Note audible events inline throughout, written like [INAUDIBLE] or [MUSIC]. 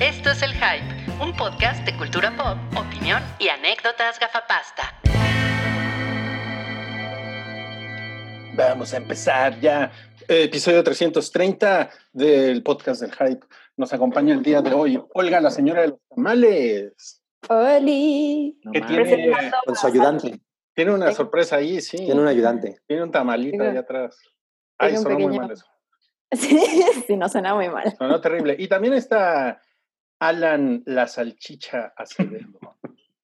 Esto es El Hype, un podcast de cultura pop, opinión y anécdotas gafapasta. Vamos a empezar ya. Episodio 330 del podcast del Hype. Nos acompaña el día de hoy Olga, la señora de los tamales. ¡Oli! que No tiene. Con su ayudante. tiene una sorpresa ahí, sí. Tiene un ayudante. Tiene un tamalito Tiene- ahí atrás. Ay, tiene un sonó muy pequeño- mal eso. [LAUGHS] Sí, sí, no suena muy mal. Sonó terrible. Y también está Alan la salchicha Acevedo.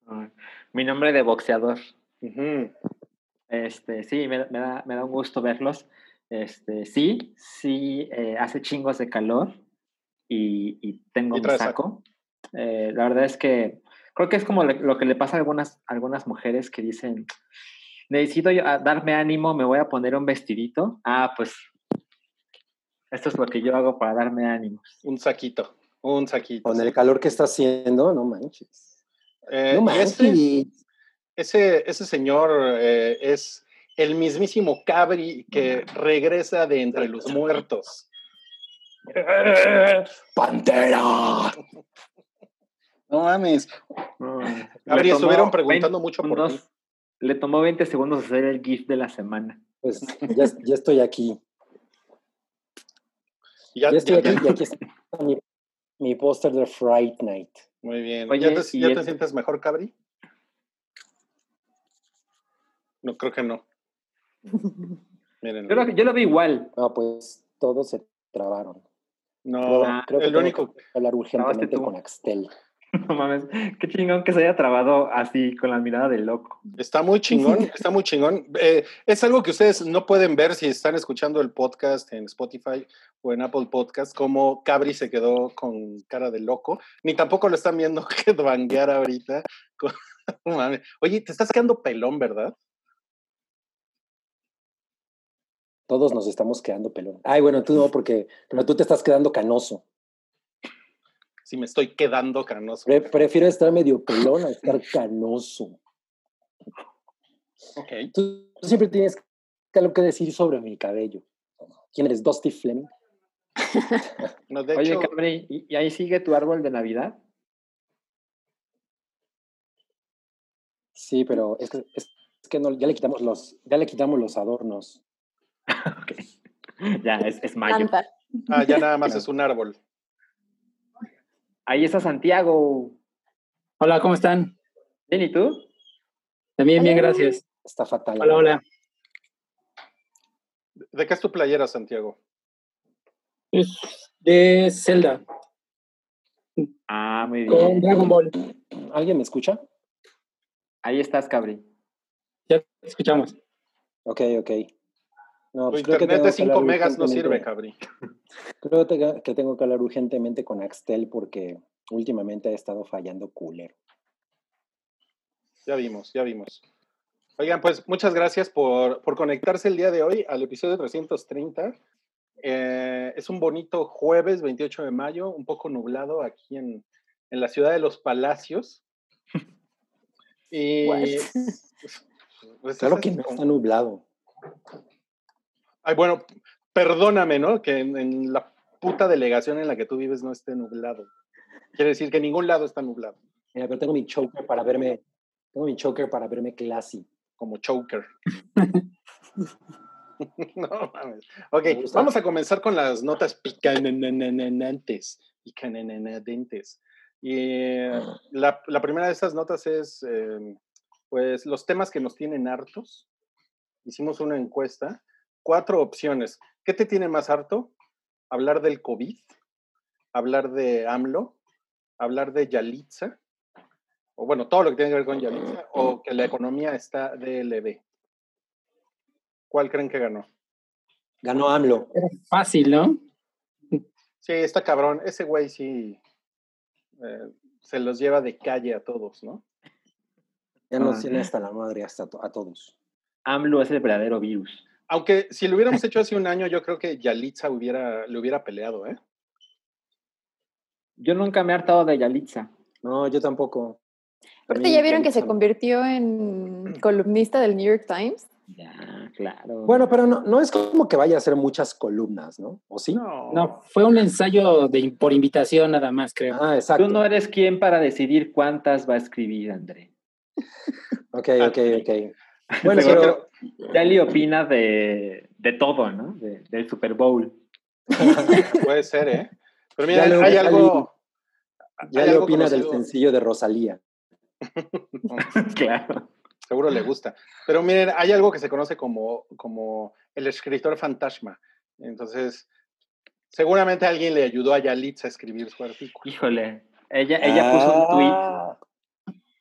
[LAUGHS] Mi nombre de boxeador. Este, sí, me, me da, me da un gusto verlos. Este, sí, sí, eh, hace chingos de calor y, y tengo Y mi saco. Eh, la verdad es que creo que es como lo que le pasa a algunas, algunas mujeres que dicen, necesito yo- a darme ánimo, me voy a poner un vestidito. Ah, pues esto es lo que yo hago para darme ánimos. Un saquito. Un saquito. Con el calor que está haciendo, no manches. Eh, no manches. ese, ese señor eh, es el mismísimo Cabri que regresa de entre los muertos. ¡Pantera! No mames. Cabri, estuvieron preguntando 20 mucho por ti. Le tomó 20 segundos hacer el GIF de la semana. Pues ya, ya estoy aquí. Ya, Ya, estoy ya- aquí y aquí está mi, mi póster de Fright Night. Muy bien. Oye, ¿Ya, te, y ya el- te sientes mejor, Cabri? No, creo que no. [LAUGHS] Miren. Yo lo, yo lo vi igual. No, pues todos se trabaron. No, Creo, creo que el único. que hablar urgentemente con Axtel. [LAUGHS] No mames, qué chingón que se haya trabado así con la mirada de loco. Está muy chingón, [LAUGHS] está muy chingón. Eh, es algo que ustedes no pueden ver si están escuchando el podcast en Spotify o en Apple Podcast, como Cabri se quedó con cara de loco, ni tampoco lo están viendo [LAUGHS] headbanguear ahorita. con- No mames. Oye, te estás quedando pelón, ¿verdad? Todos nos estamos quedando pelón. Ay, bueno, tú no, porque pero tú te estás quedando canoso. Sí, me estoy quedando canoso. Pre- prefiero estar medio pelón a estar canoso. Ok. Tú, tú siempre tienes algo que decir sobre mi cabello. ¿Quién eres? Dusty Fleming. [LAUGHS] No, de Oye, hecho, Cabri, ¿y, y ahí sigue tu árbol de Navidad? Sí, pero es que, es, es que no, ya le quitamos los, ya le quitamos los adornos. [LAUGHS] Ok. Ya, es, es mayo. Ah, ya nada [LAUGHS] más es un árbol. Ahí está Santiago. Hola, ¿cómo están? Bien, ¿y tú? También bien, gracias. Está fatal. Hola, hola. ¿De qué es tu playera, Santiago? Es de Zelda, Ah, muy con bien. Dragon Ball. ¿Alguien me escucha? Ahí estás, Cabri. Ya te escuchamos. Ok, ok. No, Tu pues creo que internet de que 5 hablar megas no sirve, Cabri. [LAUGHS] Creo que tengo que hablar urgentemente con Axtel porque últimamente ha estado fallando culero. Ya vimos, ya vimos. Oigan, pues muchas gracias por, por conectarse el día de hoy al episodio 330. Eh, es un bonito jueves 28 de mayo, un poco nublado aquí en, en la ciudad de los Palacios. [LAUGHS] Y. What? [LAUGHS] pues, Claro que no está nublado. Ay, bueno, perdóname, ¿no? Que en, en la puta delegación en la que tú vives no esté nublado. Quiere decir que en ningún lado está nublado, Mira, pero tengo mi choker para verme, tengo mi choker para verme classy. como choker. [LAUGHS] [LAUGHS] no mames. Ok, vamos a comenzar con las notas picananananantes. Picanananadentes. Y eh, la, la primera de estas notas es, eh, pues, los temas que nos tienen hartos. Hicimos una encuesta. Cuatro opciones. ¿Qué te tiene más harto? Hablar del COVID, hablar de AMLO, hablar de Yalitza, o bueno, todo lo que tiene que ver con Yalitza, o que la economía está DLB. ¿Cuál creen que ganó? Ganó AMLO. Era fácil, ¿no? Sí, está cabrón. Ese güey sí eh, se los lleva de calle a todos, ¿no? Ya nos Ah. tiene hasta la madre, hasta to- a todos. AMLO es el verdadero virus. Aunque si lo hubiéramos hecho hace un año, yo creo que Yalitza hubiera, le hubiera peleado, ¿eh? Yo nunca me he hartado de Yalitza. No, yo tampoco. Aparte, ¿ya vieron que se convirtió en [CLEARS THROAT] columnista del New York Times? Ya. Claro. Bueno, pero no, no es como que vaya a ser muchas columnas, ¿no? ¿O sí? No. No, fue un ensayo de, por invitación nada más, creo. Ah, exacto. Tú no eres quien para decidir cuántas va a escribir, André. Ok, ok, ok. [LAUGHS] Bueno, pero Yali opina de, de todo, ¿no? De- del Super Bowl. [LAUGHS] Puede ser, ¿eh? Pero mira, hay algo. ya hay le opina del sencillo de Rosalía. [LAUGHS] claro. Seguro le gusta. Pero miren, hay algo que se conoce como, como el escritor fantasma. Entonces, seguramente alguien le ayudó a Yalitza a escribir su artículo. Híjole. Ella, ella puso un tweet.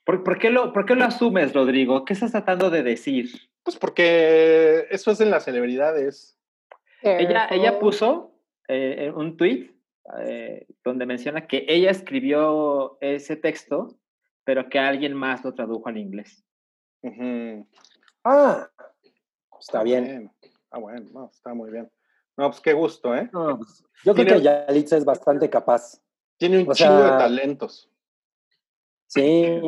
¿Por, por qué lo, ¿Por qué lo asumes, Rodrigo? ¿Qué estás tratando de decir? Pues porque eso es en las celebridades. Ella, ella puso eh, un tweet eh, donde menciona que ella escribió ese texto, pero que alguien más lo tradujo al inglés. Ah, está bien. Ah, bueno, no, está muy bien. No, pues qué gusto, ¿eh? No, pues, yo creo que Yalitza es bastante capaz. Tiene un O chingo de talentos. Sí.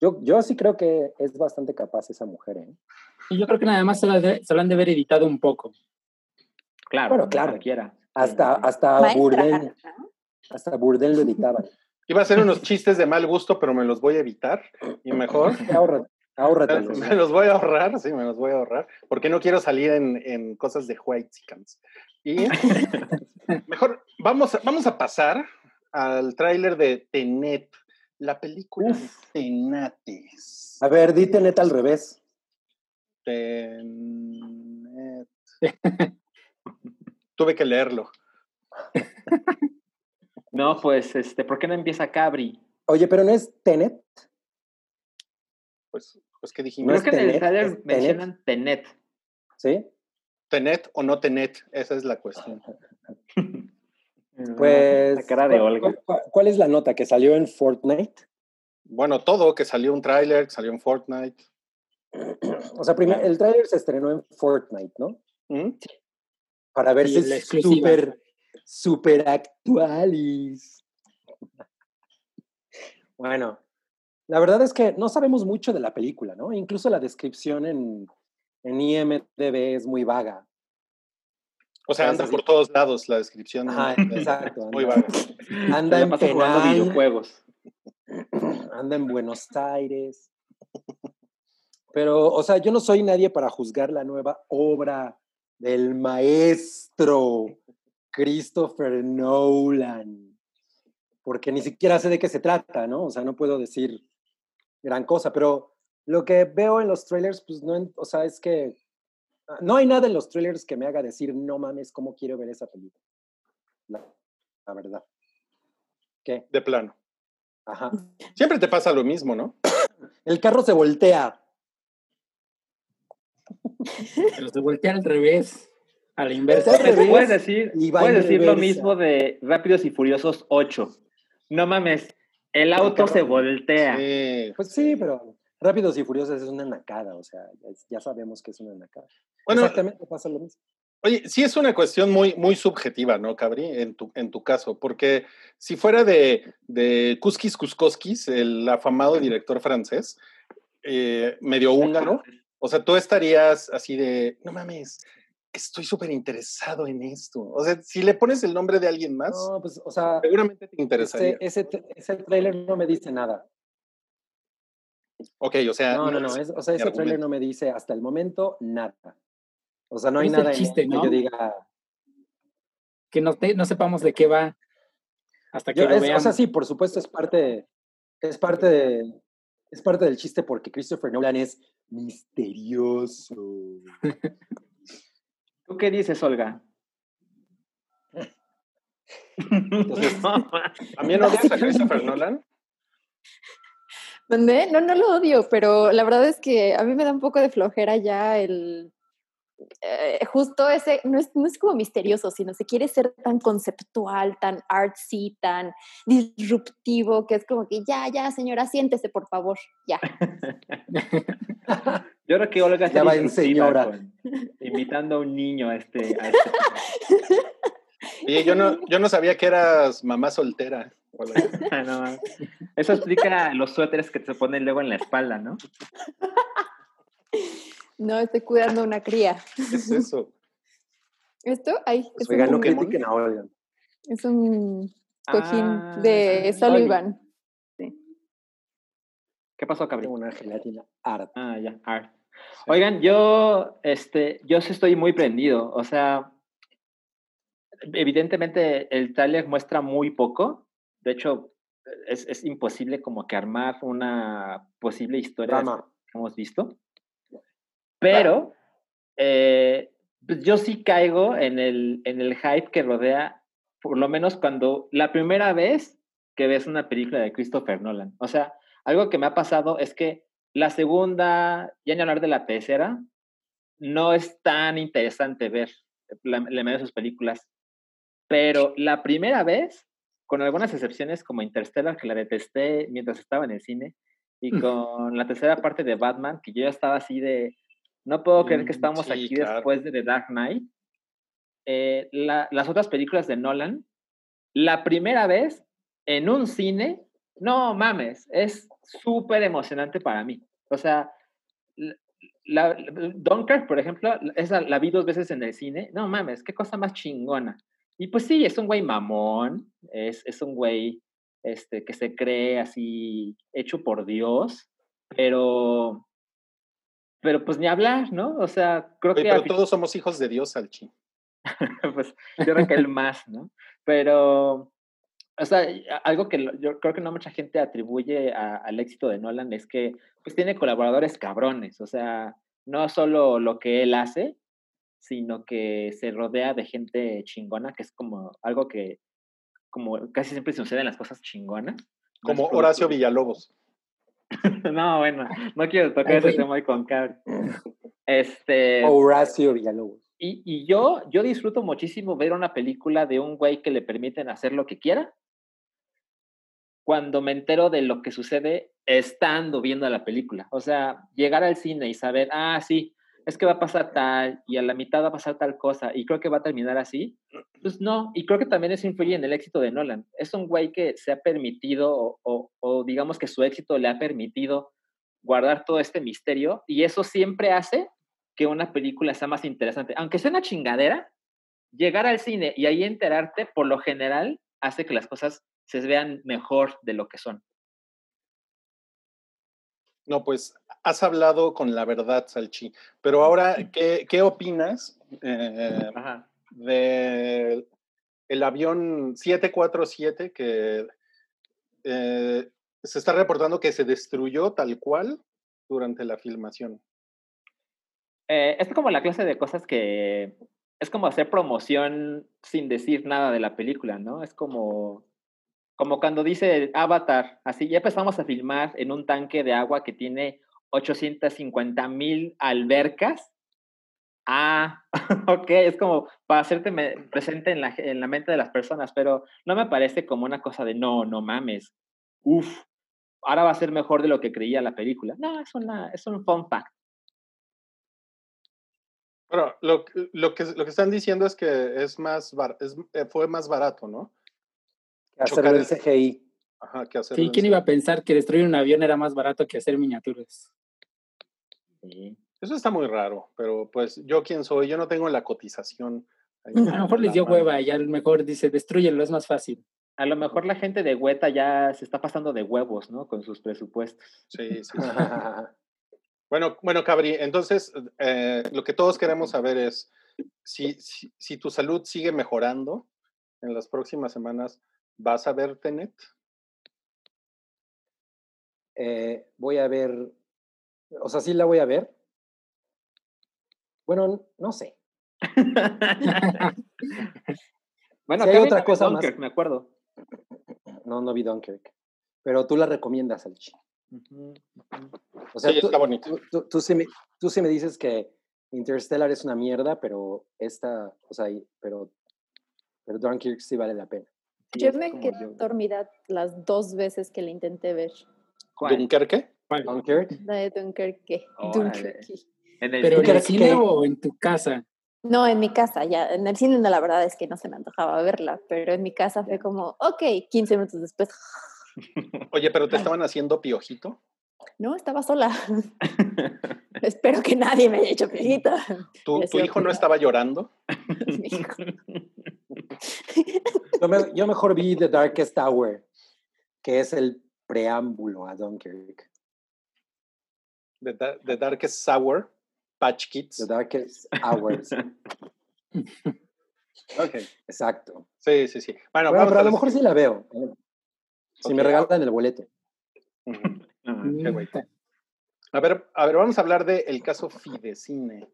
Yo, yo sí creo que es bastante capaz esa mujer, ¿eh? Y yo creo que nada más se, la de- se lo han de haber editado un poco. Claro, Bueno, claro. cualquiera. Hasta, hasta Maestra, Burdel, ¿no? hasta Burdel lo editaba. Iba a hacer unos chistes de mal gusto, pero me los voy a evitar. Y mejor. [LAUGHS] Ahórrate, ahórratelos. [LAUGHS] Me los voy a ahorrar, sí, me los voy a ahorrar, porque no quiero salir en, en cosas de white chickens. Y [LAUGHS] mejor, vamos a, vamos a pasar al tráiler de Tenet, la película Uf. de Tenates. A ver, dite neta al revés. Tenet. Tuve que leerlo. [LAUGHS] No, pues, este, ¿por qué no empieza Cabri? Oye, pero no es Tenet, Pues, pues ¿qué No dijimos? es Creo que en el Tenet, trailer Tenet. mencionan Tenet. ¿sí? ¿Tenet o no Tenet? Esa es la cuestión. [LAUGHS] Pues. La cara de ¿cuál- Olga. cuál- ¿Cuál es la nota que salió en Fortnite? Bueno, todo, que salió un tráiler, que salió en Fortnite. [CLEARS THROAT] O sea, primero, el tráiler se estrenó en Fortnite, ¿no? ¿Mm? Para ver Sí, si la es exclusiva. súper, súper actualis. Bueno, la verdad es que no sabemos mucho de la película, ¿no? Incluso la descripción en, en IMDB es muy vaga. O sea, anda por todos lados la descripción. Ajá, ¿no? exacto. Muy anda- vaga. Anda en pasa jugando Penal, videojuegos. anda en Buenos Aires. Pero, o sea, yo no soy nadie para juzgar la nueva obra del maestro Christopher Nolan, porque ni siquiera sé de qué se trata, ¿no? O sea, no puedo decir gran cosa, pero lo que veo en los trailers, pues no, o sea, es que no hay nada en los trailers que me haga decir, no mames, ¿cómo quiero ver esa película? La, la verdad. ¿Qué? De plano. Ajá. Siempre te pasa lo mismo, ¿no? El carro se voltea. Pero se voltea al revés, a la inversa. Puedes decir, puedes decir lo mismo de Rápidos y Furiosos 8. No mames, el auto se voltea. Sí. Pues sí, pero Rápidos y Furiosos es una nacada, o sea, ya, ya sabemos que es una nacada. Bueno, Exactamente pasa lo mismo. Oye, sí es una cuestión muy, muy subjetiva, ¿no, Cabri? En tu, en tu caso, porque si fuera de, de Kuskis Kuskoskis, el afamado director francés, eh, medio húngaro, o sea, tú estarías así de, no mames, estoy súper interesado en esto. O sea, si le pones el nombre de alguien más, No, pues, o sea, seguramente te interesaría. ese, ese trailer no me dice nada. Ok, o sea, No, no, no, es o sea, ese trailer no me dice hasta el momento nada. O sea, no hay el nada en chiste, que ¿no? yo diga, Que no, te- no sepamos de qué va hasta que Yo- lo es- veamos. o sea, sí, por supuesto, es parte, es parte de, es parte del chiste porque Christopher Nolan es misterioso. [LAUGHS] ¿Tú qué dices, Olga? Entonces- ¿También odias a Christopher Nolan? ¿Dónde? No, no lo odio, pero la verdad es que a mí me da un poco de flojera ya el... eh, justo ese, no es, no es como misterioso, sino se quiere ser tan conceptual, tan artsy, tan disruptivo, que es como que ya, ya, señora, siéntese, por favor, ya. [LAUGHS] Yo creo que Olga Ya va señora. con- invitando a un niño a este. A este. [LAUGHS] Oye, yo no, yo no sabía que eras mamá soltera. [LAUGHS] Ah, no, eso explica los suéteres que te ponen luego en la espalda, ¿no? No, estoy cuidando una cría. ¿Qué es eso? ¿Esto? Ay, Pues, es, oigan, no un, critiquen a Olga. es un cojín Ah, de sí. Sullivan. ¿Qué pasó, Cabri? Tengo una gelatina art. Ah, ya, art. Oigan, yo, este, yo sí estoy muy prendido. O sea, evidentemente el tráiler muestra muy poco. De hecho, es, es imposible como que armar una posible historia que hemos visto. Pero eh, pues yo sí caigo en el, en el hype que rodea, por lo menos cuando la primera vez que ves una película de Christopher Nolan. O sea, algo que me ha pasado es que la segunda, ya ni hablar de la tercera, no es tan interesante ver la, la mayoría de sus películas. Pero la primera vez, con algunas excepciones como Interstellar, que la detesté mientras estaba en el cine, y con la tercera parte de Batman, que yo ya estaba así de, no puedo creer que Mm, estamos sí, aquí claro. después de The Dark Knight. Eh, la- las otras películas de Nolan, la primera vez en un cine, no mames, es súper emocionante para mí. O sea, la, la- Dunkirk, por ejemplo, esa la vi dos veces en el cine. No mames, qué cosa más chingona. Y pues sí, es un güey mamón, es, es un güey este, que se cree así hecho por Dios, pero, pero pues ni hablar, ¿no? O sea, creo Oye, que... pero fin- todos somos hijos de Dios, Salchi. [LAUGHS] pues yo creo que el más, ¿no? Pero, o sea, algo que yo creo que no mucha gente atribuye a- al éxito de Nolan es que pues tiene colaboradores cabrones, o sea, no solo lo que él hace, sino que se rodea de gente chingona, que es como algo que como casi siempre sucede en las cosas chingonas. Como Horacio Villalobos. [LAUGHS] No, bueno, no quiero tocar ese tema hoy con Cabri. [LAUGHS] Este, Horacio Villalobos. y, y yo, yo disfruto muchísimo ver una película de un güey que le permiten hacer lo que quiera cuando me entero de lo que sucede estando viendo la película. O sea, llegar al cine y saber, ah, sí, es que va a pasar tal y a la mitad va a pasar tal cosa y creo que va a terminar así. Pues no, y creo que también eso influye en el éxito de Nolan. Es un güey que se ha permitido o, o- o digamos que su éxito le ha permitido guardar todo este misterio y eso siempre hace que una película sea más interesante. Aunque sea una chingadera, llegar al cine y ahí enterarte, por lo general, hace que las cosas se vean mejor de lo que son. No, pues has hablado con la verdad, Salchi. Pero ahora, ¿qué, qué opinas eh, Ajá. de el avión 747 que eh, se está reportando que se destruyó tal cual durante la filmación? Eh, es como la clase de cosas que es como hacer promoción sin decir nada de la película, ¿no? Es como, como cuando dice Avatar, así ya empezamos a filmar en un tanque de agua que tiene 850 mil albercas. Ah, [LAUGHS] ok, es como para hacerte presente en la, en la mente de las personas, pero no me parece como una cosa de no, no mames. Uf, ahora va a ser mejor de lo que creía la película. No, es, una, es un fun fact. Bueno, lo, lo, que, lo que están diciendo es que es más bar- es, eh, fue más barato, ¿no? Hacerlo en CGI. Ajá, que hacerlo Sí, ¿quién iba a pensar que destruir un avión era más barato que hacer miniaturas? Sí. Eso está muy raro, pero pues yo quién soy, yo no tengo la cotización. ahí A lo mejor les dio mano. hueva y a lo mejor dice, destruyelo, es más fácil. A lo mejor la gente de Hueta ya se está pasando de huevos, ¿no? Con sus presupuestos. [LAUGHS] Sí, sí, sí. Bueno, bueno, Cabri, entonces eh, lo que todos queremos saber es si, si, si tu salud sigue mejorando en las próximas semanas, ¿vas a ver Tenet? Eh, voy a ver, o sea, sí la voy a ver. Bueno, no sé. [LAUGHS] bueno, Sí, hay otra cosa más. Dunkirk, me acuerdo. No, no vi Dunkirk. Pero tú la recomiendas. Ujú, ujú. O sea, Sí, tú, está bonito. tú, tú- tú sí me, tú sí me dices que Interstellar es una mierda, pero esta, o sea, pero, pero Dunkirk sí vale la pena. Yo me quedé yo. dormida las dos veces que la intenté ver. ¿Cuál? ¿Dunkerque? Dunkirk, La de Dunkerque. Dunkerque. En el ¿Pero en Dunkerque. el cine o en tu casa? No, en mi casa, ya. En el cine, no, la verdad es que no se me antojaba verla, pero en mi casa fue como, ok, 15 minutos después. [LAUGHS] Oye, pero te estaban haciendo piojito. No, estaba sola. [LAUGHS] [LAUGHS] Espero que nadie me haya hecho pelita. ¿Tu, hijo no estaba llorando? Mi hijo. Yo, me- yo mejor vi The Darkest Hour, que es el preámbulo a Dunkirk. The, The Darkest Sour, Patch Kids. The Darkest Hours. [LAUGHS] Ok. Exacto. Sí, sí, sí. Bueno, Bueno, pero a lo mejor sí la veo. Si me Ok. regalan el boleto. Ah, Qué. A ver, a ver, vamos a hablar del caso Fidecine.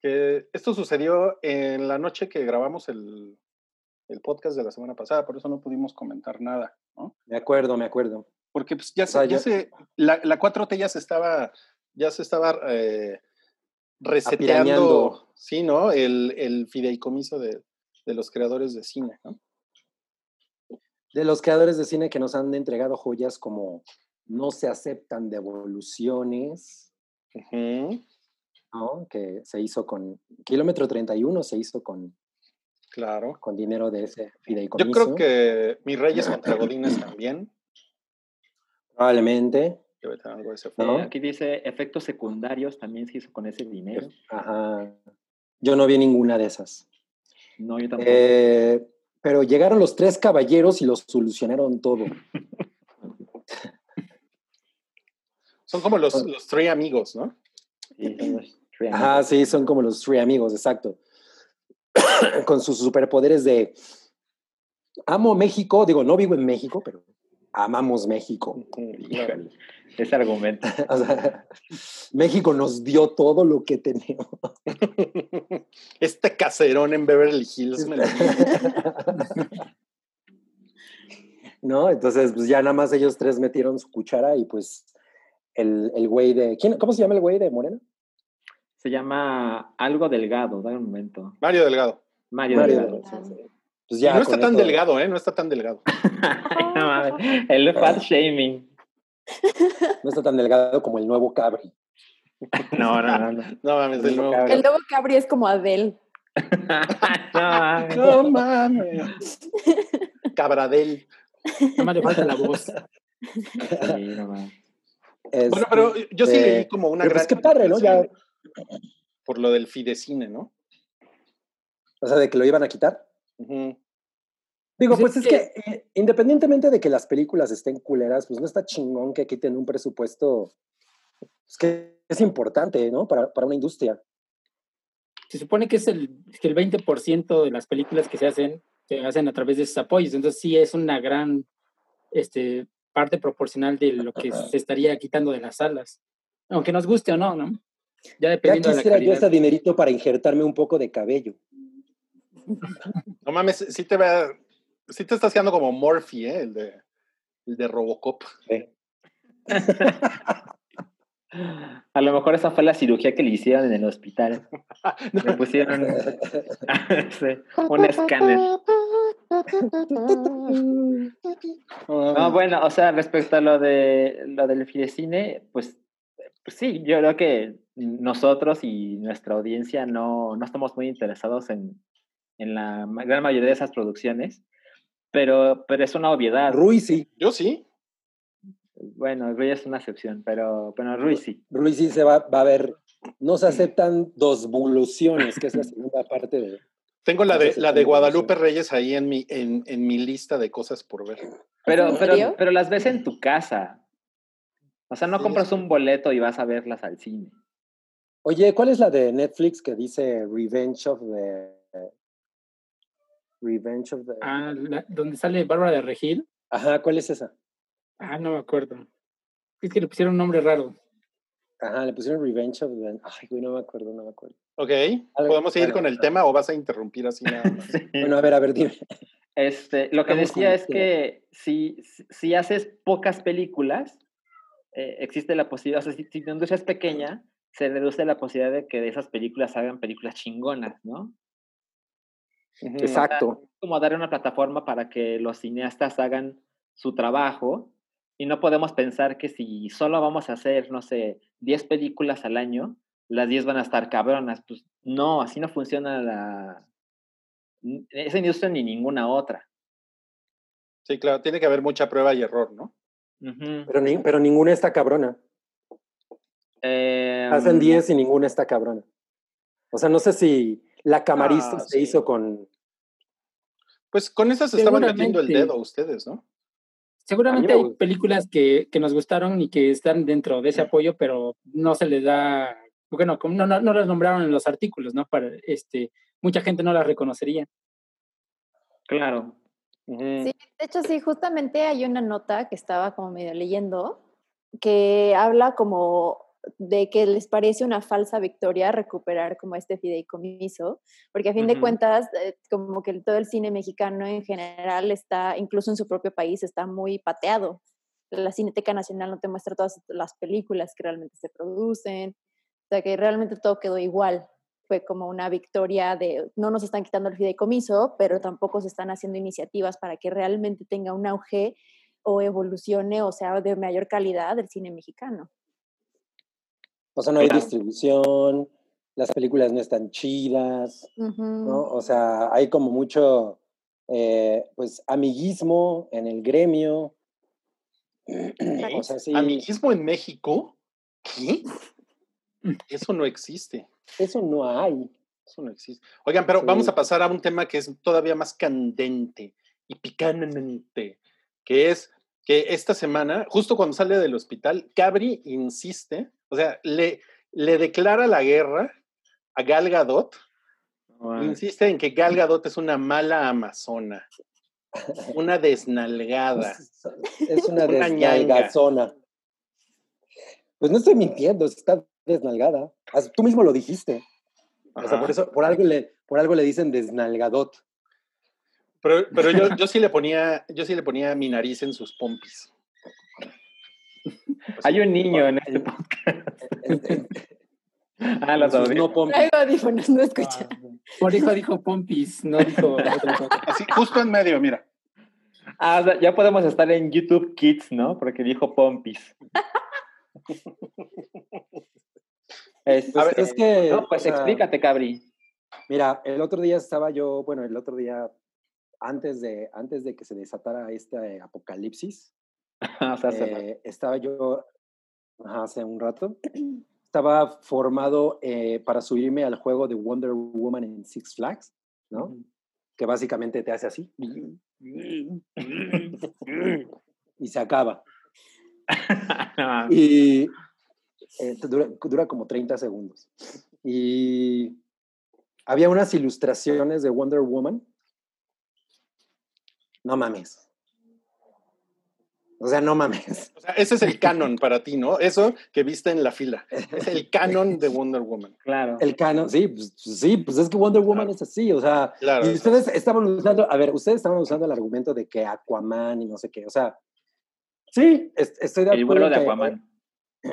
Que esto sucedió en la noche que grabamos el, el podcast de la semana pasada, por eso no pudimos comentar nada, ¿no? Me acuerdo, me acuerdo. Porque pues, ya, O sea, se, ya yo- se- la, la 4T ya se estaba, ya se estaba eh, reseteando, sí, ¿no? El, el fideicomiso de, de los creadores de cine, ¿no? De los creadores de cine que nos han entregado joyas como No se aceptan devoluciones, ¿no? Que se hizo con Kilómetro 31, se hizo con, claro. con dinero de ese fideicomiso. Yo creo que Mis Reyes [CLEARS THROAT] contra Godines también. Probablemente. Debe tener algo de ese ¿no? aquí dice efectos secundarios también se hizo con ese dinero. Ajá. Yo no vi ninguna de esas. No, yo tampoco. Eh, pero llegaron los tres caballeros y los solucionaron todo. Son como los, los tres amigos, ¿no? Sí, son los three Ajá, amigos. sí, son como los Three Amigos, exacto. [COUGHS] Con sus superpoderes de amo México, digo, no vivo en México, pero amamos México. Híjole, [LAUGHS] ese argumento. [LAUGHS] O sea, México nos dio todo lo que tenemos. [LAUGHS] Este caserón en Beverly Hills me lo ¿No? Entonces, pues ya nada más ellos tres metieron su cuchara y pues el, el güey de. ¿quién, ¿Cómo se llama el güey de Morena? Se llama algo delgado, da un momento. Mario Delgado. Mario, Mario Delgado. Delgado. sí, sí. Pues ya no está tan delgado, ¿eh? No está tan delgado. Ay, [LAUGHS] no mames, el fat shaming. No está tan delgado como el nuevo Cabri. [LAUGHS] No, no, no. no. No mames, de nuevo. El nuevo Cabri es como Adele. [LAUGHS] no, mames. No mames. Cabradel. Nada más le falta la voz. Sí, no mames. Bueno, pero yo sí Este, leí como una pero gran. pues qué padre, ¿no? Ya- Por lo del Fidecine, ¿no? O sea, de que lo iban a quitar. Ujú. Digo, Pues pues es es que eh, independientemente de que las películas estén culeras, pues no está chingón que quiten un presupuesto pues, que es importante, ¿no? Para, para una industria. Se supone que es el, que el 20% de las películas que se hacen se hacen a través de esos apoyos. Entonces sí es una gran este, parte proporcional de lo que se estaría quitando de las salas. Aunque nos guste o no, ¿no? Ya Ya dependiendo de la quisiera yo calidad. ese dinerito para injertarme un poco de cabello. No mames, sí te ve. Sí te está haciendo como Morphy, ¿eh? El de, el de Robocop. A lo mejor esa fue la cirugía que le hicieron en el hospital. [LAUGHS] Le pusieron [LAUGHS] sí, un escáner. No, bueno, o sea, respecto a lo de lo del Fidecine, pues, pues sí, yo creo que nosotros y nuestra audiencia no, no estamos muy interesados en, en la gran mayoría de esas producciones, pero, pero es una obviedad. Rui sí, Yo sí. Bueno, Rui es una excepción, pero bueno, Rui sí. Rui sí se va, va a ver. No se aceptan dos voluciones, que es la segunda parte de. Tengo la de, la de Guadalupe. Reyes ahí en mi, en, en mi lista de cosas por ver. Pero, ¿En pero, pero las ves en tu casa. O sea, no Sí, compras un boleto y vas a verlas al cine. Oye, ¿cuál es la de Netflix que dice Revenge of the. Revenge of the. Ah, la- donde sale Bárbara de Regil. Ajá, ¿cuál es esa? Ah, no me acuerdo. Es que le pusieron un nombre raro. Ajá, le pusieron Revenge of the. Ay, güey, no me acuerdo, no me acuerdo. Ok, ¿podemos seguir bueno, con el tema o vas a interrumpir así nada más? [LAUGHS] Bueno, a ver, a ver, dime. Este, lo que Vamos decía es que si, si- si haces pocas películas, eh, existe la posibilidad, o sea, si, si tu industria es pequeña, se reduce la posibilidad de que de esas películas hagan películas chingonas, ¿no? Exacto. Como dar una plataforma para que los cineastas hagan su trabajo y no podemos pensar que si solo vamos a hacer, no sé, 10 películas al año, las 10 van a estar cabronas. Pues no, así no funciona la, esa industria ni ninguna otra. Sí, claro, tiene que haber mucha prueba y error, ¿no? Pero, ni- pero ninguna está cabrona. Eh, Hacen 10 y ninguna está cabrona. O sea, no sé si la camarista Ah, se sí. hizo con... Pues con esas estaban metiendo el dedo ustedes, ¿no? Seguramente me hay gusta. películas que, que nos gustaron y que están dentro de ese apoyo, pero no se les da, bueno, como no, no, no las nombraron en los artículos, ¿no? Para, este, mucha gente no las reconocería. Claro. Sí, de hecho sí, justamente hay una nota que estaba como medio leyendo que habla como de que les parece una falsa victoria recuperar como este fideicomiso, porque a fin de cuentas eh, como que todo el cine mexicano en general está, incluso en su propio país, está muy pateado. La Cineteca Nacional no te muestra todas las películas que realmente se producen, o sea que realmente todo quedó igual. Fue como una victoria de no nos están quitando el fideicomiso, pero tampoco se están haciendo iniciativas para que realmente tenga un auge o evolucione o sea de mayor calidad el cine mexicano. O sea, no hay Claro. distribución, las películas no están chidas. ¿no? O sea, hay como mucho, eh, pues, amiguismo en el gremio. [CLEARS THROAT] O sea, sí, ¿Amiguismo en México? ¿Qué? [LAUGHS] Eso no existe. eso no hay. Eso no existe. Oigan, pero Sí. vamos a pasar a un tema que es todavía más candente y picante, que es que esta semana, justo cuando sale del hospital, Cabri insiste, o sea, le, le declara la guerra a Gal Gadot, Wow. insiste en que Gal Gadot es una mala amazona, una desnalgada. Es una Una desnalgazona. Pues no estoy mintiendo, está desnalgada. As- Tú mismo lo dijiste. O sea, por eso, por algo le, por algo le dicen desnalgadot. Pero, pero yo, yo sí le ponía, yo sí le ponía mi nariz en sus pompis. Hay un niño en este podcast. [LAUGHS] Ah, lo en sus sabía. no pompis. Audífonos, no escucha. Por hijo dijo Pompis, no dijo otra [LAUGHS] cosa. Así, justo en medio, mira. Ah, o sea, ya podemos estar en YouTube Kids, ¿no? Porque dijo Pompis. [LAUGHS] Este, A ver, es que, No, pues o sea, explícate, Cabri. Mira, el otro día estaba yo, bueno, el otro día, antes de, antes de que se desatara este apocalipsis, [LAUGHS] eh, estaba yo hace un rato, [CLEARS THROAT] estaba formado eh, para subirme al juego de Wonder Woman en Six Flags, ¿no? Que básicamente te hace así [CLEARS THROAT] y se acaba. [LAUGHS] No, Y eh, dura, dura como 30 segundos. Y había unas ilustraciones de Wonder Woman. No mames. O sea, no mames. O sea, ese es el canon para ti, ¿no? Eso que viste en la fila. Es el canon de Wonder Woman. claro. El canon, sí, pues, pues sí, pues es que Wonder Woman Claro. es así, o sea, Claro. y ustedes estaban usando, a ver, ustedes estaban usando el argumento de que Aquaman y no sé qué, o sea, sí, es- estoy de El acuerdo vuelo en de que- Aquaman.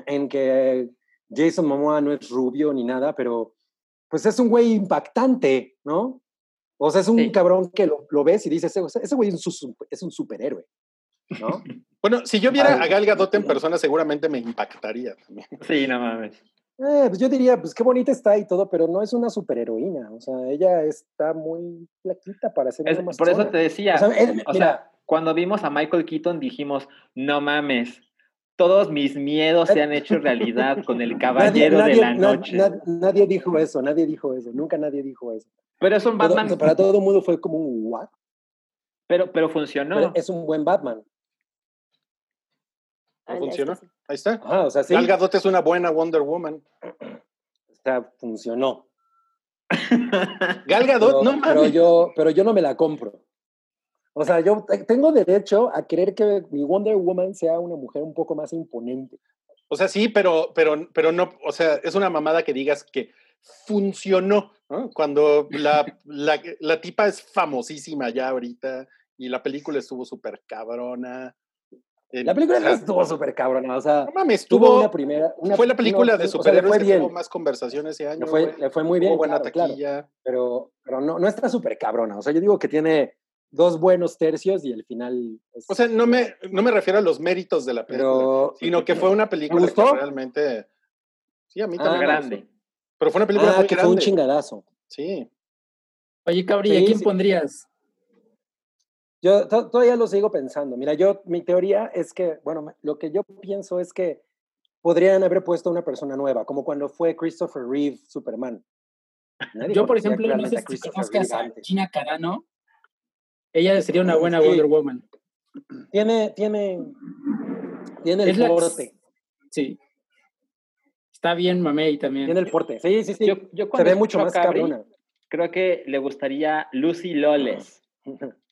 en que Jason Momoa no es rubio ni nada, pero pues es un güey impactante, ¿no? O sea, es un Sí. cabrón que lo, lo ves y dices, ese, ese güey es un, es un superhéroe, ¿no? [LAUGHS] Bueno, si yo viera Ay. a Gal Gadot en persona, seguramente me impactaría también. Sí, no mames. Eh, pues yo diría, pues qué bonita está y todo, pero no es una superheroína, o sea, ella está muy flaquita para ser Es- una por eso te decía, O sea, él- o mira, sea, cuando vimos a Michael Keaton dijimos, no mames, todos mis miedos se han hecho realidad con el [LAUGHS] caballero nadie- de la noche. na- nadie dijo eso, nadie dijo eso, nunca nadie dijo eso. Pero es un Todo- Batman, para todo el mundo fue como un what? pero, pero funcionó. Pero es un buen Batman. Ah, ya, funcionó? este sí. Ahí está. Ajá, o sea, sí. Gal Gadot es una buena Wonder Woman. O sea, funcionó. Gal Gadot, Pero, no pero mames. yo, pero yo no me la compro. O sea, yo te- tengo derecho a querer que mi Wonder Woman sea una mujer un poco más imponente. O sea, sí, pero, pero, pero no, o sea, es una mamada que digas que funcionó, ¿no? Cuando la, la, la tipa es famosísima ya ahorita y la película estuvo súper cabrona. El- La película o sea, no [LAUGHS] estuvo súper cabrona, o sea, no mames, tuvo tuvo, una primera... una- fue la película no, de o sea, le superhéroes fue que bien, tuvo más conversación ese año. le fue, güey. le fue muy bien, Tuvo buena claro, claro, taquilla. pero, pero no, no está súper cabrona. O sea, yo digo que tiene dos buenos tercios y el final... es- O sea, no me, no me refiero a los méritos de la película, pero... sino que fue una película que gustó? realmente... Sí, a mí Ah, también. grande. gustó. Pero fue una película Ah, muy que fue un grande. chingadazo. Sí. Oye, Cabri, ¿a Sí, quién sí. pondrías? Yo to- todavía lo sigo pensando. Mira, yo, mi teoría es que, bueno, lo que yo pienso es que podrían haber puesto a una persona nueva, como cuando fue Christopher Reeve Superman. Nadie Yo, por ejemplo, no sé si Christopher conozcas a. Gina Carano. Ella sería una buena Sí. Wonder Woman. Tiene, tiene, tiene el Es la- porte. Sí. Está bien mamey también. Tiene el porte. Sí, sí, sí. Yo, yo Se ve mucho más a Cabri, cabrona. Creo que le gustaría Lucy Loles. [LAUGHS]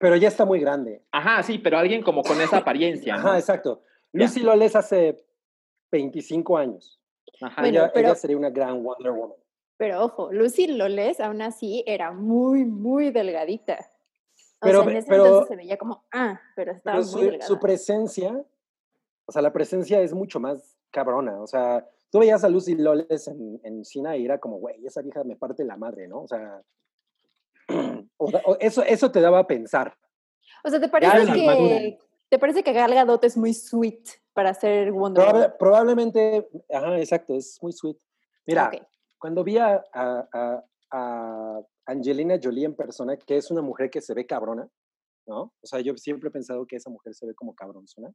Pero ya está muy grande. Ajá, sí, pero alguien como con esa apariencia. ¿no? Ajá, exacto. Ya. Lucy Loles hace 25 años. Ajá. Bueno, ella, pero- ella sería una gran Wonder Woman. Pero ojo, Lucy Loles aún así era muy, muy delgadita. O Pero- sea, en ese pero- entonces se veía como, ah, pero estaba Pero muy su, delgada. su presencia, o sea, la presencia es mucho más cabrona. O sea, tú veías a Lucy Loles en, en China y era como, güey, esa vieja me parte la madre, ¿no? O sea, [CLEARS THROAT] o eso, eso te daba a pensar. O sea, ¿te parece que te parece que Gal Gadot es muy sweet para ser Wonder Woman? probablemente, ajá, exacto, es muy sweet. Mira, Ok. cuando vi a, a- a- a Angelina Jolie en persona, que es una mujer que se ve cabrona, ¿no? O sea, yo siempre he pensado que esa mujer se ve como cabronzona.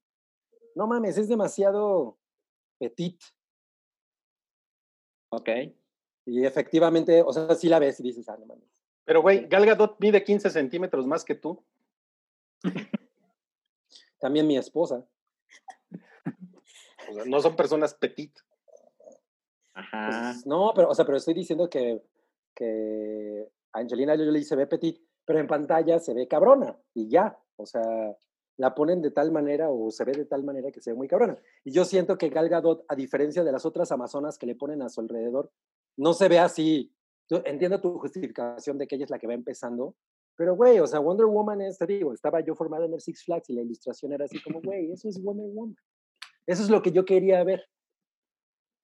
No mames, es demasiado petit. Ok. Y efectivamente, o sea, sí la ves y dices, ah, no mames. Pero, güey, Gal Gadot mide 15 centímetros más que tú. También mi esposa. O sea, no son personas petit. Ajá. Pues, no, pero, o sea, pero estoy diciendo que, que Angelina Jolie se ve petit, pero en pantalla se ve cabrona y ya. O sea, la ponen de tal manera o se ve de tal manera que se ve muy cabrona. Y yo siento que Gal Gadot, a diferencia de las otras amazonas que le ponen a su alrededor, no se ve así. Entiendo tu justificación de que ella es la que va empezando, pero güey, o sea, Wonder Woman es, te digo, estaba yo formada en el Six Flags y la ilustración era así como, [LAUGHS] güey, eso es Wonder Woman. Eso es lo que yo quería ver.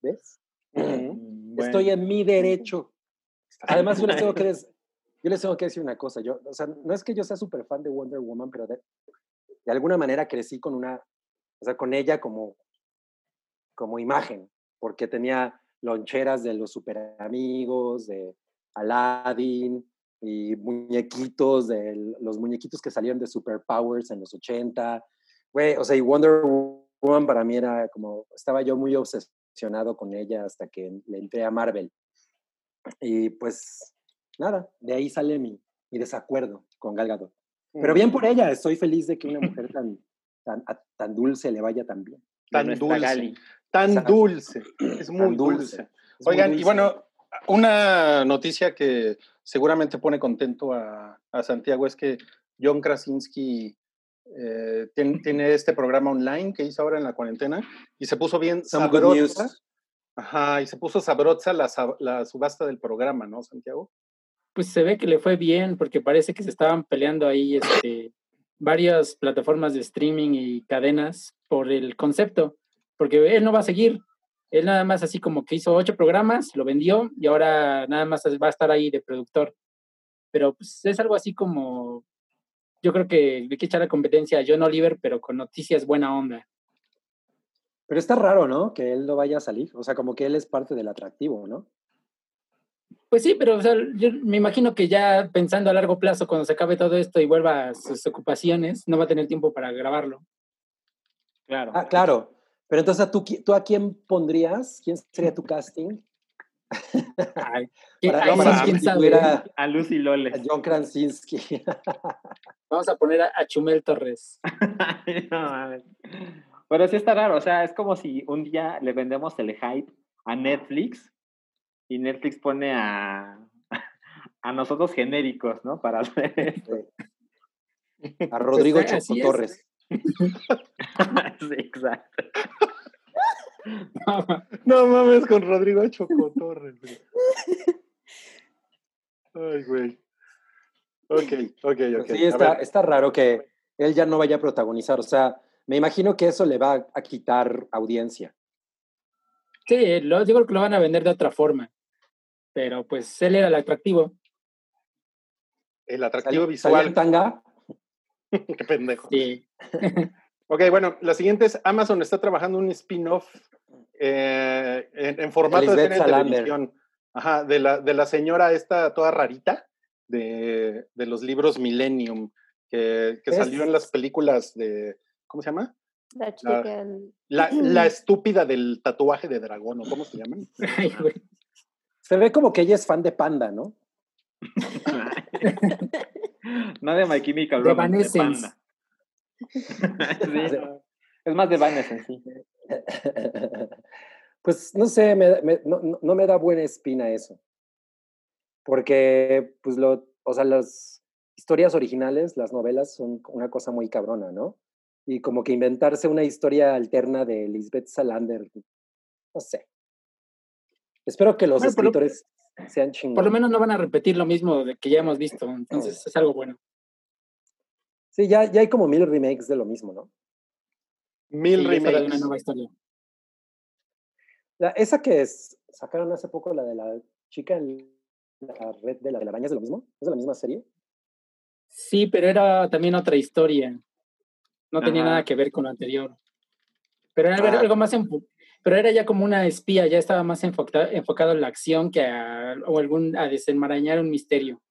¿Ves? [CLEARS THROAT] Estoy en mi [LAUGHS] derecho. Además, yo les tengo que, [LAUGHS] des- yo les tengo que decir una cosa. Yo, o sea, no es que yo sea súper fan de Wonder Woman, pero de, de alguna manera crecí con una, o sea, con ella como, como imagen, porque tenía loncheras de los super amigos, de Aladdin y muñequitos, de los muñequitos que salieron de Superpowers en los 80. Güey, o sea, y Wonder Woman para mí era como, estaba yo muy obsesionado con ella hasta que le entré a Marvel. Y pues nada, de ahí sale mi, mi desacuerdo con Gal Gadot. Pero bien por ella, estoy feliz de que una [LAUGHS] mujer tan, tan, a- tan dulce le vaya tan bien. Tan dulce. Gali. Tan Exacto. dulce. Es muy Tan dulce. Es muy Oigan, y bueno, una noticia que seguramente pone contento a, a Santiago es que John Krasinski eh, tien- tiene este programa online que hizo ahora en la cuarentena y se puso bien Some good news. sabrosa. Ajá, y se puso sabrosa la, la subasta del programa, ¿no, Santiago? Pues se ve que le fue bien porque parece que se estaban peleando ahí este, varias plataformas de streaming y cadenas por el concepto, porque él no va a seguir. Él nada más así como que hizo ocho programas, lo vendió y ahora nada más va a estar ahí de productor. Pero pues es algo así como, yo creo que le hay que echar la competencia a John Oliver, pero con noticias buena onda. Pero está raro, ¿no? Que él no vaya a salir. O sea, como que él es parte del atractivo, ¿no? Pues sí, pero o sea, yo me imagino que ya pensando a largo plazo, cuando se acabe todo esto y vuelva a sus ocupaciones, no va a tener tiempo para grabarlo. Claro. Ah, claro. Pero entonces, ¿tú, ¿tú a quién pondrías? ¿Quién sería tu casting? Ay, [LAUGHS] Para- no, para quién sabe. a, A Lucy Loles. a John Krasinski. [LAUGHS] Vamos a poner a, a Chumel Torres. [LAUGHS] No mames. Pero sí está raro, o sea, es como si un día le vendemos el hype a Netflix y Netflix pone a, a nosotros genéricos, ¿no? Para hacer esto. a Rodrigo Pues, Choco. Torres. [LAUGHS] Sí, exacto. No mames, con Rodrigo Chocotorres. güey. Ay, güey. Ok, ok, ok. Sí, está, está raro que él ya no vaya a protagonizar. O sea, me imagino que eso le va a quitar audiencia. Sí, lo, yo creo que lo van a vender de otra forma. Pero pues él era el atractivo. el atractivo en visual. tanga. [LAUGHS] Qué pendejo. Sí. [LAUGHS] Ok, bueno, la siguiente es Amazon está trabajando un spin-off eh, en, en formato de Lisbeth serie de Salander. televisión. Ajá, de la, de la señora esta toda rarita de, de los libros Millennium, que, que salió en las películas de, ¿cómo se llama? La chica, La, [CLEARS THROAT] la estúpida del tatuaje de dragón, ¿o cómo se llaman? [LAUGHS] Ay. Se ve como que ella es fan de Panda, ¿no? [LAUGHS] no de My Chemical De Romance, de Evanescence. Panda. [LAUGHS] Sí. Es más de Evanescence, sí. [LAUGHS] pues no sé, me- me- no, no- no me da buena espina eso. Porque, pues, lo, o sea, las historias originales, las novelas, son una cosa muy cabrona, ¿no? Y como que inventarse una historia alterna de Lisbeth Salander, no sé. Espero que los Bueno, por lo- escritores sean chingones. Por lo menos no van a repetir lo mismo de que ya hemos visto, entonces es algo bueno. Sí, ya, ya hay como mil remakes de lo mismo, ¿no? Mil Sí, de una remakes. nueva historia. La- esa que es, sacaron hace poco, la de la chica en la red de la de la araña, ¿es de lo mismo? ¿Es de la misma serie? Sí, pero era también otra historia. No tenía nada que ver con lo anterior. Pero era Ah. algo más pero era ya como una espía, ya estaba más enfoca- enfocado en la acción que a, o algún, a desenmarañar un misterio.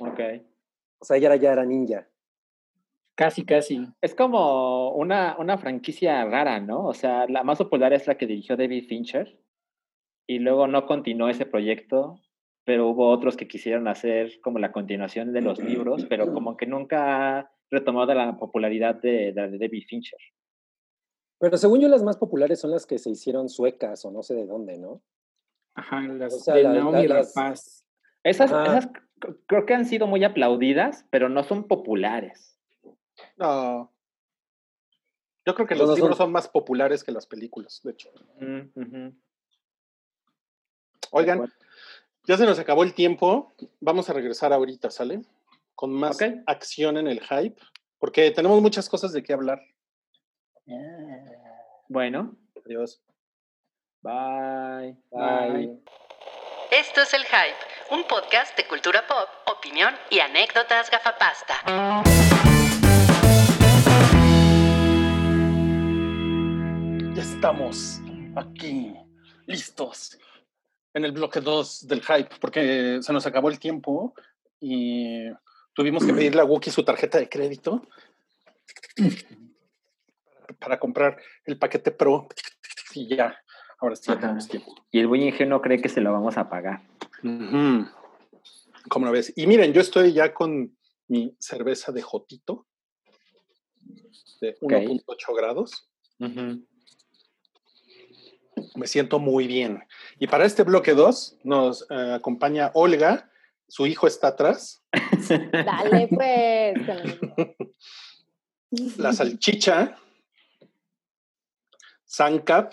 Ok. O sea, ella era, ya era ninja. Casi, casi. Es como una, una franquicia rara, ¿no? O sea, la más popular es la que dirigió David Fincher y luego no continuó ese proyecto, pero hubo otros que quisieron hacer como la continuación de los libros, pero como que nunca ha retomado la popularidad de, de de David Fincher. Pero según yo, las más populares son las que se hicieron suecas o no sé de dónde, ¿no? Ajá, las O sea, de la- Naomi la- las- Rapaz. Esas, creo que han sido muy aplaudidas, pero no son populares. No. Yo creo que No, los no libros son más populares que las películas, de hecho. Mm. Oigan, ya se nos acabó el tiempo. Vamos a regresar ahorita, ¿sale? Con más acción en el hype, porque tenemos muchas cosas de qué hablar. Bueno, Adiós. bye. Ay, Esto es El Hype, un podcast de cultura pop, opinión y anécdotas gafapasta. Ya estamos aquí, listos, en el bloque 2 del hype, porque se nos acabó el tiempo y tuvimos que pedirle a Wookie su tarjeta de crédito para comprar el paquete Pro. Y ya, ahora sí ya Ajá. tenemos tiempo. Y el buen ingenuo cree que se lo vamos a pagar. ¿Cómo lo ves? Y miren, yo estoy ya con mi cerveza de Jotito de Ok. 1.8 grados. Me siento muy bien. Y para este bloque 2 nos eh, acompaña Olga. Su hijo está atrás. Dale, pues. [LAUGHS] La salchicha. Sancap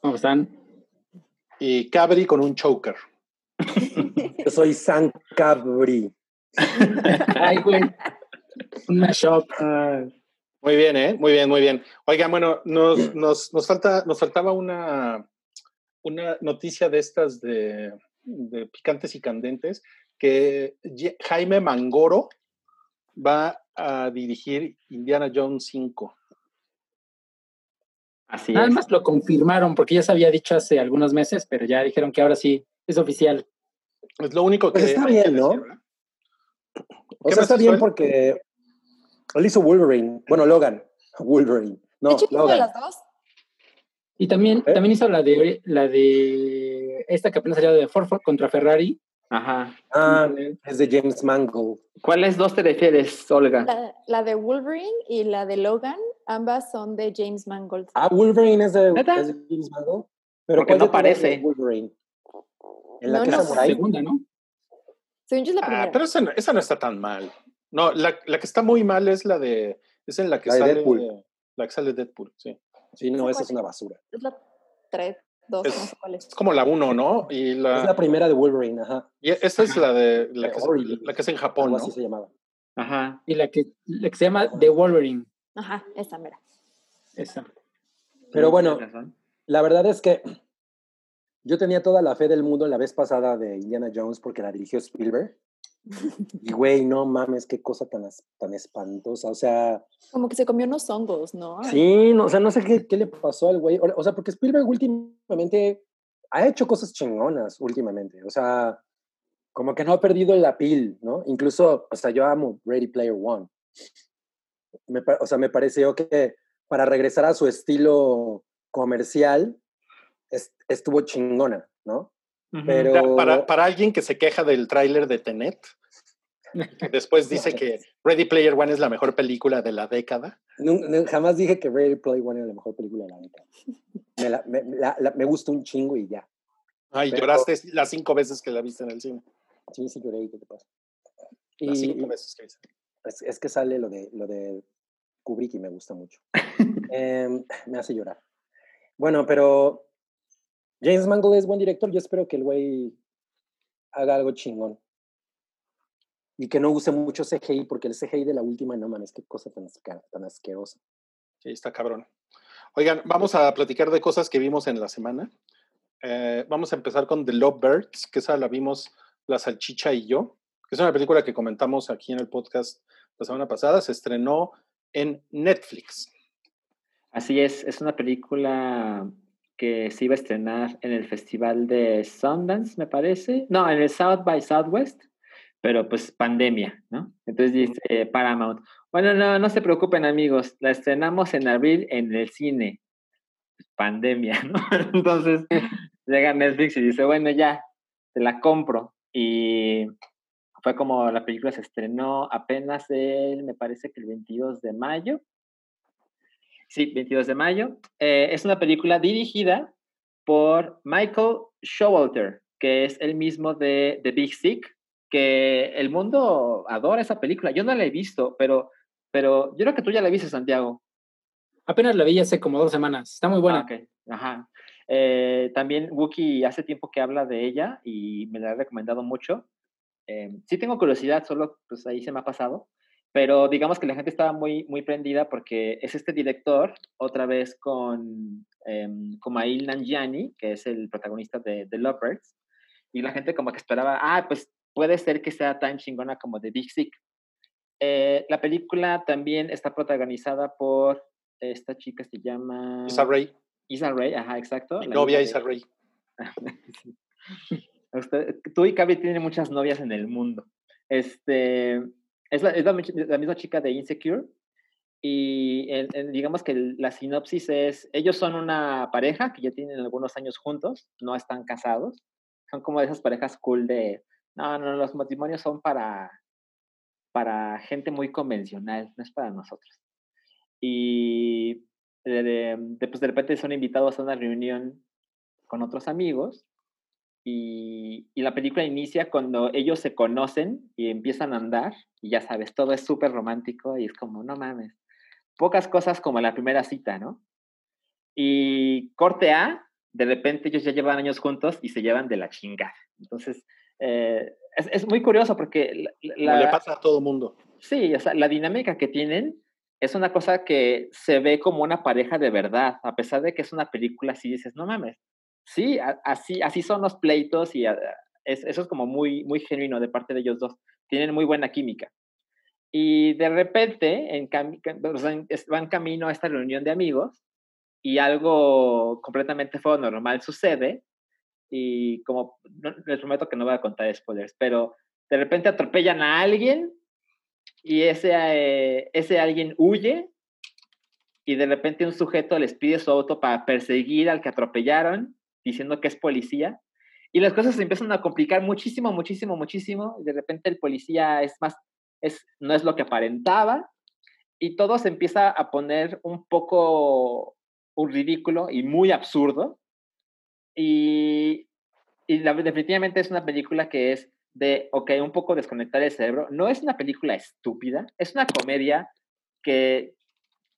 ¿Cómo están? y Cabri con un choker. yo soy San Cabri. Ay, güey. Una shop. Muy bien, ¿eh? Muy bien, muy bien. Oigan, bueno, nos, nos, nos, falta, nos faltaba una, una noticia de estas de, de picantes y candentes, que Jaime Mangoro va a dirigir Indiana Jones 5. Así Nada es. más lo confirmaron porque ya se había dicho hace algunos meses, pero ya dijeron que ahora sí es oficial. Es lo único que... Pues está que bien, ¿no? decir. O ¿Qué sea, está bien porque él hizo Wolverine. Bueno, Logan. [LAUGHS] Wolverine. No, ¿De hecho hizo Logan. las dos? Y también, ¿Eh? también hizo la de la de esta que apenas salió de Ford contra Ferrari. Ajá. Ah, es de James Mangold. ¿Cuáles dos te refieres, Olga? La, la de Wolverine y la de Logan, ambas son de James Mangold. Ah, Wolverine es de, es de James Mangold. Pero ¿cuál no de todas parece. es Wolverine. En la No, que no. es La segunda, ¿no? Según yo es la Ah, primera. pero esa no, esa no está tan mal. No, la, la que está muy mal es la de... Es en la que La sale... Deadpool. La que sale Deadpool, sí. Sí, no, ¿Esa es una basura. Es la 3, 2, Es- no sé cuál es. Es como la 1, ¿no? Y la, Es la primera de Wolverine, ajá. y esta es la de la que, es, la que es en Japón, ¿no? así se llamaba. Ajá. Y la que, la que se llama The Wolverine. Ajá, esa mera. Esa. Pero bueno. La verdad es que yo tenía toda la fe del mundo la vez pasada de Indiana Jones porque la dirigió Spielberg. [LAUGHS] Y güey, no mames, qué cosa tan, tan espantosa. O sea, Como que se comió unos hongos, ¿no? sí, no, o sea, no sé qué, qué le pasó al güey. O o sea, porque Spielberg últimamente ha hecho cosas chingonas últimamente. O sea, como que no ha perdido la pil, ¿no? Incluso, o sea, yo amo Ready Player One. Me o sea, me pareció que para regresar a su estilo comercial, es- estuvo chingona, ¿no? Ujú. Pero Ya, Para, para alguien que se queja del tráiler de Tenet, después dice [LAUGHS] que Ready Player One es la mejor película de la década. nun- nun- jamás dije que Ready Player One era la mejor película de la década. Me, la- me, la- la- me gusta un chingo y ya. Ay, Pero- lloraste las cinco veces que la viste en el cine. Sí, sí, lloré, ¿qué te pasa? Las Y, cinco veces que viste. Es, es que sale lo de, lo de Kubrick y me gusta mucho. [LAUGHS] Em, [SIGHS] me hace llorar. Bueno, pero James Mangold es buen director. Yo espero que el güey haga algo chingón. Y que no use mucho CGI, porque el CGI de la última, no mames, qué cosa tan, tan asquerosa. Sí, está cabrón. Oigan, vamos a platicar de cosas que vimos en la semana. Eh, vamos a empezar con The Lovebirds, que esa la vimos la salchicha y yo, es una película que comentamos aquí en el podcast la semana pasada. Se estrenó en Netflix. Así es, es una película que se iba a estrenar en el festival de Sundance, me parece. No, en el South by Southwest, pero pues pandemia, ¿no? Entonces dice Paramount, bueno, no, no se preocupen amigos, la estrenamos en abril en el cine. Pandemia, [LAUGHS] ¿no? Entonces [LAUGHS] llega Netflix y dice, bueno, ya, te la compro. Y fue como la película se estrenó apenas el, me parece que el 22 de mayo. Sí, 22 de mayo. Eh, es una película dirigida por Michael Showalter, que es el mismo de The Big Sick, que el mundo adora esa película. Yo no la he visto, pero, pero yo creo que tú ya la viste, Santiago. Apenas la vi hace como dos semanas. Está muy buena. Ah, ok. Ajá. Eh, también Wookie hace tiempo que habla de ella y me la ha recomendado mucho. Eh, sí tengo curiosidad, solo pues ahí se me ha pasado, pero digamos que la gente estaba muy, muy prendida porque es este director, otra vez con eh, Kumail Nanjiani, que es el protagonista de The Lovebirds, y la gente como que esperaba, ah, pues puede ser que sea tan chingona como The Big Sick. Eh, la película también está protagonizada por esta chica, se llama... Isa Rae, Isa Rae, ajá, exacto. mi novia de- Rae. [LAUGHS] Usted- tú y Cavi tienen muchas novias en el mundo. Este, es la, misma chica de Insecure. Y digamos que la sinopsis es, ellos son una pareja que ya tienen algunos años juntos, no están casados. Son como esas parejas cool de, no, no, los matrimonios son para, para gente muy convencional, no es para nosotros. Y de, de- pues de repente son invitados a una reunión con otros amigos y, y la película inicia cuando ellos se conocen y empiezan a andar y ya sabes, todo es súper romántico y es como, no mames, pocas cosas como la primera cita, ¿no? Y corte A, de repente ellos ya llevan años juntos y se llevan de la chingada. Entonces, eh, es, es muy curioso porque la, la- le pasa a todo mundo. Sí, o sea, la dinámica que tienen es una cosa que se ve como una pareja de verdad, a pesar de que es una película, así dices, no mames. Sí, así, así son los pleitos y eso es como muy, muy genuino de parte de ellos dos. Tienen muy buena química. Y de repente en cami- ca- o sea, en- es- van camino a esta reunión de amigos y algo completamente fuera normal sucede y como, no- les prometo que no voy a contar spoilers, pero de repente atropellan a alguien y ese, eh, ese alguien huye y de repente un sujeto les pide su auto para perseguir al que atropellaron, diciendo que es policía. Y las cosas se empiezan a complicar muchísimo, muchísimo, muchísimo. Y de repente el policía es más, es, no es lo que aparentaba. Y todo se empieza a poner un poco un ridículo y muy absurdo. Y, y definitivamente es una película que es de, ok, un poco desconectar el cerebro. No es una película estúpida, es una comedia que,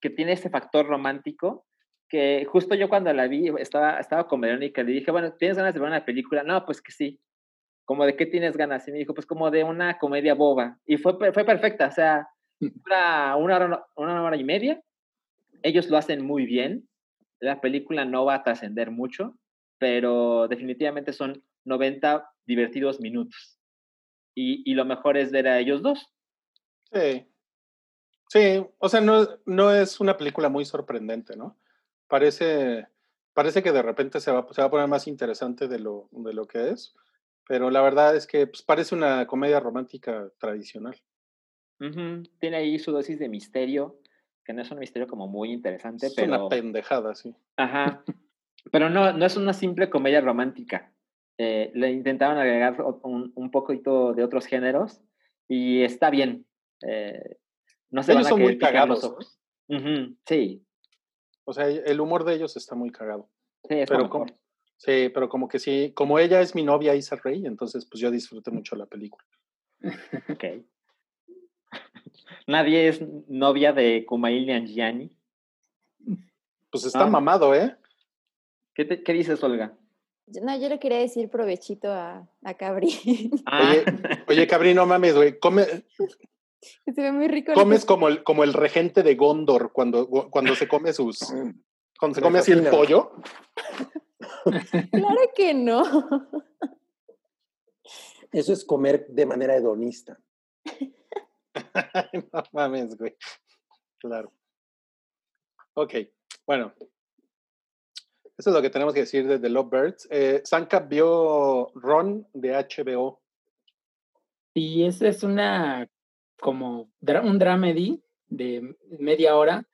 que tiene ese factor romántico que justo yo cuando la vi estaba, estaba con Verónica y le dije, bueno, ¿tienes ganas de ver una película? No, pues que sí. Como de qué tienes ganas? Y me dijo, pues como de una comedia boba. Y fue, fue perfecta, o sea, dura una hora, una hora y media. Ellos lo hacen muy bien. La película no va a trascender mucho, pero definitivamente son 90 divertidos minutos. Y, y lo mejor es ver a ellos dos. Sí. Sí, o sea, no, no es una película muy sorprendente, ¿no? Parece, parece que de repente se va, se va a poner más interesante de lo, de lo que es, pero la verdad es que pues, parece una comedia romántica tradicional. Ujú, Tiene ahí su dosis de misterio. que no es un misterio como muy interesante, Es pero... una pendejada, sí. Ajá. [LAUGHS] Pero no, no es una simple comedia romántica. Eh, le intentaron agregar un, un poquito de otros géneros y está bien. Eh, no se Ellos van a son muy los cagados, ¿no? ojos. Ujú, Sí, O sea, el humor de ellos está muy cagado. sí, es Pero como, sí, pero como que sí, como ella es mi novia Isa Rey, entonces pues yo disfruté mucho la película. [LAUGHS] Ok. [LAUGHS] Nadie es novia de Kumail Nanjiani. Pues [LAUGHS] está Ah. mamado, ¿eh? ¿Qué, te- qué dices, Olga? No, yo le quería decir provechito a, a Cabri. Ah, Oye, oye, Cabri, no mames, güey. Come, Se ve muy rico. el comes como el, como el regente de Gondor cuando, cuando se come sus. Cuando se Me come así el pollo. Claro que no. Eso es comer de manera hedonista. [LAUGHS] no mames, güey. Claro. Ok, bueno. Eso es lo que tenemos que decir de The Lovebirds. Eh, Sanka vio Ron de HBO. Y esa es una como un dramedy de media hora,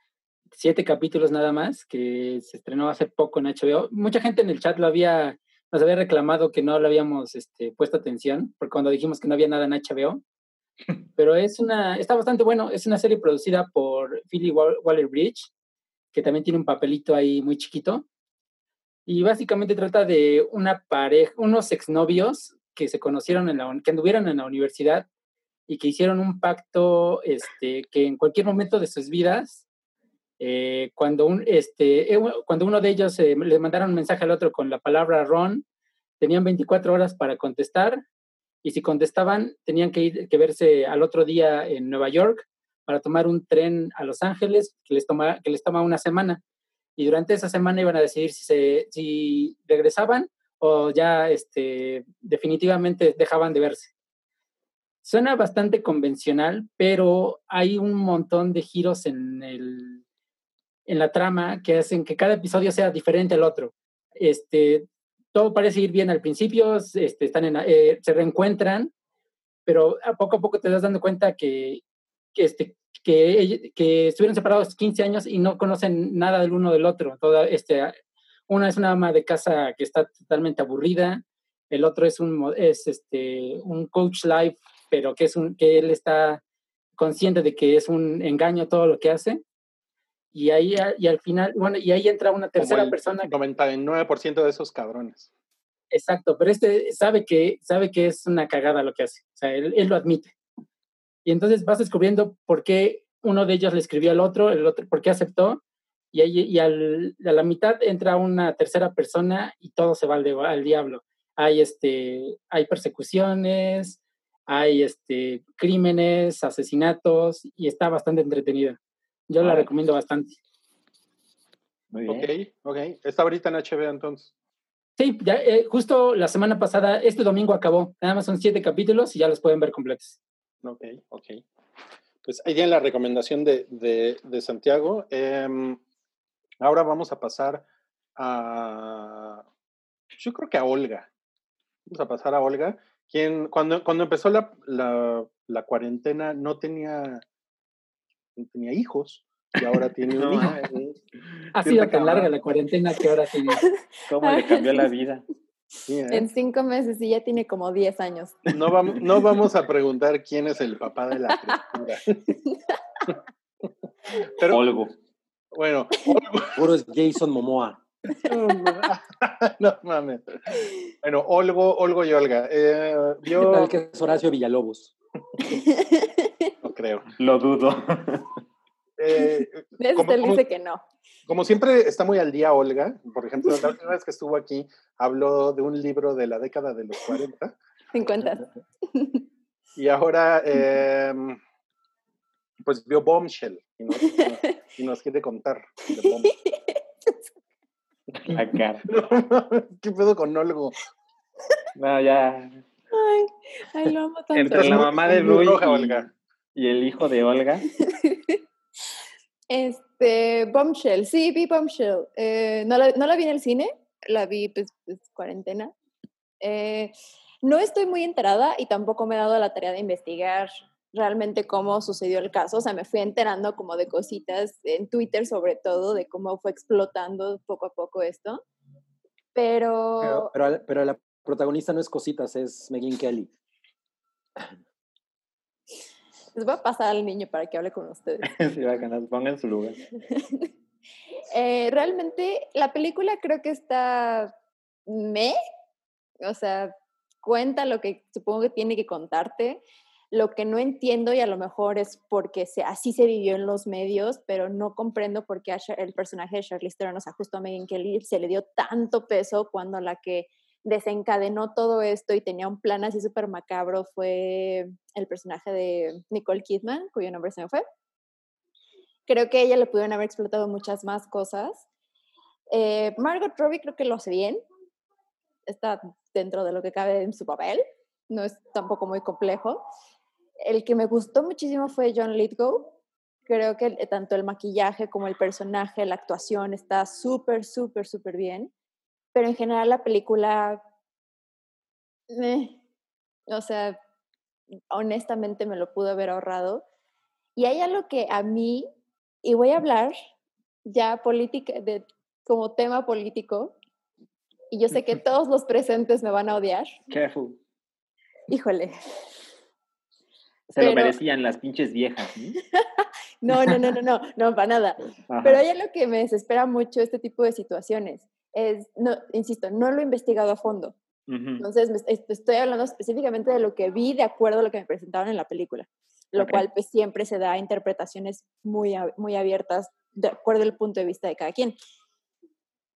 siete capítulos nada más, que se estrenó hace poco en HBO. Mucha gente en el chat lo había, nos había reclamado que no le habíamos este, puesto atención, porque cuando dijimos que no había nada en HBO. [LAUGHS] Pero es una, está bastante bueno, es una serie producida por Philly Waller Bridge, que también tiene un papelito ahí muy chiquito. Y básicamente trata de una pareja, unos exnovios que se conocieron en la, que anduvieron en la universidad y que hicieron un pacto este, que en cualquier momento de sus vidas, eh, cuando, un, este, eh, cuando uno de ellos eh, le mandaron un mensaje al otro con la palabra Ron, tenían 24 horas para contestar y si contestaban tenían que, ir, que verse al otro día en Nueva York para tomar un tren a Los Ángeles que les toma, que les toma una semana. Y durante esa semana iban a decidir si, si regresaban o ya este, definitivamente dejaban de verse. Suena bastante convencional, pero hay un montón de giros en, el, en la trama que hacen que cada episodio sea diferente al otro. Este, todo parece ir bien al principio, este, están en, eh, se reencuentran, pero a poco a poco te das dando cuenta que, este, que, que estuvieron separados 15 años y no conocen nada del uno del otro. Toda, este, una es una ama de casa que está totalmente aburrida, el otro es un, es este, un coach life, pero que, es un, que él está consciente de que es un engaño todo lo que hace. Y ahí, y al final, bueno, y ahí entra una tercera persona. 99% de esos cabrones. Exacto, pero este sabe que, sabe que es una cagada lo que hace. O sea, él, él lo admite. Y entonces vas descubriendo por qué uno de ellos le escribió al otro, el otro, por qué aceptó, y, ahí, y al, a la mitad entra una tercera persona y todo se va al, de, al diablo. Hay, este, hay persecuciones, hay este, crímenes, asesinatos, y está bastante entretenida. Yo la recomiendo bastante. Muy bien. Ok, ok. Está ahorita en HBO entonces. Sí, ya, eh, justo la semana pasada, este domingo acabó. Nada más son siete capítulos y ya los pueden ver completos. Ok, ok. Pues ahí tienen la recomendación de, de, de Santiago. Eh, ahora vamos a pasar a. Yo creo que a Olga. Vamos a pasar a Olga, quien cuando, cuando empezó la, la, la cuarentena no tenía, no tenía hijos y ahora [LAUGHS] tiene un No, hijo. ay, Ha sido tan larga la cuarentena que ahora tiene. [LAUGHS] ¿Cómo le cambió la vida? Sí, ¿eh? En cinco meses y ya tiene como 10 años. no, vamos, no vamos a preguntar quién es el papá de la criatura. [LAUGHS] Pero Olgo. bueno, Puro es Jason Momoa. [LAUGHS] no mames. Bueno, Olgo, Olgo y Olga. Eh, ¿Qué yo tal que es Horacio Villalobos? no creo. Lo dudo. Eh, como- él como- dice que no. como siempre está muy al día Olga. Por ejemplo, la última vez que estuvo aquí habló de un libro de la década de los 40 50. y ahora eh, pues vio Bombshell y nos, y nos quiere contar de Bombshell. [LAUGHS] La cara. [LAUGHS] ¿Qué pedo con Olgo? No, ya. Ay, ay, lo amo tanto. Entre la mamá de Luis roja, y, Olga. y el hijo de Olga. [LAUGHS] Este, Bombshell, sí, vi Bombshell. Eh, no, la, no la vi en el cine, la vi pues, pues cuarentena. Eh, no estoy muy enterada y tampoco me he dado la tarea de investigar realmente cómo sucedió el caso. O sea, me fui enterando como de cositas en Twitter sobre todo, de cómo fue explotando poco a poco esto. Pero... Pero, pero, pero la protagonista no es cositas, es Megan Kelly. Les voy a pasar al niño para que hable con ustedes. [LAUGHS] sí, bacanas, ponga en su lugar. [LAUGHS] Eh, realmente la película creo que está me, o sea, cuenta lo que supongo que tiene que contarte. Lo que no entiendo y a lo mejor es porque así se vivió en los medios, pero no comprendo por qué el personaje de Charlize Theron, o sea, justo a Megan Kelly, se le dio tanto peso cuando la que desencadenó todo esto y tenía un plan así súper macabro fue el personaje de Nicole Kidman, cuyo nombre se me fue. Creo que ella le pudieron haber explotado muchas más cosas. Eh, Margot Robbie creo que lo hace bien. Está dentro de lo que cabe en su papel. No es tampoco muy complejo. El que me gustó muchísimo fue John Lithgow. Creo que eh, tanto el maquillaje como el personaje, la actuación está súper, súper, súper bien. Pero en general la película, meh, o sea, honestamente me lo pudo haber ahorrado. Y hay algo que a mí, y voy a hablar ya política, de, como tema político, y yo sé que [LAUGHS] todos los presentes me van a odiar. Careful. Híjole, Se lo Pero- merecían las pinches viejas. ¿no? [LAUGHS] no, no, no, no, no, no, para nada. [LAUGHS] Ajá. Pero hay algo que me desespera mucho este tipo de situaciones. Es, no, insisto, no lo he investigado a fondo. Entonces, me estoy hablando específicamente de lo que vi de acuerdo a lo que me presentaron en la película, lo Ok. cual pues siempre se da interpretaciones muy, muy abiertas de acuerdo al punto de vista de cada quien.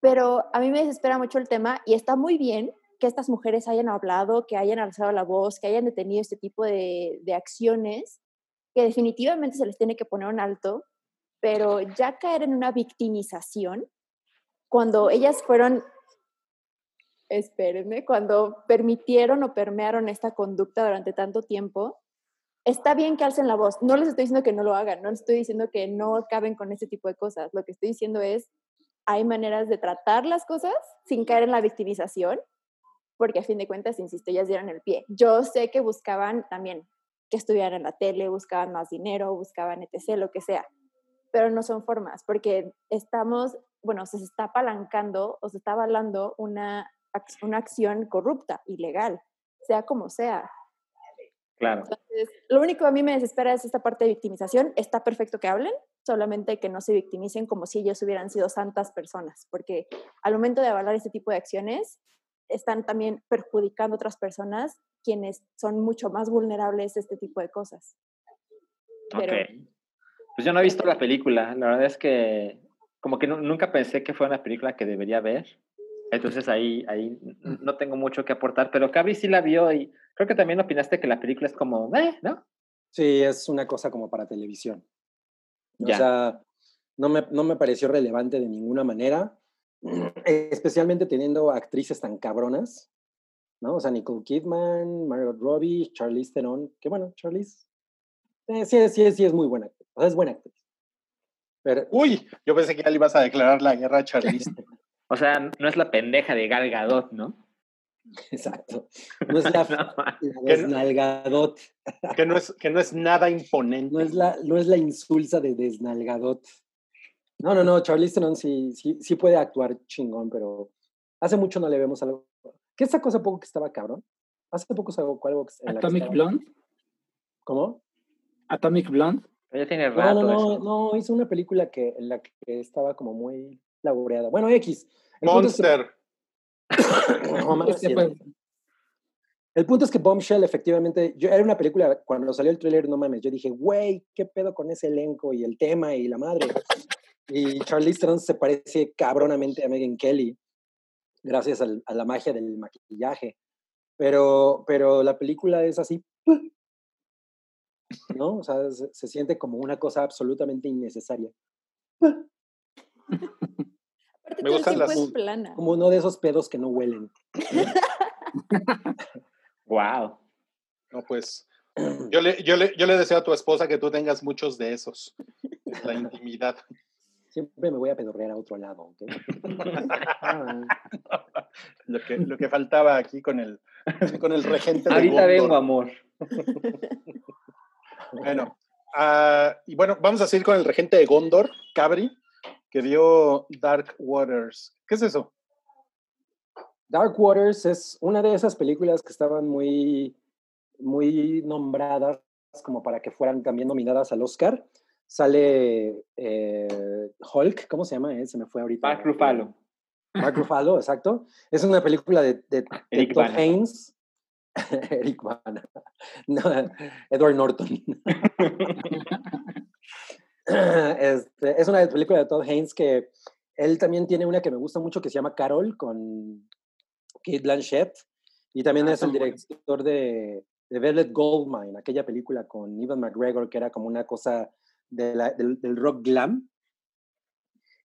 Pero a mí me desespera mucho el tema y está muy bien que estas mujeres hayan hablado, que hayan alzado la voz, que hayan detenido este tipo de, acciones, que definitivamente se les tiene que poner un alto, pero ya caer en una victimización, cuando ellas fueron espérenme, cuando permitieron o permearon esta conducta durante tanto tiempo, está bien que alcen la voz. No les estoy diciendo que no lo hagan, no les estoy diciendo que no acaben con este tipo de cosas. Lo que estoy diciendo es, hay maneras de tratar las cosas sin caer en la victimización, porque a fin de cuentas, insisto, ellas dieron el pie. Yo sé que buscaban también que estuvieran en la tele, buscaban más dinero, buscaban etc., lo que sea, pero no son formas, porque estamos, bueno, se está apalancando o se está avalando una, una acción corrupta, ilegal, sea como sea. Claro. Entonces, lo único que a mí me desespera es esta parte de victimización. Está perfecto que hablen, solamente que no se victimicen como si ellos hubieran sido santas personas, porque al momento de avalar este tipo de acciones, están también perjudicando a otras personas quienes son mucho más vulnerables a este tipo de cosas. Pero- Ok. Pues yo no he visto la película. La verdad es que como que nu- nunca pensé que fuera una película que debería ver. Entonces ahí, ahí no tengo mucho que aportar. Pero Cabri sí la vio y creo que también opinaste que la película es como, eh, ¿no? Sí, es una cosa como para televisión. Ya. O sea, no me, no me pareció relevante de ninguna manera, especialmente teniendo actrices tan cabronas, ¿no? O sea, Nicole Kidman, Margot Robbie, Charlize Theron, que bueno, Charlize, eh, sí, sí, sí es muy buena actriz, o sea, es buena actriz. Pero, Uy, yo pensé que ya le ibas a declarar la guerra a Charlize. [LAUGHS] O sea, no es la pendeja de Gal Gadot, ¿no? exacto, no es la, [LAUGHS] No, la desnalgadot, que, no es, que no es nada imponente. no es la, no es la insulsa de desnalgadot. No, no, no, Charlize Theron sí, sí, sí puede actuar chingón, pero hace mucho no le vemos algo. ¿Qué esa cosa poco que estaba cabrón? Hace poco sacó algo que- en la que Atomic Blonde. ¿Cómo? Atomic Blonde. ya tiene No, rato no, no, eso. no, hizo una película que, en la que estaba como muy laureada. Bueno, X. El punto es que- Monster. [COUGHS] No, más Este El punto es que Bombshell, efectivamente, yo era una película, cuando salió el tráiler, no mames, yo dije, güey, ¿qué pedo con ese elenco y el tema y la madre? Y Charlize Theron se parece cabronamente a Megan Kelly, gracias al- a la magia del maquillaje. Pero, pero la película es así, ¿no? O sea, se, se siente como una cosa absolutamente innecesaria. Aparte, Me gustan las- es plana. Como uno de esos pedos que no huelen. [LAUGHS] Wow. No, pues. Yo le, yo, le, yo le deseo a tu esposa que tú tengas muchos de esos. La intimidad. Siempre me voy a pedorrear a otro lado, ¿ok? [LAUGHS] Lo que, lo que faltaba aquí con el, [LAUGHS] con el regente de Ahorita Gondor. vengo, amor. [LAUGHS] Bueno, ah, y bueno, vamos a seguir con el regente de Gondor, Cabri, que vio Dark Waters. ¿Qué es eso? Dark Waters es una de esas películas que estaban muy, muy nombradas como para que fueran también nominadas al Oscar. Sale eh, Hulk, ¿cómo se llama? Eh? Se me fue ahorita. Mark Ruffalo. Mark [LAUGHS] Ruffalo, exacto. Es una película de, de, de Eric Todd Bana. Haynes. [LAUGHS] Eric Bana. [LAUGHS] No, Edward Norton. Este, es una película de Todd Haynes que él también tiene una que me gusta mucho que se llama Carol con Kate Blanchett y también Ah, es el director de, de Velvet Goldmine, aquella película con Evan McGregor que era como una cosa del, rock glam.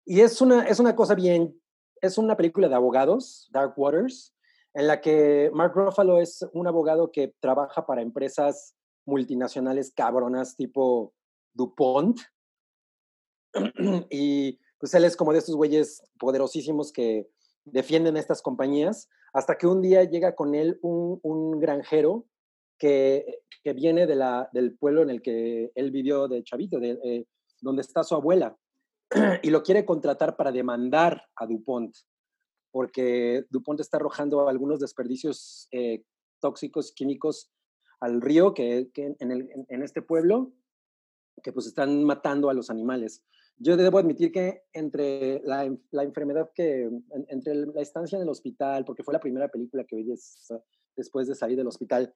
Y es una, es una cosa bien, es una película de abogados, Dark Waters, en la que Mark Ruffalo es un abogado que trabaja para empresas multinacionales cabronas tipo DuPont. [CLEARS THROAT] y pues él es como de estos güeyes poderosísimos que defienden estas compañías, hasta que un día llega con él un granjero que, viene de la, del pueblo en el que él vivió de chavito, eh, donde está su abuela, [CLEARS THROAT] y lo quiere contratar para demandar a DuPont, porque DuPont está arrojando algunos desperdicios eh, tóxicos, químicos al río que, en, este pueblo, que pues están matando a los animales. Yo debo admitir que entre la, en- la enfermedad que, en- entre la estancia en el hospital, porque fue la primera película que vi des- después de salir del hospital,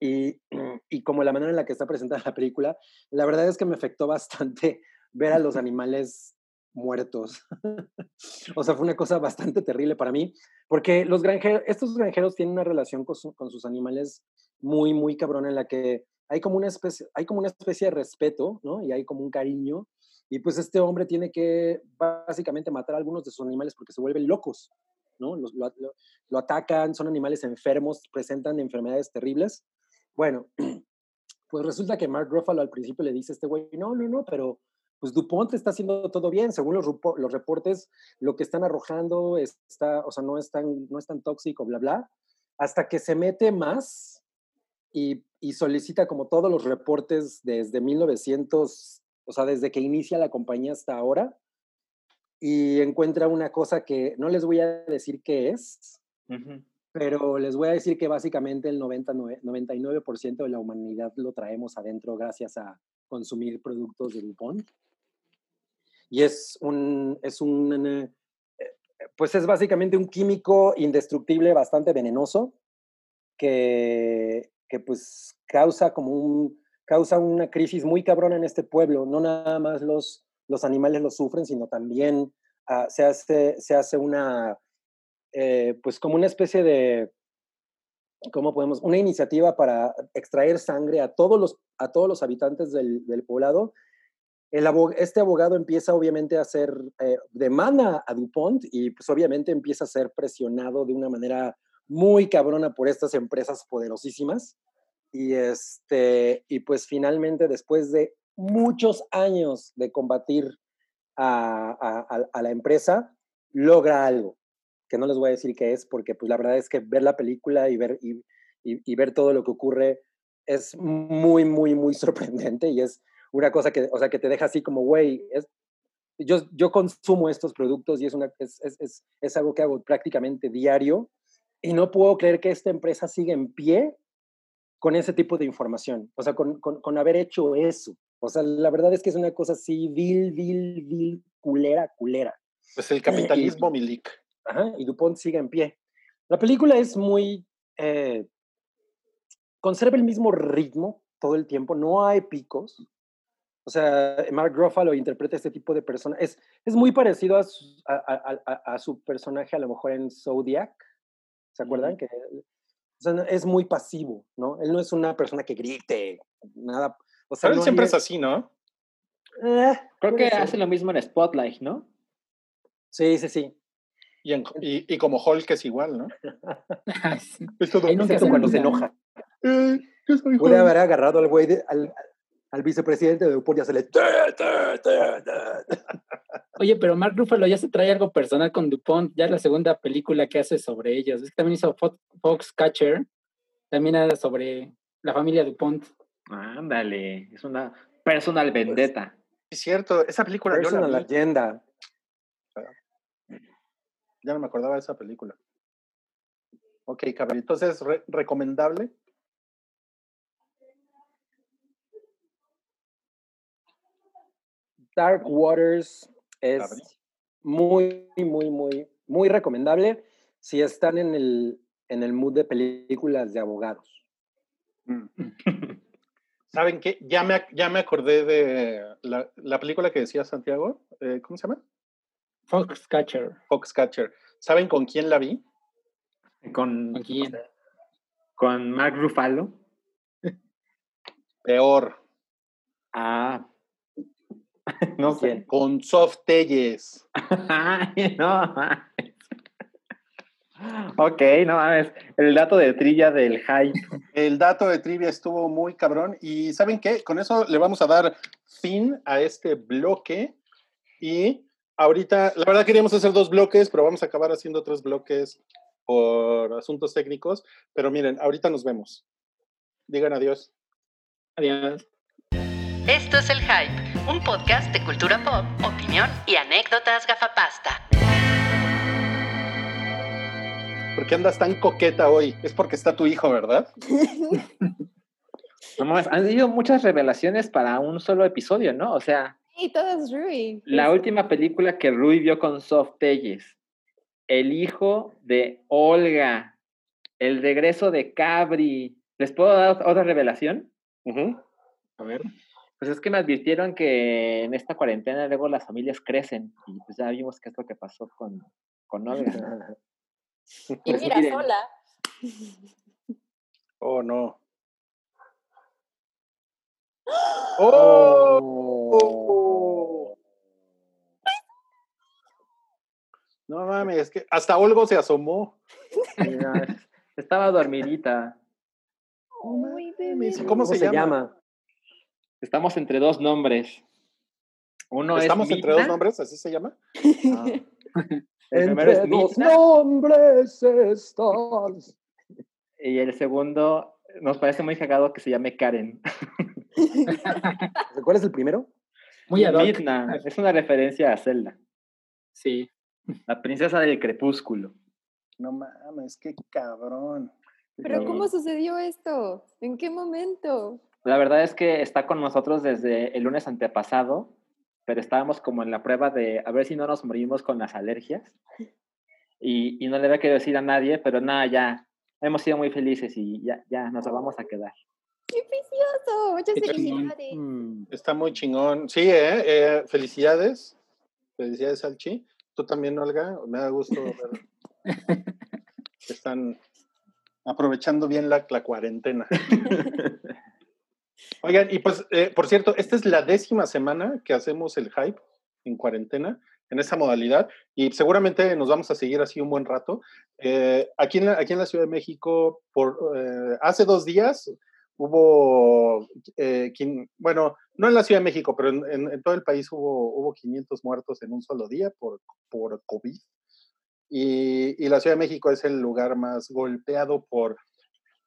y, y como la manera en la que está presentada la película, la verdad es que me afectó bastante [LAUGHS] ver a los [LAUGHS] animales muertos. [LAUGHS] o sea, fue una cosa bastante terrible para mí, porque los granjeros, estos granjeros tienen una relación con, su- con sus animales muy, muy cabrón en la que hay como una especie, hay como una especie de respeto, ¿no? Y hay como un cariño. Y pues este hombre tiene que básicamente matar a algunos de sus animales porque se vuelven locos, ¿no? Lo, lo- lo atacan, son animales enfermos, presentan enfermedades terribles. Bueno, [CLEARS THROAT] pues resulta que Mark Ruffalo al principio le dice a este güey, no, no, no, pero pues DuPont está haciendo todo bien, según los, los reportes, lo que están arrojando está, o sea, no es tan, no es tan tóxico, bla, bla, hasta que se mete más y, y solicita como todos los reportes desde 1900, o sea, desde que inicia la compañía hasta ahora, y encuentra una cosa que no les voy a decir qué es, pero les voy a decir que básicamente el 99, 99% de la humanidad lo traemos adentro gracias a consumir productos de DuPont. Y es un, es un, eh, pues es básicamente un químico indestructible bastante venenoso que, que pues causa como un, causa una crisis muy cabrona en este pueblo. No nada más los, los animales lo sufren, sino también ah, se, hace, se hace una, eh, pues como una especie de, ¿cómo podemos? Una iniciativa para extraer sangre a todos los, a todos los habitantes del, del poblado. El abo- este abogado empieza obviamente a hacer, eh, demanda a DuPont y pues obviamente empieza a ser presionado de una manera muy cabrona por estas empresas poderosísimas. Y, este, y pues finalmente después de muchos años de combatir a- a la empresa, logra algo que no les voy a decir qué es, porque pues la verdad es que ver la película y ver, y, y- y ver todo lo que ocurre es muy, muy, muy [LAUGHS] sorprendente y es una cosa que, o sea, que te deja así como, güey, es, yo, yo consumo estos productos y es, una, es, es, es, es algo que hago prácticamente diario y no puedo creer que esta empresa siga en pie con ese tipo de información, o sea, con, con, con haber hecho eso. O sea, la verdad es que es una cosa así, vil, vil, vil, culera, culera. Pues el [CLEARS THROAT] capitalismo, Milik. Ajá, y DuPont sigue en pie. La película es muy... eh, conserva el mismo ritmo todo el tiempo, no hay picos. O sea, Mark Ruffalo interpreta este tipo de persona. Es, es muy parecido a su, a, a- a- su personaje, a lo mejor en Zodiac. ¿Se acuerdan? Que, o sea, no- es muy pasivo, ¿no? Él no es una persona que grite, nada. O sea, Pero él no siempre hay- es así, ¿no? Eh, Creo que ser. hace lo mismo en Spotlight, ¿no? Sí, sí, sí. Y, en- y, y como Hulk es igual, ¿no? [LAUGHS] Sí. Es todo. Ahí nunca se cuando se enoja. Eh, yo soy haber agarrado al güey, de- al, al vicepresidente de DuPont y hacerle... Oye, pero Mark Ruffalo ya se trae algo personal con DuPont, ya es la segunda película que hace sobre ellos. Es que también hizo Fo- Foxcatcher, también era sobre la familia DuPont. Ándale, es una personal vendetta. Es cierto, esa película yo Personal la vi. Agenda. Ya no me acordaba de esa película. Ok, cabrón. Entonces, re- recomendable. Dark Waters es Cabrón. muy, muy, muy, muy recomendable si están en el, en el mood de películas de abogados. Mm. [LAUGHS] ¿Saben qué? Ya me, ya me acordé de la, la película que decía Santiago. eh, ¿Cómo se llama? Foxcatcher. Foxcatcher. ¿Saben con quién la vi? Con, ¿Con quién? con Mark Ruffalo. [LAUGHS] Peor. Ah. [LAUGHS] no sé. Con Soft Telles. [LAUGHS] No. Ok, no mames. El dato de trilla del hype. El dato de trivia estuvo muy cabrón. Y ¿saben qué? Con eso le vamos a dar fin a este bloque. Y ahorita, la verdad queríamos hacer dos bloques, pero vamos a acabar haciendo tres bloques por asuntos técnicos. Pero miren, ahorita nos vemos. Digan adiós. Adiós. Esto es El Hype, un podcast de cultura pop, opinión y anécdotas gafapasta. ¿Por qué andas tan coqueta hoy? Es porque está tu hijo, ¿verdad? [LAUGHS] No han sido muchas revelaciones para un solo episodio, ¿no? O sea, Y todo es Rui. la Es- última película que Rui vio con Soft Telles, El hijo de Olga, El regreso de Cabri. ¿Les puedo dar otra revelación? Ujú. A ver. Pues es que me advirtieron que en esta cuarentena luego las familias crecen y pues ya vimos qué es lo que pasó con, con Olga. [LAUGHS] Y Pues mira, miren. sola. Oh, no. Oh. No mames, es que hasta Olgo se asomó. Mira, Estaba dormidita. ¿Cómo, ¿Cómo se, se llama? llama? Estamos entre dos nombres. Uno ¿Estamos es entre dos nombres? ¿Así se llama? Ah. El primero Entre es dos nombres estás. y el segundo nos parece muy cagado que se llame Karen. [LAUGHS] ¿Cuál es el primero? Muy ad hoc. Midna es una referencia a Zelda, Sí. la princesa del crepúsculo. No mames, qué cabrón. Pero. ¿cómo sucedió esto? ¿En qué momento? La verdad es que está con nosotros desde el lunes antepasado, pero estábamos como en la prueba de a ver si no nos morimos con las alergias. Y, y no le había querido decir a nadie, pero nada, ya hemos sido muy felices y ya, ya nos la vamos a quedar. ¡Qué precioso! Muchas Qué felicidades. Mm. Está muy chingón. Sí, ¿eh? Eh, felicidades. Felicidades, Alchi. Tú también, Olga. Me da gusto ver [LAUGHS] que están aprovechando bien la, la cuarentena. [LAUGHS] Oigan, y pues, eh, por cierto, esta es la décima semana que hacemos el hype en cuarentena, en esa modalidad, y seguramente nos vamos a seguir así un buen rato. Eh, aquí, en la, aquí en la Ciudad de México, por, eh, hace dos días hubo, eh, bueno, no en la Ciudad de México, pero en, en- en todo el país hubo, hubo 500 muertos en un solo día por, por COVID. Y, y la Ciudad de México es el lugar más golpeado por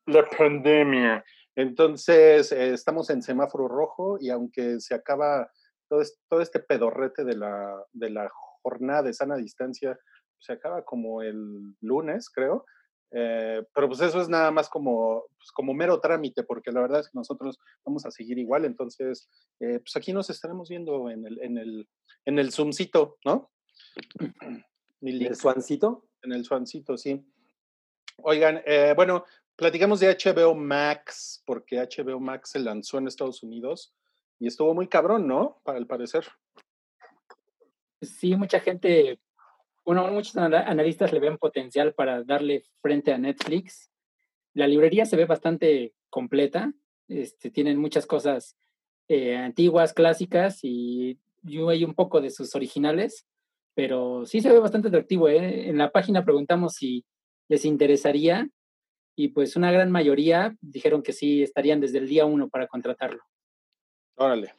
la pandemia. Entonces, eh, estamos en semáforo rojo y aunque se acaba todo, es- todo este pedorrete de la, de la jornada de sana distancia, se acaba como el lunes, creo. Eh, pero pues eso es nada más como, pues, como mero trámite, porque la verdad es que nosotros vamos a seguir igual. Entonces, eh, pues aquí nos estaremos viendo en el, en el, en el Zoomcito, ¿no? Mi ¿El link Swancito? en el Swancito, sí. Oigan, eh, bueno, platicamos de HBO Max, porque HBO Max se lanzó en Estados Unidos y estuvo muy cabrón, ¿no? Para el parecer. Sí, mucha gente, bueno, muchos ana- analistas le ven potencial para darle frente a Netflix. La librería se ve bastante completa, este, tienen muchas cosas eh, antiguas, clásicas y hay un poco de sus originales, pero sí se ve bastante atractivo. ¿eh? En la página preguntamos si les interesaría y pues una gran mayoría dijeron que sí estarían desde el día uno para contratarlo. Órale.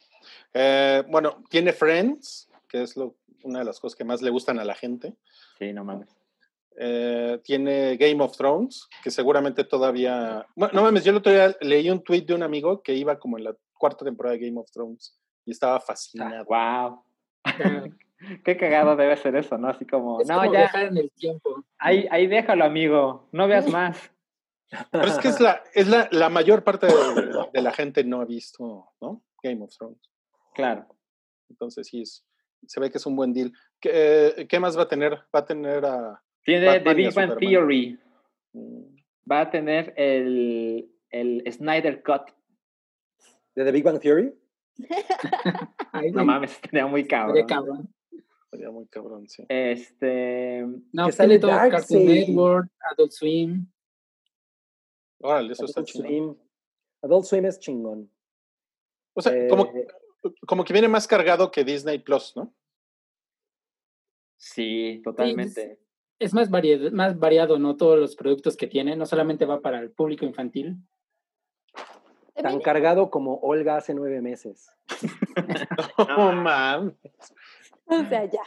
Eh, bueno, tiene Friends, que es lo, una de las cosas que más le gustan a la gente. Sí, no mames. eh, tiene Game of Thrones, que seguramente todavía... Bueno, no mames, yo el otro día leí un tweet de un amigo que iba como en la cuarta temporada de Game of Thrones y estaba fascinado. wow. [LAUGHS] Qué cagado debe ser eso, ¿no? Así como, Es no, como ya, viajar en el tiempo. ahí, ahí déjalo, amigo, no veas más. Pero es que es la, es la, la mayor parte de, de la gente no ha visto, ¿no? Game of Thrones. Claro. Entonces sí, es, se ve que es un buen deal. ¿Qué, eh, qué más va a tener? Va a tener a... Tiene Batman The Big Bang. Theory, mm, va a tener el, el Snyder Cut. ¿De The Big Bang Theory? [LAUGHS] No mames, estaría muy estaría cabrón. cabrón. Sería muy cabrón, sí. Este, No, sale todo Cartoon Darkseid. Network, Adult Swim. Órale, eso está Adult chido. Swim. Adult Swim es chingón. O sea, como, Eh, como que viene más cargado que Disney Plus, ¿no? sí, totalmente. Es más variado, más variado, ¿no? Todos los productos que tiene. No solamente va para el público infantil. tan cargado como Olga hace nueve meses. [LAUGHS] No, man. O sea, ya.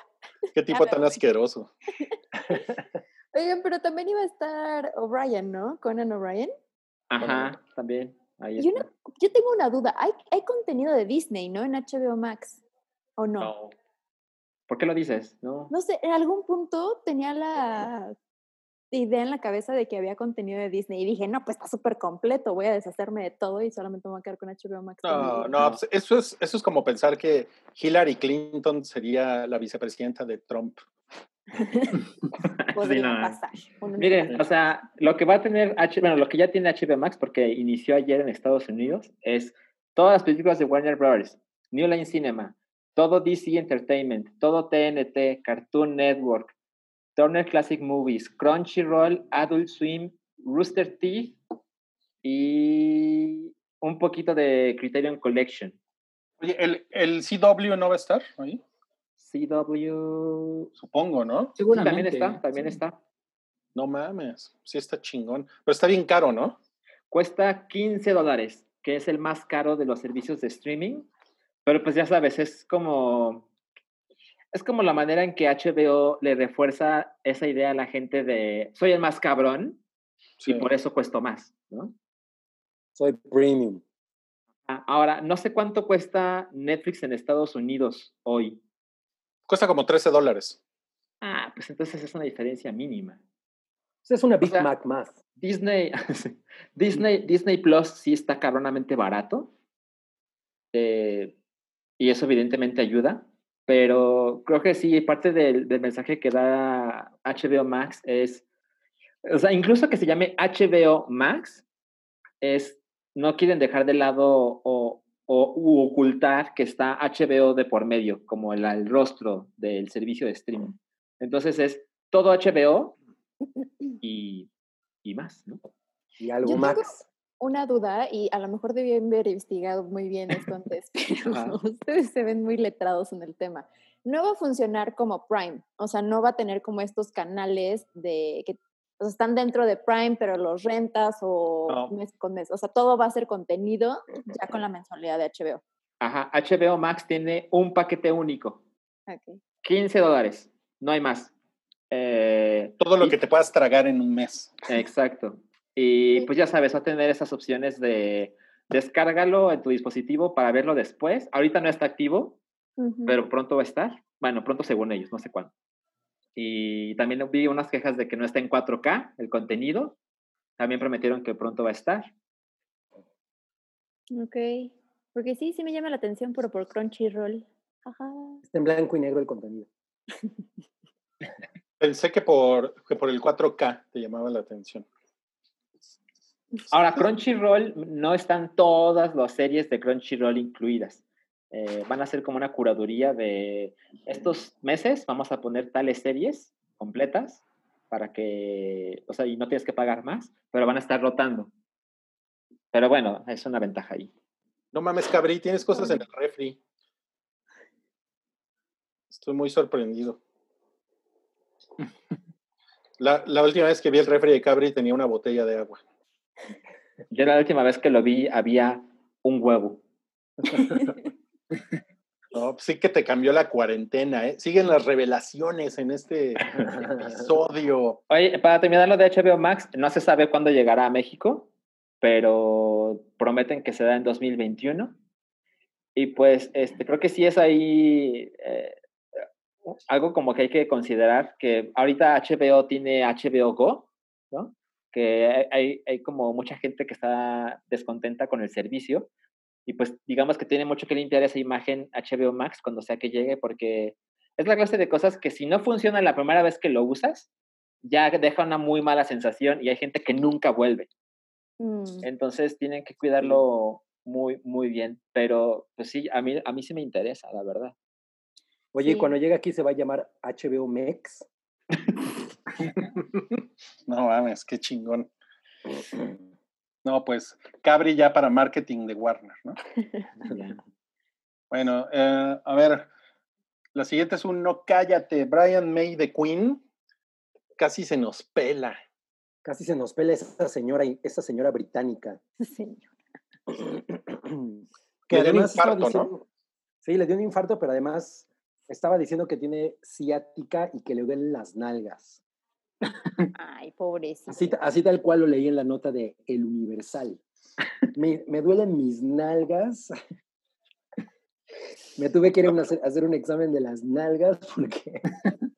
Qué tipo ver, tan asqueroso. [LAUGHS] Oigan, pero también iba a estar O'Brien, ¿no? Conan O'Brien. Ajá, también. Ahí yo tengo una duda. ¿Hay, hay contenido de Disney, ¿no? En HBO Max. ¿O no? No. ¿Por qué lo dices? No. No sé, en algún punto tenía la idea en la cabeza de que había contenido de Disney y dije, no, pues está súper completo, voy a deshacerme de todo y solamente me voy a quedar con HBO Max. No, también". no, pues eso es, eso es como pensar que Hillary Clinton sería la vicepresidenta de Trump. [LAUGHS] Podría Sí, no. pasar. uno nunca Miren, o sea, lo que va a tener H, bueno, lo que ya tiene HBO Max, porque inició ayer en Estados Unidos, es todas las películas de Warner Brothers, New Line Cinema, todo DC Entertainment, todo TNT, Cartoon Network, Turner Classic Movies, Crunchyroll, Adult Swim, Rooster Teeth y un poquito de Criterion Collection. Oye, ¿el, el CW no va a estar ahí? CW. Supongo, ¿no? Sí, Seguramente. también está, también sí. está. No mames. Sí está chingón. Pero está bien caro, ¿no? Cuesta 15 dólares, que es el más caro de los servicios de streaming. Pero pues ya sabes, es como. Es como la manera en que HBO le refuerza esa idea a la gente de soy el más cabrón Sí. y por eso cuesto más, ¿no? Soy premium. Ah, Ahora, no sé cuánto cuesta Netflix en Estados Unidos hoy. Cuesta como 13 dólares. Ah, pues entonces es una diferencia mínima. Es una Big sea, Mac más. Disney, [LAUGHS] Disney, Disney Plus sí está cabronamente barato. eh, y eso evidentemente ayuda. Pero creo que sí, parte del, del mensaje que da HBO Max es, o sea, incluso que se llame HBO Max, es, no quieren dejar de lado o, o u ocultar que está HBO de por medio, como el, el rostro del servicio de streaming. Entonces es todo HBO y, y más, ¿no? Y algo Yo tengo- Max. Una duda, y a lo mejor debí haber investigado muy bien esto antes, [LAUGHS] pero Ajá. ustedes se ven muy letrados en el tema. No va a funcionar como Prime, o sea, no va a tener como estos canales de que o sea, están dentro de Prime, pero los rentas o No. mes con mes. O sea, todo va a ser contenido ya con la mensualidad de HBO. Ajá, HBO Max tiene un paquete único, Ok. 15 dólares, no hay más. Eh, Todo lo y- que te puedas tragar en un mes. Exacto. Y Sí. pues ya sabes, va a tener esas opciones de descárgalo en tu dispositivo para verlo después. Ahorita no está activo, pero pronto va a estar. Bueno, pronto según ellos, no sé cuándo. Y también vi unas quejas de que no está en 4K el contenido. También prometieron que pronto va a estar. Ok. Porque sí, sí me llama la atención, pero por Crunchyroll. Ajá. Está en blanco y negro el contenido. [LAUGHS] Pensé que por, que por el 4K te llamaba la atención. Ahora, Crunchyroll no están todas las series de Crunchyroll incluidas. Eh, van a ser como una curaduría de estos meses. Vamos a poner tales series completas para que, o sea, y no tienes que pagar más, pero van a estar rotando. Pero bueno, es una ventaja ahí. No mames, Cabri, tienes cosas en el refri. Estoy muy sorprendido. La, la última vez que vi el refri de Cabri tenía una botella de agua. Yo la última vez que lo vi había un huevo. [LAUGHS] No, pues sí que te cambió la cuarentena, ¿eh? Siguen las revelaciones en este [LAUGHS] episodio. Oye, para terminar lo de HBO Max, no se sabe cuándo llegará a México, pero prometen que se da en 2021. Y pues este, creo que sí es ahí eh, algo como que hay que considerar, que ahorita HBO tiene HBO Go, ¿no? Que hay, hay como mucha gente que está descontenta con el servicio y pues digamos que tiene mucho que limpiar esa imagen HBO Max cuando sea que llegue, porque es la clase de cosas que si no funciona la primera vez que lo usas, ya deja una muy mala sensación y hay gente que nunca vuelve. Mm, Entonces tienen que cuidarlo muy, muy bien. Pero pues sí, a mí, a mí sí me interesa, la verdad. Oye, y Sí. cuando llegue aquí se va a llamar HBO Mex. [LAUGHS] [LAUGHS] No mames, qué chingón. [LAUGHS] No, pues Cabri ya para marketing de Warner, ¿no? [LAUGHS] Bueno, eh, a ver, la siguiente es un No Cállate, Brian May de Queen. Casi se nos pela. Casi se nos pela esa señora, esa señora británica. señor. que Le dio un infarto, ¿no? diciendo- Sí, le dio un infarto, pero además estaba diciendo que tiene ciática y que le duelen las nalgas. [LAUGHS] [LAUGHS] Ay, pobrecito. Así, así tal cual lo leí en la nota de El Universal. Me, me duelen mis nalgas. Me tuve que ir a una- hacer un examen de las nalgas porque [LAUGHS]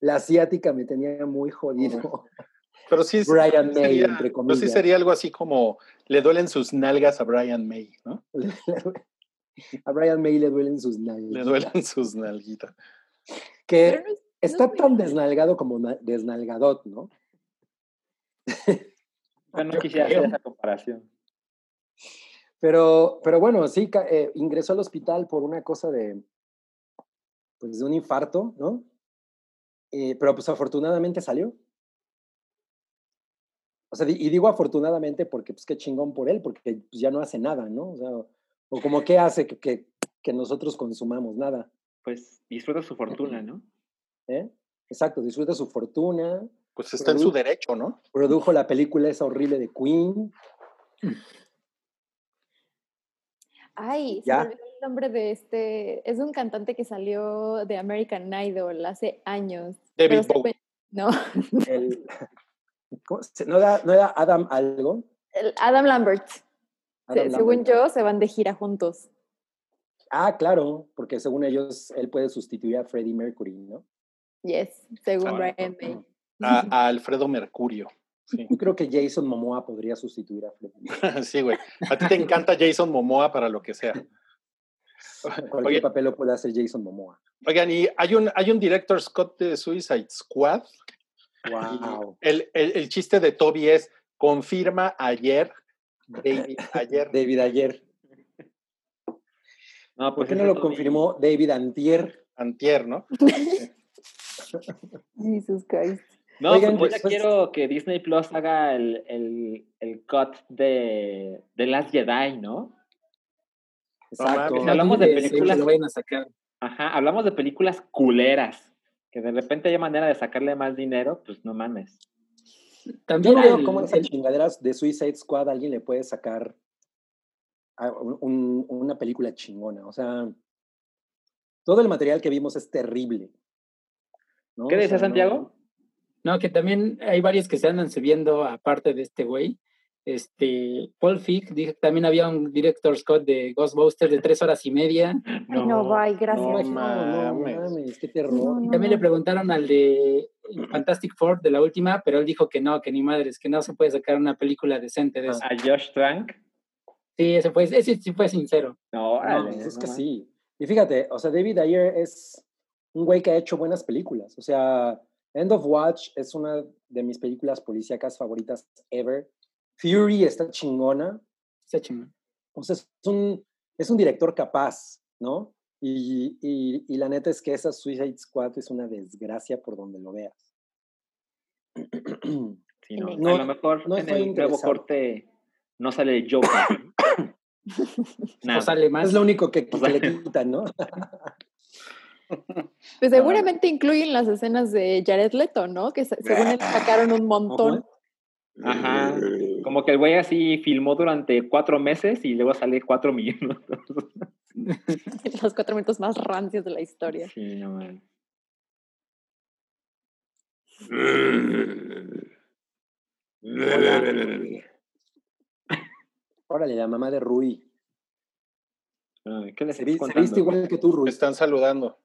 la ciática me tenía muy jodido. Pero sí, es- Brian May, sería, entre pero sí comillas. sería algo así como le duelen sus nalgas a Brian May, ¿no? A Brian May le duelen sus nalgas. Le duelen sus nalguitas. Que No está es tan desnalgado como na- desnalgadot, ¿no? Yo no quisiera hacer esa comparación. Pero, pero bueno, sí, eh, ingresó al hospital por una cosa de, pues, de un infarto, ¿no? Eh, pero pues afortunadamente salió. O sea, y digo afortunadamente porque pues qué chingón por él, porque pues, ya no hace nada, ¿no? O sea, o como qué hace que, que, que nosotros consumamos nada, Pues disfruta su fortuna, ¿no? ¿Eh? Exacto, disfruta su fortuna, Pues está en su derecho, ¿no? produjo la película esa horrible de Queen, Ay, se me olvidó el nombre de este. Es un cantante que salió de American Idol hace años. David Bowie. No, [LAUGHS] el, [LAUGHS] ¿cómo se- ¿no, era, ¿no era Adam algo? el Adam Lambert. Se- según yo, se van de gira juntos. Ah, claro, porque según ellos, él puede sustituir a Freddie Mercury, ¿no? Yes, según Ah. Brian May. A, a Alfredo Mercurio. Sí. Yo creo que Jason Momoa podría sustituir a Mercury. [LAUGHS] sí, güey. A ti te encanta Jason Momoa para lo que sea. [LAUGHS] Cualquier Oye, papel lo puede hacer Jason Momoa. oigan, y hay un, hay un director Scott de Suicide Squad. Wow. El, el, el chiste de Toby es, confirma ayer, David, ayer. [LAUGHS] David Ayer. No, ¿Por pues qué no lo confirmó David Antier? Antier, ¿no? Jesus Christ. No, Oigan, pues yo ya pues- quiero que Disney Plus haga el, el, el cut de, de Last Jedi, ¿no? Exacto. Si hablamos de Sí, películas- vayan a sacar. Ajá, hablamos de películas culeras. Que de repente haya manera de sacarle más dinero, pues no mames. También Yo veo cómo esas chingaderas de Suicide Squad alguien le puede sacar a un- un- una película chingona. O sea, todo el material que vimos es terrible. ¿No? ¿Qué O decía sea, no- Santiago? No, que también hay varios que se andan subiendo aparte de este güey. Este, Paul Fick dijo que también había un director Scott de Ghostbusters de tres horas y media. Ay, no, bye, gracias. no Ay, no, no mames. mames, qué terror. No, no. también le preguntaron al de Fantastic Four de la última, pero él dijo que no, que ni madres, que no se puede sacar una película decente de eso. A Josh Trank. Sí, ese fue, ese sí fue sincero. No, No, órale, pues es no que sí. Y fíjate, o sea, David Ayer es un güey que ha hecho buenas películas. O sea, End of Watch es una de mis películas policíacas favoritas ever. Fury está chingona. Está chingón. O sea, es un, es un director capaz, ¿no? Y, y, y la neta es que esa Suicide Squad es una desgracia por donde lo veas. [CLEARS THROAT] Sí, no. No, a lo mejor no en el nuevo corte no sale el Joker. [COUGHS] Nada. O sale más. Es lo único que, que [LAUGHS] sea, le quitan, ¿no? [LAUGHS] [LAUGHS] Pues seguramente incluyen las escenas de Jared Leto, ¿no? Que se- según él sacaron un montón. Ajá. Como que el güey así filmó durante cuatro meses y luego sale cuatro [LAUGHS] millones. [LAUGHS] Los cuatro minutos más rancios de la historia. Sí, no man. Órale, la mamá de Rui. ¿Qué les Se, viste igual que tú, Me Rui. están saludando.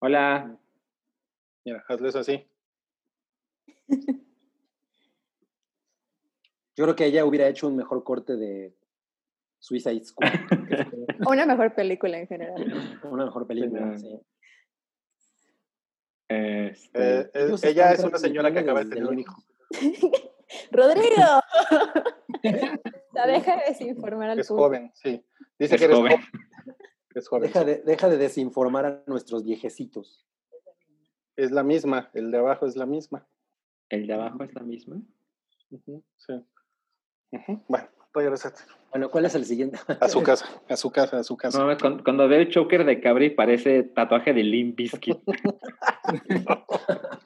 Hola. Mira, hazles así. [LAUGHS] Yo creo que ella hubiera hecho un mejor corte de Suicide Squad. [LAUGHS] Una mejor película en general. Una mejor película, Sí, sí. Este, Eh, eh, ella es una señora que acaba de tener un hijo. [LAUGHS] ¡Rodrigo! La deja de desinformar al Es público. joven, sí. Dice Es que eres joven. joven. Es joven. Deja de, deja de desinformar a nuestros viejecitos. Es la misma. El de abajo es la misma. ¿El de abajo es la misma? Ujú, Sí. Ujú, Bueno, regresate. Bueno, ¿cuál es el siguiente? A su [LAUGHS] casa, a su casa, a su casa. No, cuando, cuando veo el choker de Cabri parece tatuaje de Limp Bizkit. [LAUGHS]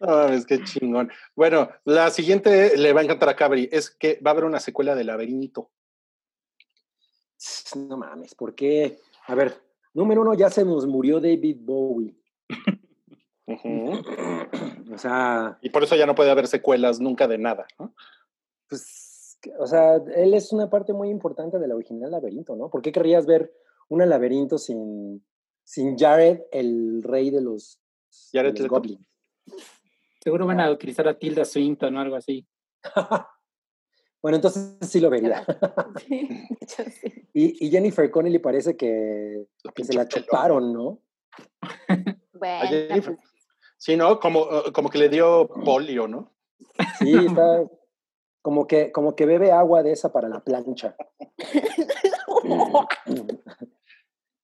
No mames, qué chingón. Bueno, la siguiente le va a encantar a Cabri. Es que va a haber una secuela de Laberinto. No mames, ¿por qué? A ver, número uno, ya se nos murió David Bowie. Ujú. [CLEARS THROAT] O sea, Y por eso ya no puede haber secuelas nunca de nada. ¿no? pues, o sea, él es una parte muy importante del original laberinto, ¿no? ¿Por qué querrías ver un laberinto sin, sin Jared, el rey de los, de Jared los goblins? Seguro van a utilizar a Tilda Swinton o algo así. [LAUGHS] bueno, entonces sí lo vería. [LAUGHS] Sí, sí. y, y Jennifer Connelly parece que, se la chuparon, ¿no? Bueno, A Jennifer. pues, Sí, ¿no? Como, eh, como que le dio polio, ¿no? Sí, está como que, como que bebe agua de esa para la plancha. [LAUGHS]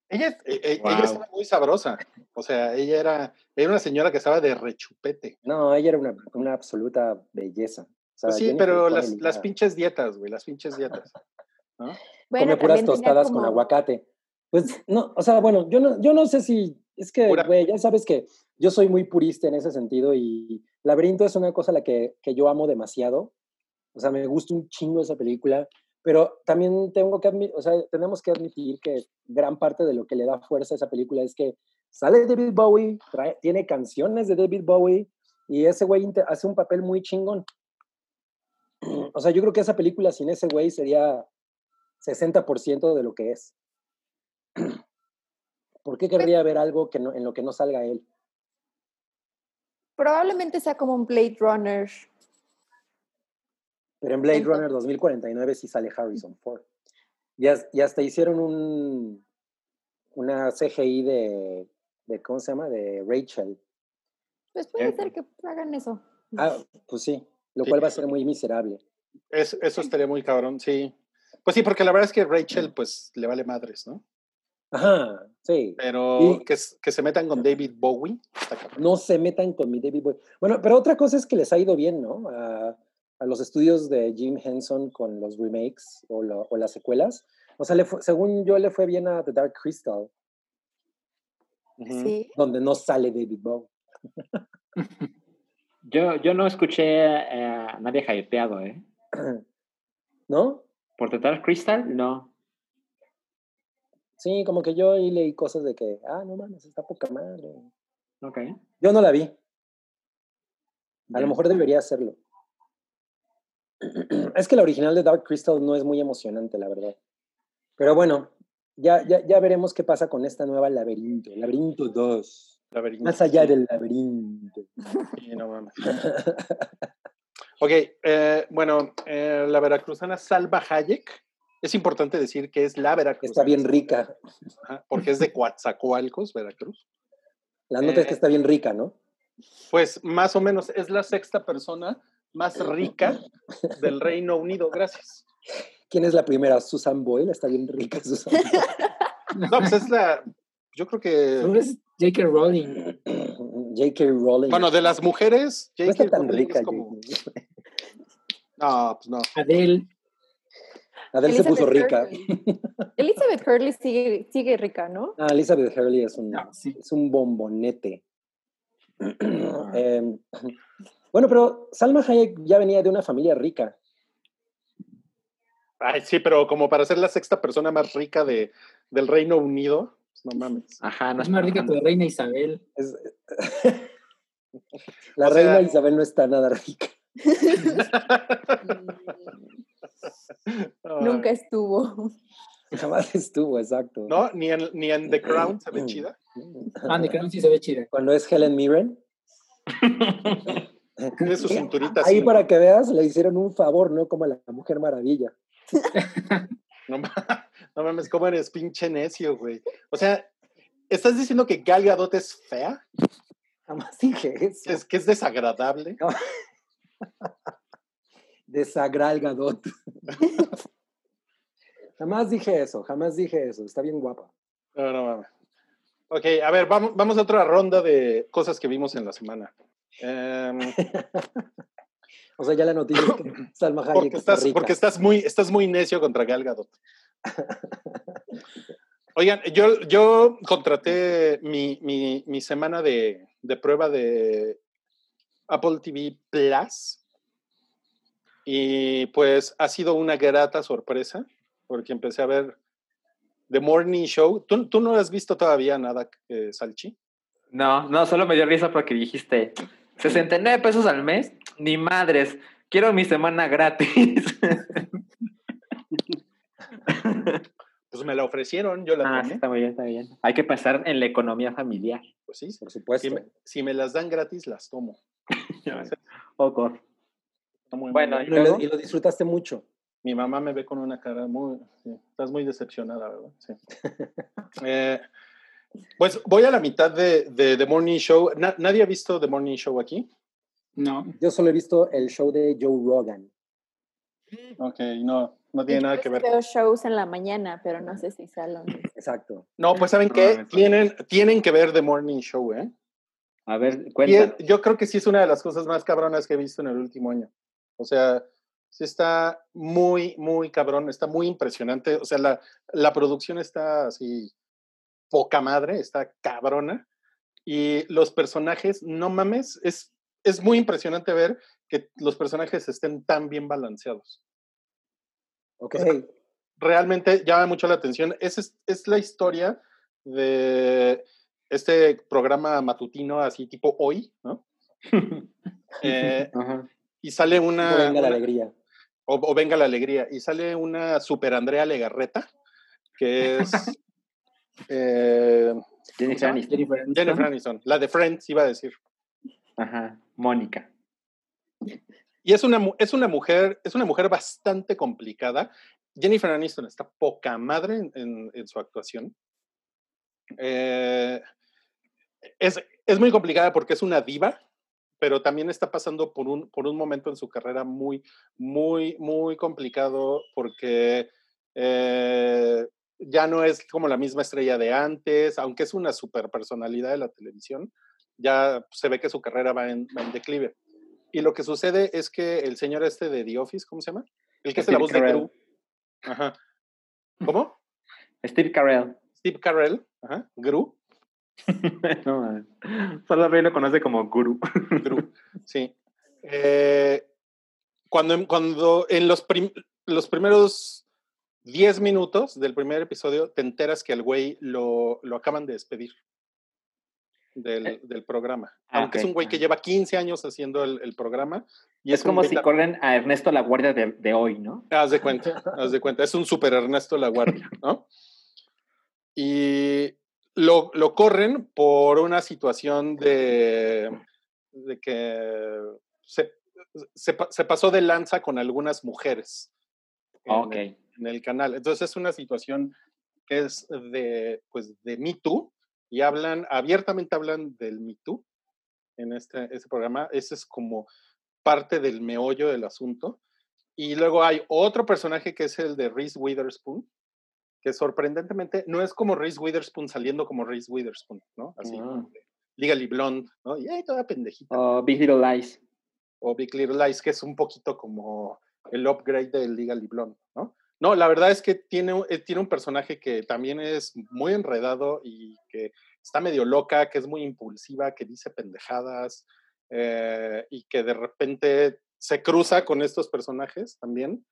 Ella, es- eh, eh, Wow. ella estaba muy sabrosa. O sea, ella era, era una señora que estaba de rechupete. No, ella era una, una absoluta belleza. Sea, Pues sí, Jennifer pero las, las pinches dietas, güey, las pinches dietas. ¿no? bueno, come puras tostadas con como- aguacate. Pues no, o sea, bueno, yo no, yo no sé si, es que, Pura. güey, ya sabes que yo soy muy purista en ese sentido y Laberinto es una cosa a la que, que yo amo demasiado. O sea, me gusta un chingo esa película, pero también tengo que admitir, o sea, tenemos que admitir que gran parte de lo que le da fuerza a esa película es que sale David Bowie, trae- tiene canciones de David Bowie y ese güey hace un papel muy chingón. O sea, yo creo que esa película sin ese güey sería 60% de lo que es. ¿Por qué querría ver algo que no, en lo que no salga él? Probablemente sea como un Blade Runner. Pero en Blade Entonces- Runner 2049 sí sale Harrison Ford. Y, has- y hasta hicieron un, una CGI de, de, ¿cómo se llama? De Rachel. Pues puede Ejé. ser que hagan eso. Ah, pues sí, lo Sí. cual va a ser muy miserable. Es- eso estaría muy cabrón, sí. Pues sí, porque la verdad es que Rachel, pues, le vale madres, ¿no? Ajá, sí. Pero Y- que, se metan con David Bowie, está cabrón. No se metan con mi David Bowie. Bueno, pero otra cosa es que les ha ido bien, ¿no? A, a los estudios de Jim Henson con los remakes o, lo- o las secuelas. O sea, le fue- según yo, le fue bien a The Dark Crystal. Sí. donde no sale David Bowie. [LAUGHS] Yo, yo no escuché a nadie hypeado, ¿eh? [CLEARS THROAT] ¿No? ¿Por tratar Crystal? No. Sí, como que yo ahí leí cosas de que, ah, no mames, está poca madre. Ok. Yo no la vi. A lo mejor debería hacerlo. [CLEARS THROAT] Es que la original de Dark Crystal no es muy emocionante, la verdad. Pero bueno, ya, ya, ya veremos qué pasa con esta nueva laberinto. Laberinto 2. Laberinto, Más allá del laberinto. Sí, no mames. Ok, eh, bueno, eh, la veracruzana Salva Hayek. Es importante decir que es la veracruzana. Está bien rica. Ajá, porque es de Coatzacoalcos, Veracruz. La nota es que Eh, está bien rica, ¿no? Pues más o menos es la sexta persona más rica del Reino Unido. Gracias. ¿Quién es la primera? Susan Boyle. Está bien rica, Susan No, pues es la. Yo creo que. es J.K. Rowling. [CLEARS THROAT] J.K. Rowling. Bueno, de las mujeres, no está J.K. tan Rowling rica. es como. No, pues no. Adele. Adele se puso rica. Hurley. Elizabeth Hurley sigue, sigue rica, ¿no? Ah, Elizabeth Hurley es un, No, sí. es un bombonete. Em, bueno, pero Salma Hayek ya venía de una familia rica. Ay, sí, pero como para ser la sexta persona más rica de, del Reino Unido, pues no mames. Ajá, no Es más rica que la reina Isabel. Es- [LAUGHS] la O sea- reina Isabel no está nada rica. [LAUGHS] Nunca estuvo. Jamás estuvo, exacto. No, ni en, ni en The Crown se ve chida. Ah, de Crown sí se ve chida. Cuando es Helen Mirren. [LAUGHS] Tiene su cinturita Ahí así. para que veas, le hicieron un favor, ¿no? Como a la Mujer Maravilla. No, [LAUGHS] no mames, ¿cómo eres pinche necio, güey? O sea, ¿estás diciendo que Gal Gadot es fea? Jamás dije eso. ¿Es que es desagradable? [LAUGHS] Desagral Gadot. [LAUGHS] jamás dije eso, jamás dije eso. Está bien guapa. No, no mames. Ok, a ver, vamos, vamos a otra ronda de cosas que vimos en la semana. Em, O sea, ya la noticia es que [COUGHS] Salma Hayek porque, está estás, rica. porque estás muy, estás muy necio contra Gal Gadot. Oigan, yo, yo contraté mi, mi, mi semana de, de prueba de Apple TV Plus y pues ha sido una grata sorpresa porque empecé a ver The Morning Show. ¿Tú, tú no has visto todavía nada, eh, Salchi? No, no, solo me dio risa porque dijiste 69 pesos al mes, ni madres, quiero mi semana gratis. Pues me la ofrecieron, yo la ah, sí, tomé. está muy bien, está bien. Hay que pensar en la economía familiar. Pues sí, Por supuesto. si me, si me las dan gratis, las tomo. [LAUGHS] O cor- muy Bueno. Y lo, y lo disfrutaste mucho. Mi mamá me ve con una cara muy... sí, estás muy decepcionada, ¿verdad? Sí. [LAUGHS] Eh, pues voy a la mitad de, de The Morning Show. Na- ¿Nadie ha visto The Morning Show aquí? No. Yo solo he visto el show de Joe Rogan. Ok, no, no tiene nada que ver. Veo shows en la mañana, pero no sé si salón. [LAUGHS] Exacto. No, pues ¿saben qué? Tienen, tienen que ver The Morning Show, ¿eh? A ver, es- yo creo que sí es una de las cosas más cabronas que he visto en el último año. O sea, sí está muy, muy cabrón, está muy impresionante. O sea, la, la producción está así, poca madre, está cabrona. Y los personajes, no mames, es, es muy impresionante ver que los personajes estén tan bien balanceados. Ok. Realmente llama mucho la atención. Es, es, la historia de este programa matutino así tipo hoy, ¿no? [LAUGHS] Eh, Ajá. y sale una... venga la alegría. o, o venga la alegría. Y sale una super Andrea Legarreta, que es [LAUGHS] eh, Jennifer ¿cómo se Aniston. Jennifer Aniston. Jennifer Aniston, la de Friends, iba a decir. Ajá. Mónica. Y es una, es una mujer, es una mujer bastante complicada. Jennifer Aniston está poca madre en, en- en su actuación. Eh, es, es muy complicada porque es una diva, pero también está pasando por un, por un momento en su carrera muy, muy, muy complicado porque eh, ya no es como la misma estrella de antes, aunque es una super personalidad de la televisión, ya se ve que su carrera va en, va en declive. Y lo que sucede es que el señor este de The Office, ¿cómo se llama? El que hace la voz de Carell. Gru. Ajá. [LAUGHS] ¿Cómo? Steve Carell. Steve Carell, ajá, Gru. [LAUGHS] no. Solo lo conoce como Guru. [LAUGHS] Gru, sí. Eh, cuando, cuando en los, prim- los primeros 10 minutos del primer episodio te enteras que al güey lo, lo acaban de despedir del, del programa. Ah, Aunque es un güey que ajá. lleva 15 años haciendo el, el programa. Y es como si corren a Ernesto La Guardia de, de hoy, ¿no? Haz de cuenta, haz de cuenta. Es un super Ernesto La Guardia, ¿no? Y lo, lo corren por una situación de, de que se, se, pa- se pasó de lanza con algunas mujeres en, Ok. el, en el canal. Entonces es una situación que es de, pues, de Me Too y hablan, abiertamente hablan del Me Too en este, este programa. Ese es como parte del meollo del asunto. Y luego hay otro personaje que es el de Reese Witherspoon, que sorprendentemente no es como Reese Witherspoon saliendo como Reese Witherspoon, ¿no? Así, de Legally Blonde, ¿no? Y ahí toda pendejita. O Big Little Lies. O Big Little Lies, que es un poquito como el upgrade del Legally Blonde, ¿no? No, la verdad es que tiene, eh, tiene un personaje que también es muy enredado y que está medio loca, que es muy impulsiva, que dice pendejadas eh, y que de repente se cruza con estos personajes también.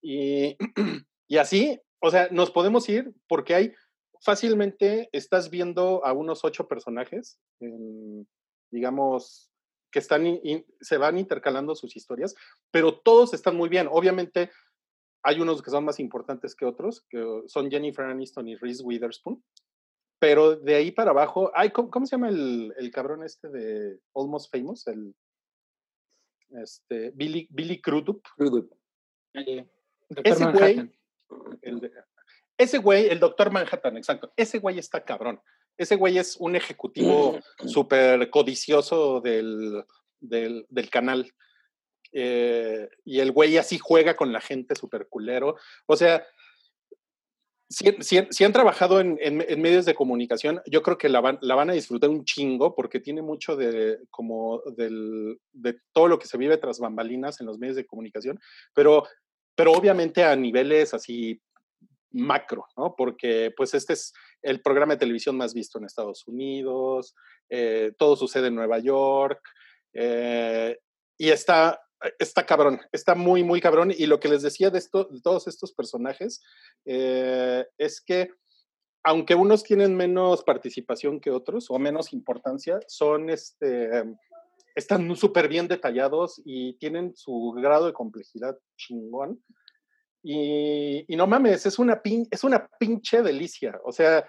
Y, [CLEARS THROAT] y así, o sea, nos podemos ir porque hay fácilmente, estás viendo a unos ocho personajes, digamos, que están se van intercalando sus historias, pero todos están muy bien. Obviamente, hay unos que son más importantes que otros, que son Jennifer Aniston y Reese Witherspoon, pero de ahí para abajo, hay, ¿cómo, se llama el, el, cabrón este de Almost Famous? El, este, Billy, Billy Crudup. Crudup. ese güey, el ese güey, el doctor Manhattan, exacto, ese güey está cabrón. Ese güey es un ejecutivo súper codicioso del, del, del canal. Eh, y el güey así juega con la gente súper culero. O sea, si, han trabajado en, medios de comunicación, yo creo que la van, la van, a disfrutar un chingo porque tiene mucho de, como del, de todo lo que se vive tras bambalinas en los medios de comunicación, pero, pero obviamente a niveles así macro, ¿no? Porque pues este es el programa de televisión más visto en Estados Unidos, eh, todo sucede en Nueva York, eh, y está está cabrón, está muy, muy cabrón. Y lo que les decía de, esto, de todos estos personajes eh, es que, aunque unos tienen menos participación que otros o menos importancia, son este, están súper bien detallados y tienen su grado de complejidad chingón. Y, no mames, es una, es una pinche delicia. O sea,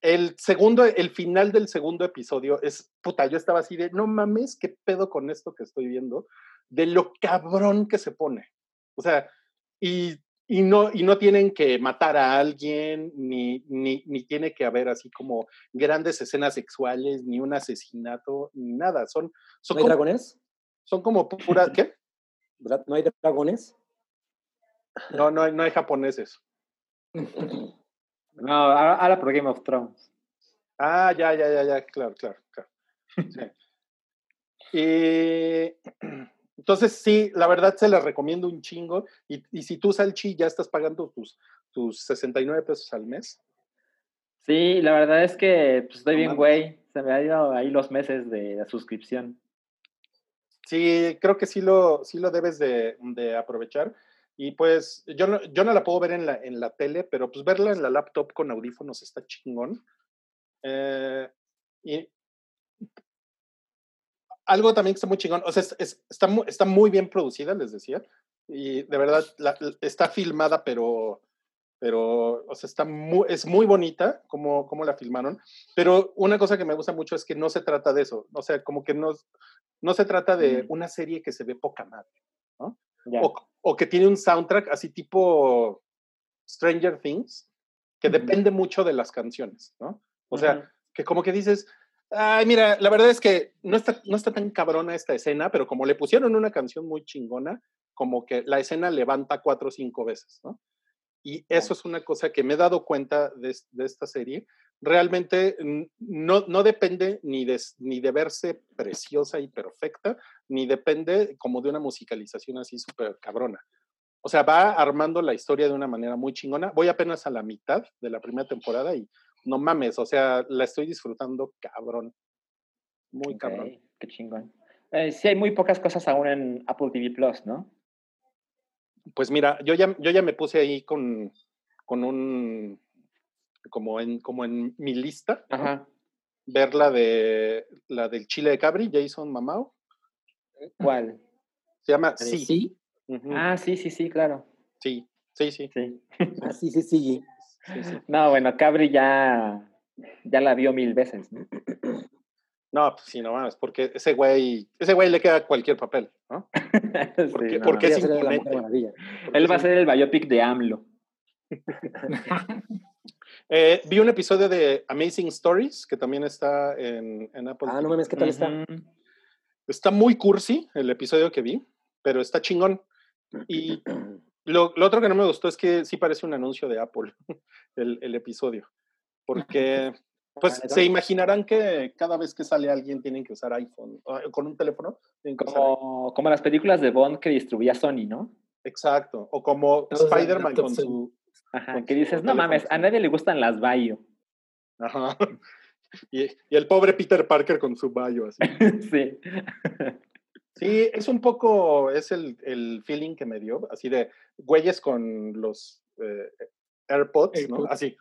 el segundo, el final del segundo episodio es, puta, yo estaba así de, no mames, qué pedo con esto que estoy viendo de lo cabrón que se pone. O sea, y, y, no, y no tienen que matar a alguien, ni, ni, ni tiene que haber así como grandes escenas sexuales, ni un asesinato, ni nada. Son, son ¿No hay dragones? Son como [LAUGHS] pura, ¿qué? ¿No hay dragones? No, no no hay japoneses. [LAUGHS] No, ahora por Game of Thrones. Ah, ya, ya, ya, ya, claro, claro, claro. Y [CLEARS THROAT] entonces, sí, la verdad se la recomiendo un chingo. Y, y si tú, Salchi, ya estás pagando tus, tus 69 pesos al mes. Sí, la verdad es que pues, estoy bien, güey. Se me ha ido ahí los meses de la suscripción. Sí, creo que sí lo, sí lo debes de, de aprovechar. Y pues yo no, yo no la puedo ver en la, en la tele, pero pues verla en la laptop con audífonos está chingón. Eh, y algo también que está muy chingón, o sea, está, muy, está muy bien producida, les decía, y de verdad está filmada, pero, pero, o sea, está muy, es muy bonita como, como la filmaron, pero una cosa que me gusta mucho es que no se trata de eso, o sea, como que no, no se trata de una serie que se ve poca madre, ¿no? O, que tiene un soundtrack así tipo Stranger Things, que depende mucho de las canciones, ¿no? O sea, que como que dices, Ay, mira, la verdad es que no está, no está tan cabrona esta escena, pero como le pusieron una canción muy chingona, como que la escena levanta cuatro o cinco veces, ¿no? Y eso es una cosa que me he dado cuenta de, de esta serie. Realmente no, no depende ni de, ni de verse preciosa y perfecta, ni depende como de una musicalización así súper cabrona. O sea, va armando la historia de una manera muy chingona. Voy apenas a la mitad de la primera temporada y no mames, o sea, la estoy disfrutando cabrón. Muy cabrón. Qué chingón. Eh, sí, hay muy pocas cosas aún en Apple TV Plus, ¿no? Pues mira, yo ya, yo ya me puse ahí con, con un, como en, como en mi lista, ver la de la del chile de Cabri, Jason Mamao. ¿Cuál? Se llama Sí. ¿Sí? Ah, sí, sí, sí, claro. Sí, sí, sí. Sí. [LAUGHS] ah, sí, sí, sí. No, bueno, Cabri ya, ya la vio mil veces, ¿no? No, pues sí, no más, porque ese güey, ese güey le queda cualquier papel, ¿no? [LAUGHS] Porque, porque es imponente. Él va a ser el biopic de AMLO. [LAUGHS] eh, vi un episodio de Amazing Stories, que también está en, en Apple. Ah, no mames, ¿qué tal está? Está muy cursi el episodio que vi, pero está chingón. Y [CLEARS THROAT] Lo, otro que no me gustó es que sí parece un anuncio de Apple, [LAUGHS] el, el episodio. Porque, [LAUGHS] pues, se imaginarán que cada vez que sale alguien tienen que usar iPhone, con un teléfono. Como, como las películas de Bond que distribuía Sony, ¿no? Exacto. O como Spider-Man con su. Ajá, que dices, no mames, a nadie le gustan las Bayo. Ajá. [LAUGHS] Y, y, el pobre Peter Parker con su Bayo, así. [LAUGHS] sí. Sí, es un poco, es el, el feeling que me dio, así de güeyes con los eh, AirPods, ¿no? AirPods. Así,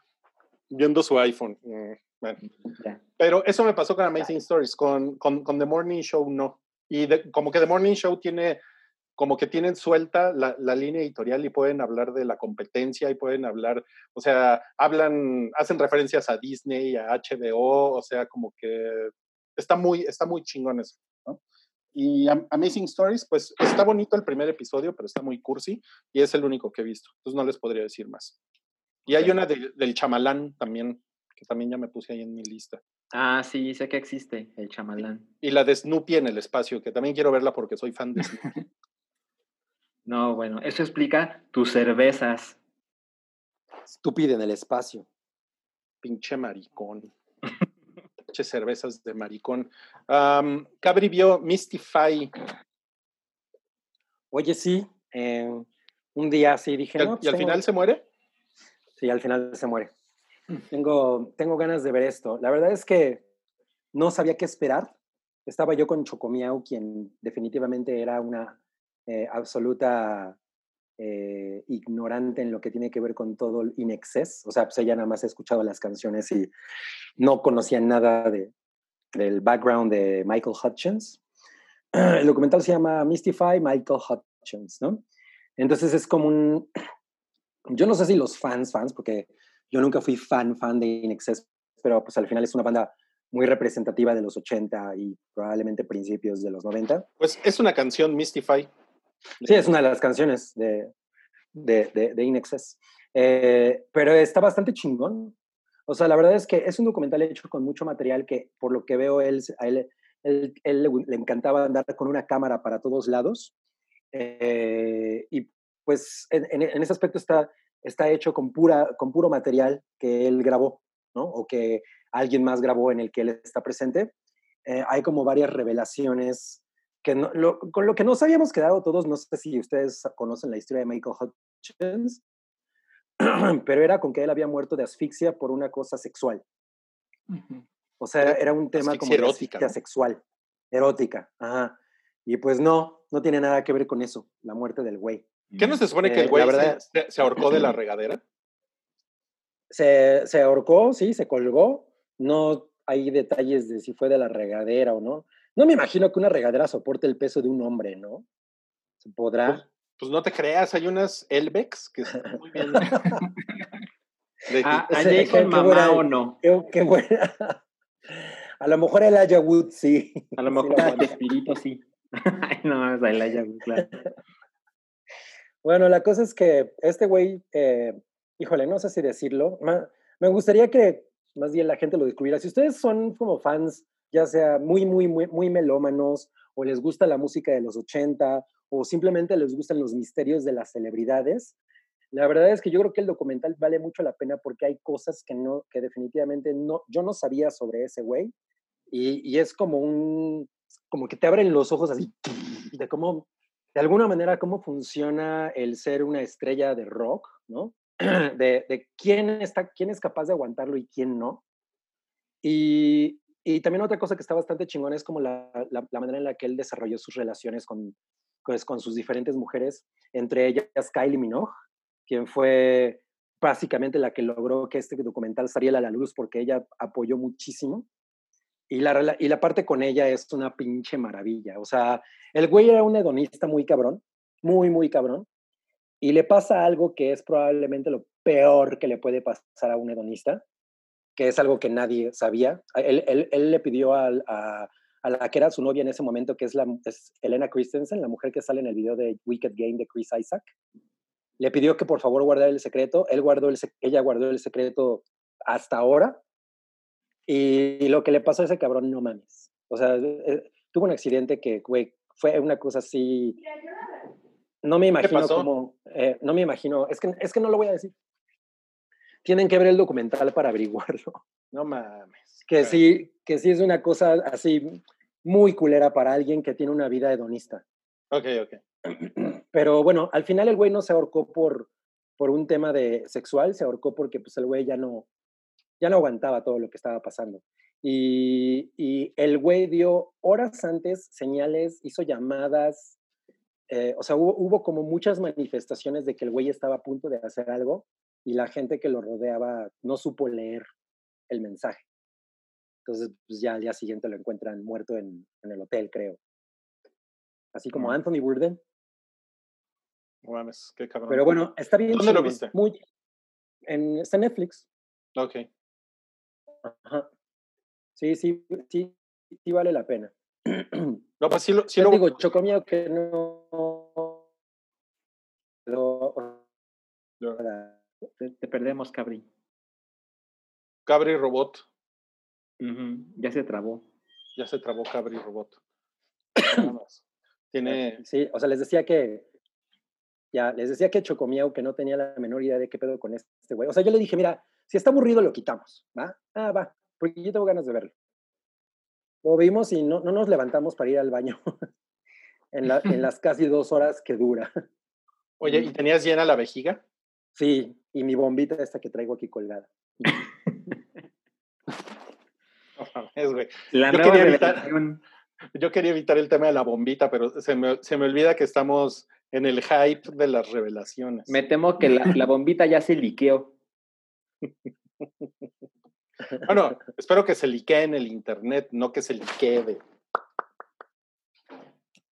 viendo su iPhone. Mm, bueno. Ya. Pero eso me pasó con Amazing Stories, con, con, con The Morning Show no. Y de- como que The Morning Show tiene, como que tienen suelta la, la línea editorial y pueden hablar de la competencia y pueden hablar, o sea, hablan, hacen referencias a Disney, a HBO, o sea, como que está muy, está muy chingón eso, ¿no? Y Am- Amazing Stories, pues está bonito el primer episodio, pero está muy cursi y es el único que he visto, entonces no les podría decir más. Y hay una de- del chamalán también, que también ya me puse ahí en mi lista. Ah, sí, sé que existe, el chamalán. Y la de Snoopy en el espacio, que también quiero verla porque soy fan de Snoopy. [LAUGHS] No, bueno, eso explica tus cervezas. Estúpido en el espacio. Pinche maricón. Pinche cervezas de maricón. Cabri vio Mystify. Oye, sí, eh, un día sí dije, ¿Y al, no, y pues al tengo- final se muere? Sí, al final se muere. Tengo, tengo ganas de ver esto. La verdad es que no sabía qué esperar. Estaba yo con Chocomiao, quien definitivamente era una eh, absoluta eh, ignorante en lo que tiene que ver con todo el In Excess. O sea, pues ella nada más ha escuchado las canciones y no conocía nada de, del background de Michael Hutchins. El documental se llama Mystify Michael Hutchins, ¿no? Entonces es como un... [CLEARS THROAT] Yo no sé si los fans, fans, porque yo nunca fui fan, fan de In Excess, pero pues al final es una banda muy representativa de los 80 y probablemente principios de los 90. Pues es una canción, Mystify. Sí, es una de las canciones de, de, de, de In Excess. Eh, pero está bastante chingón. O sea, la verdad es que es un documental hecho con mucho material que, por lo que veo, él, a él, él, él le, le encantaba andar con una cámara para todos lados. Eh, y pues en, en, en, ese aspecto está, está hecho con, pura, con puro material que él grabó, ¿no? O que alguien más grabó en el que él está presente. Eh, hay como varias revelaciones que no, lo, con lo que nos habíamos quedado todos, no sé si ustedes conocen la historia de Michael Hutchins, [CLEARS THROAT] pero era con que él había muerto de asfixia por una cosa sexual. Uh -huh. O sea, era un tema asfixia como de erótica, asfixia ¿no? sexual, erótica. Ajá. Y pues no, no tiene nada que ver con eso, la muerte del güey. ¿Qué no se supone que el Eh, güey verdad- se, se ahorcó de la [CLEARS THROAT] regadera? Se, se ahorcó, sí, se colgó. No hay detalles de si fue de la regadera o no. No me imagino que una regadera soporte el peso de un hombre, ¿no? ¿Se podrá? Pues no te creas, hay unas Elbex que están muy bien. De- ¿A, a Ese- Jason qué mamá buena- o no? Qué, qué buena. [LAUGHS] A lo mejor el Aya Wood, sí. A lo [LAUGHS] mejor el espíritu sí. [LAUGHS] Ay, no, es Elijah Wood, claro. Bueno, la cosa es que este güey, eh, híjole, no sé si decirlo. ma- Me gustaría que más bien la gente lo descubriera. Si ustedes son como fans, ya sea muy, muy, muy, muy melómanos, o les gusta la música de los 80, o simplemente les gustan los misterios de las celebridades, la verdad es que yo creo que el documental vale mucho la pena porque hay cosas que no, que definitivamente no, yo no sabía sobre ese güey. Y, y es como un, como que te abren los ojos así, [TSK] de cómo, de alguna manera, cómo funciona el ser una estrella de rock, ¿no? [CLEARS THROAT] De, de quién, está, quién es capaz de aguantarlo y quién no. Y, y también otra cosa que está bastante chingona es como la, la, la manera en la que él desarrolló sus relaciones con, pues, con sus diferentes mujeres, entre ellas Kylie Minogue, quien fue básicamente la que logró que este documental saliera a la luz porque ella apoyó muchísimo. Y la, y la parte con ella es una pinche maravilla. O sea, el güey era un hedonista muy cabrón, muy, muy cabrón. Y le pasa algo que es probablemente lo peor que le puede pasar a un hedonista, que es algo que nadie sabía. A- Él, él- él le pidió al- a, a la que era su novia en ese momento, que es, la, es Elena Christensen, la mujer que sale en el video de Wicked Game de Chris Isaac. Le pidió que por favor guardara el secreto. Él guardó el, ella guardó el secreto hasta ahora. Y lo que le pasó a ese cabrón, no mames. O sea, eh, tuvo un accidente que, güey, fue una cosa así. No me imagino cómo. eh, no me imagino. Es que, es que no lo voy a decir. Tienen que ver el documental para averiguarlo. [LAUGHS] No mames. Que sí, que sí es una cosa así muy culera para alguien que tiene una vida hedonista. Ok, ok. [CLEARS THROAT] Pero bueno, al final el güey no se ahorcó por, por un tema de sexual, se ahorcó porque pues el güey ya no, ya no aguantaba todo lo que estaba pasando. Y, y el güey dio horas antes señales, hizo llamadas, eh, o sea, hubo, hubo como muchas manifestaciones de que el güey estaba a punto de hacer algo y la gente que lo rodeaba no supo leer el mensaje. Entonces, pues ya al día siguiente lo encuentran muerto en, en el hotel, creo. Así como Mm. Anthony. No mames, qué cabrón. Pero bueno, está bien. ¿Dónde lo viste? Muy, en, está en Netflix. Ok. Ajá. Sí, sí, sí, sí vale la pena. [CLEARS THROAT] No, pues sí lo, sí Yo lo- digo, Chocomio que no... Ya. Te, te perdemos, Cabri. Cabri Robot. Ujú, Ya se trabó. Ya se trabó Cabri Robot. [COUGHS] Tiene. Sí, o sea, les decía que... Ya, les decía que Chocomiao que no tenía la menor idea de qué pedo con este güey. O sea, yo le dije, mira, si está aburrido lo quitamos, ¿va? Ah, va, porque yo tengo ganas de verlo. Lo vimos y no, no nos levantamos para ir al baño [LAUGHS] en, la- en las casi dos horas que dura. Oye, ¿y tenías llena la vejiga? Sí, y mi bombita esta que traigo aquí colgada. [LAUGHS] No mames, güey. La Yo quería evitar- revelación. Yo quería evitar el tema de la bombita, pero se me, se me olvida que estamos en el hype de las revelaciones. Me temo que la, la bombita ya se liqueó. [LAUGHS] Bueno, espero que se liquee en el internet, no que se liquee. de-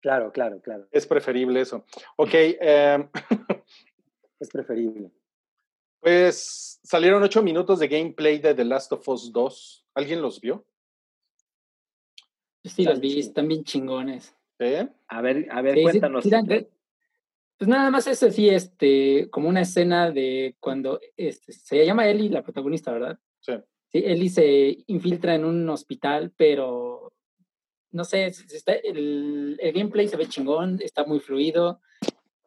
Claro, claro, claro. Es preferible eso. Ok, em, [LAUGHS] Es preferible. pues salieron ocho minutos de gameplay de The Last of Us 2. ¿Alguien los vio? Sí, los vi, están bien chingones. ¿Eh? A ver, a ver, Sí, cuéntanos. sí pues nada más eso sí, este, como una escena de cuando este, se llama Ellie, la protagonista, ¿verdad? Sí. Sí, Ellie se infiltra en un hospital, pero no sé, está, el, el gameplay se ve chingón, está muy fluido.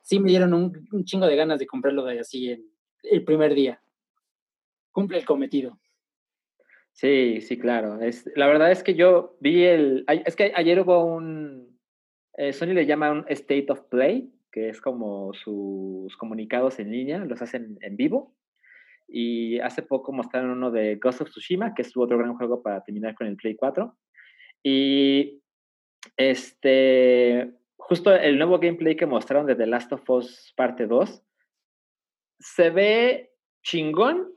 Sí me dieron un, chingo de ganas de comprarlo de así el, el primer día. Cumple el cometido. Sí, sí, claro. Es, la verdad es que yo vi el. Es que ayer hubo un. eh, Sony le llama un State of Play, que es como sus comunicados en línea, los hacen en vivo. Y hace poco mostraron uno de Ghost of Tsushima, que es su otro gran juego para terminar con el Play 4. Y este. Justo el nuevo gameplay que mostraron de The Last of Us Parte 2 se ve chingón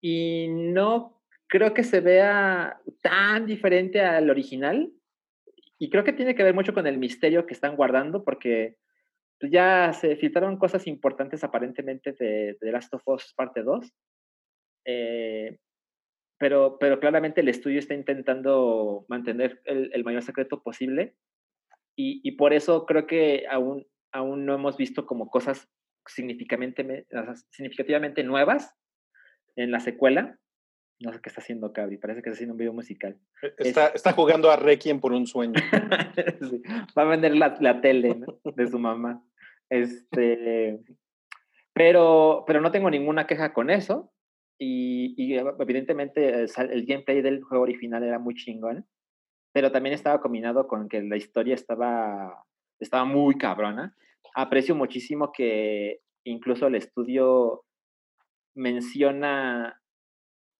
y no creo que se vea tan diferente al original. Y creo que tiene que ver mucho con el misterio que están guardando, porque ya se filtraron cosas importantes aparentemente de, de Last of Us Parte 2. Eh, pero, pero claramente el estudio está intentando mantener el mayor secreto posible. Y, y por eso creo que aún, aún no hemos visto como cosas significativamente, significativamente nuevas en la secuela. No sé qué está haciendo Cabri, parece que está haciendo un video musical. Está, está jugando a Requiem por un sueño. [LAUGHS] Sí, Va a vender la, la tele ¿no? de su mamá. Este, pero, pero no tengo ninguna queja con eso. Y, y evidentemente el gameplay del juego original era muy chingón, pero también estaba combinado con que la historia estaba, estaba muy cabrona. Aprecio muchísimo que incluso el estudio menciona,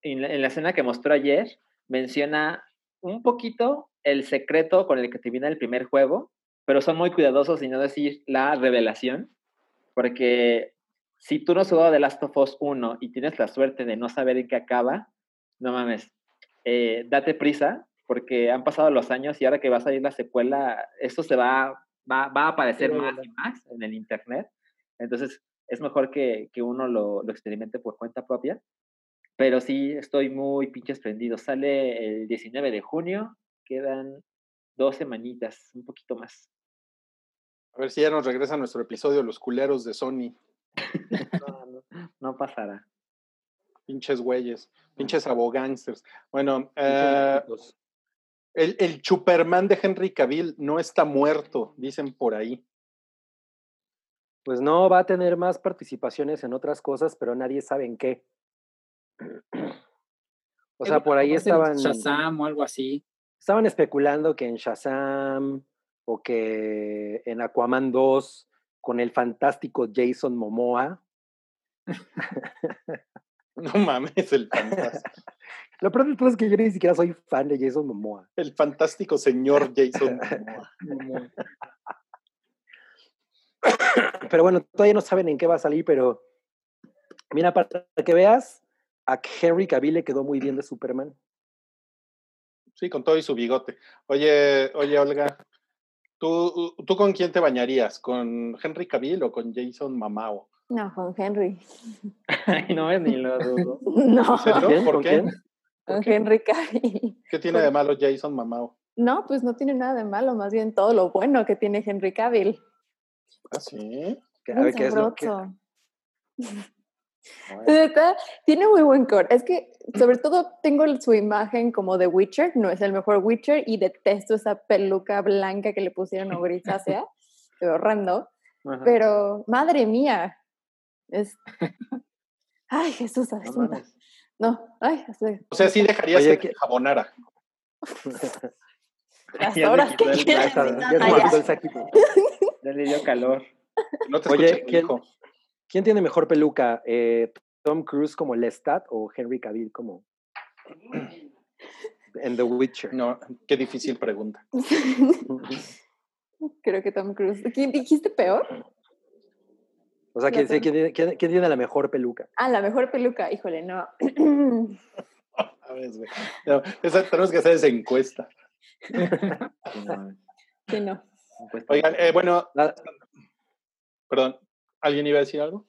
en la, en la escena que mostró ayer, menciona un poquito el secreto con el que termina el primer juego, pero son muy cuidadosos y no decir la revelación, porque si tú no has jugado The Last of Us 1 y tienes la suerte de no saber en qué acaba, no mames, eh, date prisa, porque han pasado los años y ahora que va a salir la secuela, esto se va, va, va a aparecer Sí, más ¿verdad? y más en el Internet. Entonces, es mejor que, que uno lo, lo experimente por cuenta propia. Pero sí, estoy muy pinches prendido. Sale el 19 de junio, quedan dos semanitas, un poquito más. A ver si ya nos regresa nuestro episodio Los culeros de Sony. No, no, no pasará. Pinches güeyes, pinches abogánsters. Bueno, eh, el, el Superman de Henry Cavill no está muerto, dicen por ahí. Pues no, va a tener más participaciones en otras cosas, pero nadie sabe en qué. [CLEARS THROAT] O sea, por ahí estaban, Shazam o algo así. estaban especulando que en Shazam o que en Aquaman 2 con el fantástico Jason Momoa. [LAUGHS] No mames, el fantástico. [LAUGHS] Lo peor de todo es que yo ni siquiera soy fan de Jason Momoa. El fantástico señor [LAUGHS] Jason Momoa. [LAUGHS] Pero bueno, todavía no saben en qué va a salir, pero mira, para que veas, a Henry Cavill le quedó muy bien de Superman. Sí, con todo y su bigote. Oye, oye, Olga, ¿tú, ¿tú con quién te bañarías? ¿Con Henry Cavill o con Jason Mamao? No, con Henry. Ay, no, ni lo dudo. [LAUGHS] No, ¿En serio? quién? ¿Por ¿Con qué? con Henry Cavill. [LAUGHS] ¿Qué tiene de malo Jason Mamao? No, pues no tiene nada de malo, más bien todo lo bueno que tiene Henry Cavill. ¿Ah, sí? Que- es lo que. Neta, [LAUGHS] Tiene muy buen core. Es que, sobre todo, tengo su imagen como de Witcher. No es el mejor Witcher y detesto esa peluca blanca que le pusieron o grisácea. Horrendo. Ajá. Pero, madre mía. Es. [LAUGHS] Ay, Jesús, No asunta. No, ay, O sea, sí dejarías Oye, que jabonara. las horas que [LAUGHS] el quieran. Ya ya se el saquito. [LAUGHS] Ya le dio calor. No te Oye, ¿quién- hijo. ¿Quién tiene mejor peluca? Eh, ¿Tom Cruise como Lestat o Henry Cavill como [CLEARS THROAT] en The Witcher? No, qué difícil pregunta. Creo que Tom Cruise. ¿Quién dijiste peor? O sea, ¿quién, tiene- quién- quién tiene la mejor peluca? Ah, la mejor peluca. Híjole, no. [LAUGHS] A ver, güey. No, esa- tenemos que hacer esa encuesta. Sí, no. Oigan, eh, bueno, La- perdón, ¿alguien iba a decir algo?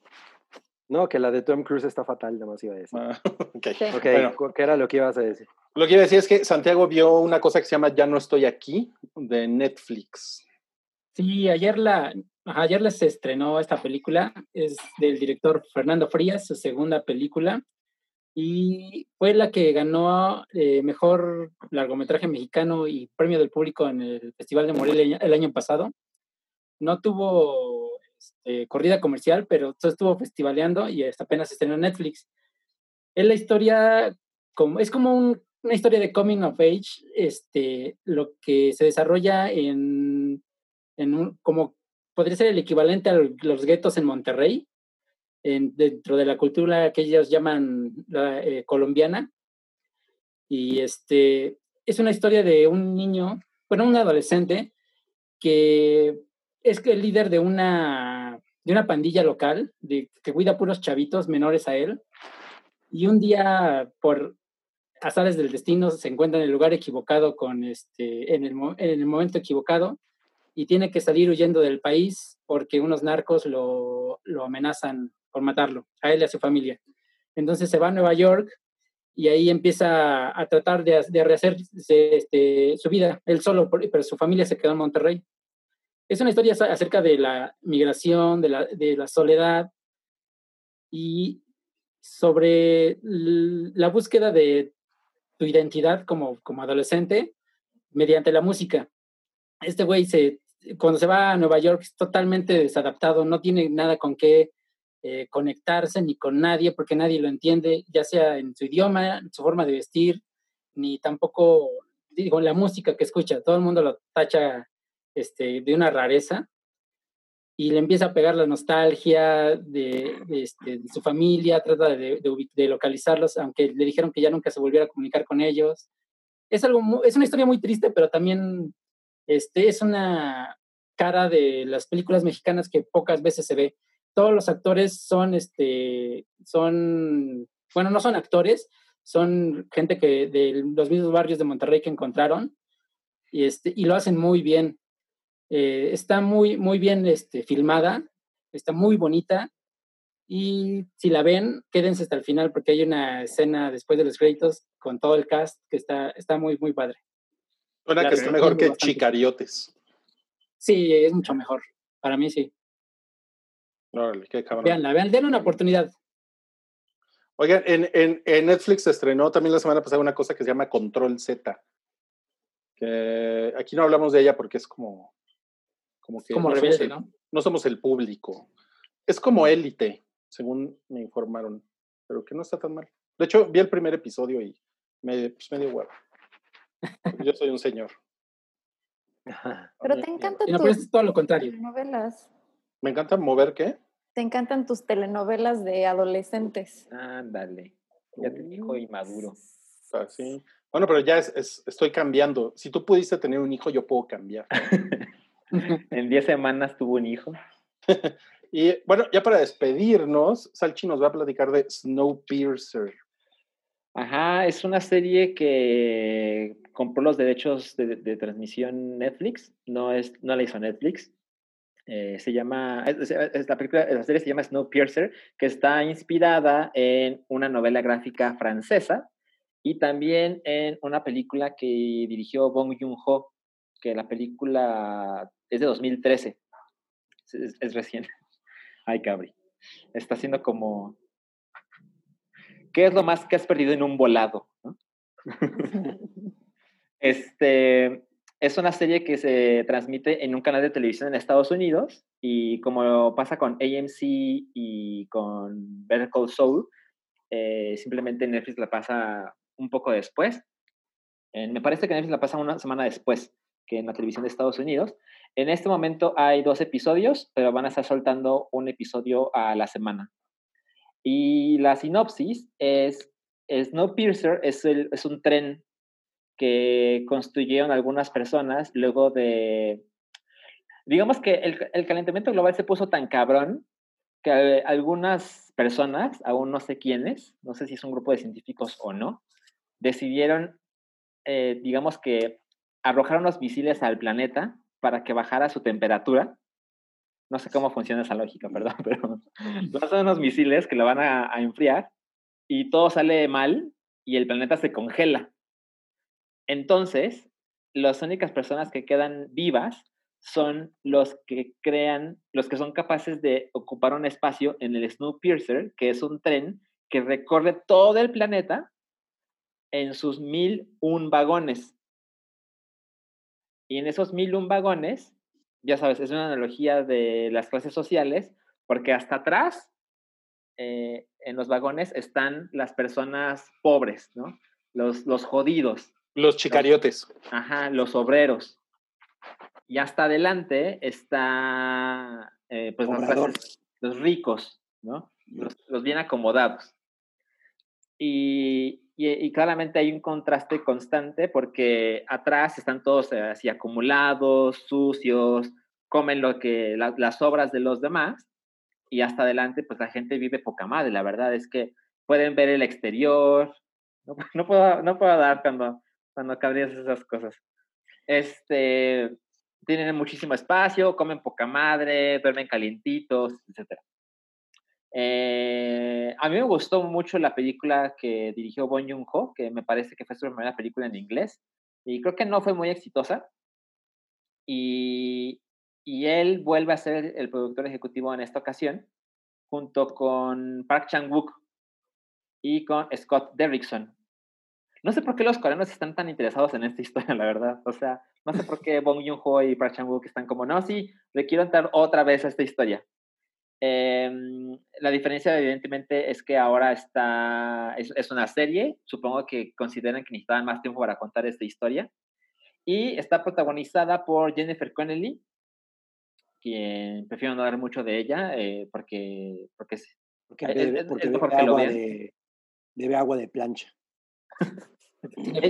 no, que la de Tom Cruise está fatal, nada más iba a decir. Ah, [LAUGHS] ok. Sí. Ok, Bueno. cu- ¿qué era lo que ibas a decir? Lo que iba a decir es que Santiago vio una cosa que se llama Ya no estoy aquí, de Netflix. Sí, ayer la, ajá, ayer les estrenó esta película, es del director Fernando Frías, su segunda película, y fue la que ganó eh, mejor largometraje mexicano y premio del público en el Festival de Morelia el año pasado. No tuvo este, corrida comercial, pero estuvo festivaleando y hasta apenas estrenó en Netflix. Es la historia, como, es como un- una historia de coming of age, este, lo que se desarrolla en en un, como podría ser el equivalente a los guetos en Monterrey, en- dentro de la cultura que ellos llaman la, eh, colombiana. Y este es una historia de un niño, bueno, un adolescente que es el líder de una, de una pandilla local de, que cuida puros chavitos menores a él. Y un día, por azares del destino, se encuentra en el lugar equivocado, con este, en, el, en el momento equivocado, y tiene que salir huyendo del país porque unos narcos lo, lo amenazan por matarlo, a él y a su familia. Entonces se va a Nueva York y ahí empieza a tratar de, de rehacer este, su vida, él solo, pero su familia se quedó en Monterrey. Es una historia acerca de la migración, de la, de la soledad y sobre la búsqueda de tu identidad como, como adolescente mediante la música. Este güey se, cuando se va a Nueva York es totalmente desadaptado, no tiene nada con qué eh, conectarse ni con nadie porque nadie lo entiende, ya sea en su idioma, en su forma de vestir, ni tampoco, digo, la música que escucha. Todo el mundo lo tacha este, de una rareza y le empieza a pegar la nostalgia de, de, este, de su familia, trata de, de localizarlos, aunque le dijeron que ya nunca se volviera a comunicar con ellos. Es, algo es una historia muy triste, pero también este, es una cara de las películas mexicanas que pocas veces se ve. Todos los actores son, este, son, bueno, no son actores, son gente que de los mismos barrios de Monterrey que encontraron y, este, y lo hacen muy bien. Eh, está muy, muy bien este, filmada, está muy bonita y si la ven, quédense hasta el final porque hay una escena después de los créditos con todo el cast que está, está muy, muy padre. La que está mejor que bastante. Chicariotes. Sí, es mucho mejor. Para mí sí. Órale, qué cabrón. Veanla, vean, denle una oportunidad. Oigan, en, en, en Netflix se estrenó también la semana pasada una cosa que se llama Control Z. Que aquí no hablamos de ella porque es como. Como que Como no, rebelde, somos el, ¿no? no somos el público. Es como élite, según me informaron. Pero que no está tan mal. De hecho, vi el primer episodio y me, pues, me dio huevo. Yo soy un señor. Pero te encantan no, tus es todo lo contrario. telenovelas. Me encanta mover qué. Te encantan tus telenovelas de adolescentes. Ándale. Ya un hijo inmaduro. Así. Bueno, pero ya es- es- estoy cambiando. Si tú pudiste tener un hijo, yo puedo cambiar. [LAUGHS] en 10 semanas tuvo un hijo. [LAUGHS] Y bueno, ya para despedirnos, Salchi nos va a platicar de Snowpiercer. Ajá, es una serie que compró los derechos de, de transmisión Netflix, no, es, no la hizo Netflix. Eh, se llama, es, es- es la, película, la serie se llama Snowpiercer, que está inspirada en una novela gráfica francesa y también en una película que dirigió Bong Joon-ho, que la película es de 2013, es, es- recién. [LAUGHS] Ay, cabri. Está haciendo como ¿Qué es lo más que has perdido en un volado? ¿no? [LAUGHS] [LAUGHS] este, es una serie que se transmite en un canal de televisión en Estados Unidos y como pasa con AMC y con Better Call Saul, eh, simplemente Netflix la pasa un poco después. Me parece que Netflix la pasa una semana después que en la televisión de Estados Unidos. En este momento hay dos episodios, pero van a estar soltando un episodio a la semana. Y la sinopsis es, Snowpiercer es, el, es un tren que construyeron algunas personas luego de, digamos que el, el calentamiento global se puso tan cabrón que algunas personas, aún no sé quiénes, no sé si es un grupo de científicos o no, decidieron, eh, digamos que, arrojar unos misiles al planeta para que bajara su temperatura no sé cómo funciona esa lógica, [LAUGHS] perdón, pero lanzan unos misiles que lo van a, a, enfriar y todo sale mal y el planeta se congela. Entonces, las únicas personas que quedan vivas son los que crean, los que son capaces de ocupar un espacio en el Snowpiercer, que es un tren que recorre todo el planeta en sus mil un vagones. Y en esos mil un vagones ya sabes, es una analogía de las clases sociales, porque hasta atrás, eh, en los vagones, están las personas pobres, ¿no? Los, los jodidos. Los chicariotes. Los, ajá, los obreros. Y hasta adelante está, eh, pues, los ricos, ¿no? Los, los bien acomodados. Y, y, y, claramente hay un contraste constante porque atrás están todos así acumulados, sucios, comen lo que, la, las obras de los demás y hasta adelante pues la gente vive poca madre, la verdad es que pueden ver el exterior, no, [LAUGHS] no puedo, no puedo dar cuando, cuando cabrías esas cosas. Este, tienen muchísimo espacio, comen poca madre, duermen calientitos, etcétera. Eh, a mí me gustó mucho la película que dirigió Bon Joon-ho, que me parece que fue su primera película en inglés, y creo que no fue muy exitosa. Y, y él vuelve a ser el productor ejecutivo en esta ocasión, junto con Park Chan-wook y con Scott Derrickson. No sé por qué los coreanos están tan interesados en esta [LAUGHS] historia, la verdad. O sea, no sé por qué Bong Joon-ho y Park Chan-wook están como, no, sí, le quiero entrar otra vez a esta historia. Eh, la diferencia, evidentemente, es que ahora está, es, es, una serie. Supongo que consideran que necesitaban más tiempo para contar esta historia. Y está protagonizada por Jennifer Connelly, quien prefiero no hablar mucho de ella, eh, porque, porque, porque, porque es bebe, agua de, bebe agua de plancha.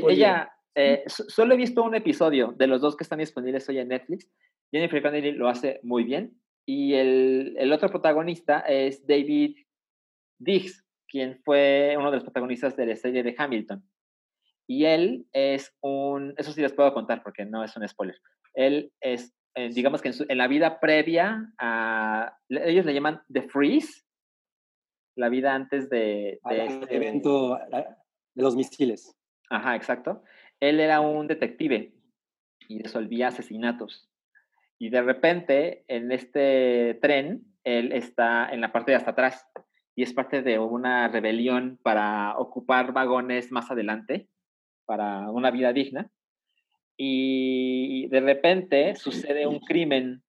Ella, eh, solo he visto un episodio de los dos que están disponibles hoy en Netflix. Jennifer Connelly lo hace muy bien. Y el, el, otro protagonista es David Diggs, quien fue uno de los protagonistas de la serie de Hamilton. Y él es un, eso sí les puedo contar porque no es un spoiler. Él es, eh, digamos que en, su, en, la vida previa a, ellos le llaman The Freeze, la vida antes de... de el este, evento de los misiles. Ajá, exacto. Él era un detective y resolvía asesinatos. Y de repente, en este tren, él está en la parte de hasta atrás y es parte de una rebelión para ocupar vagones más adelante, para una vida digna. Y de repente sucede un crimen.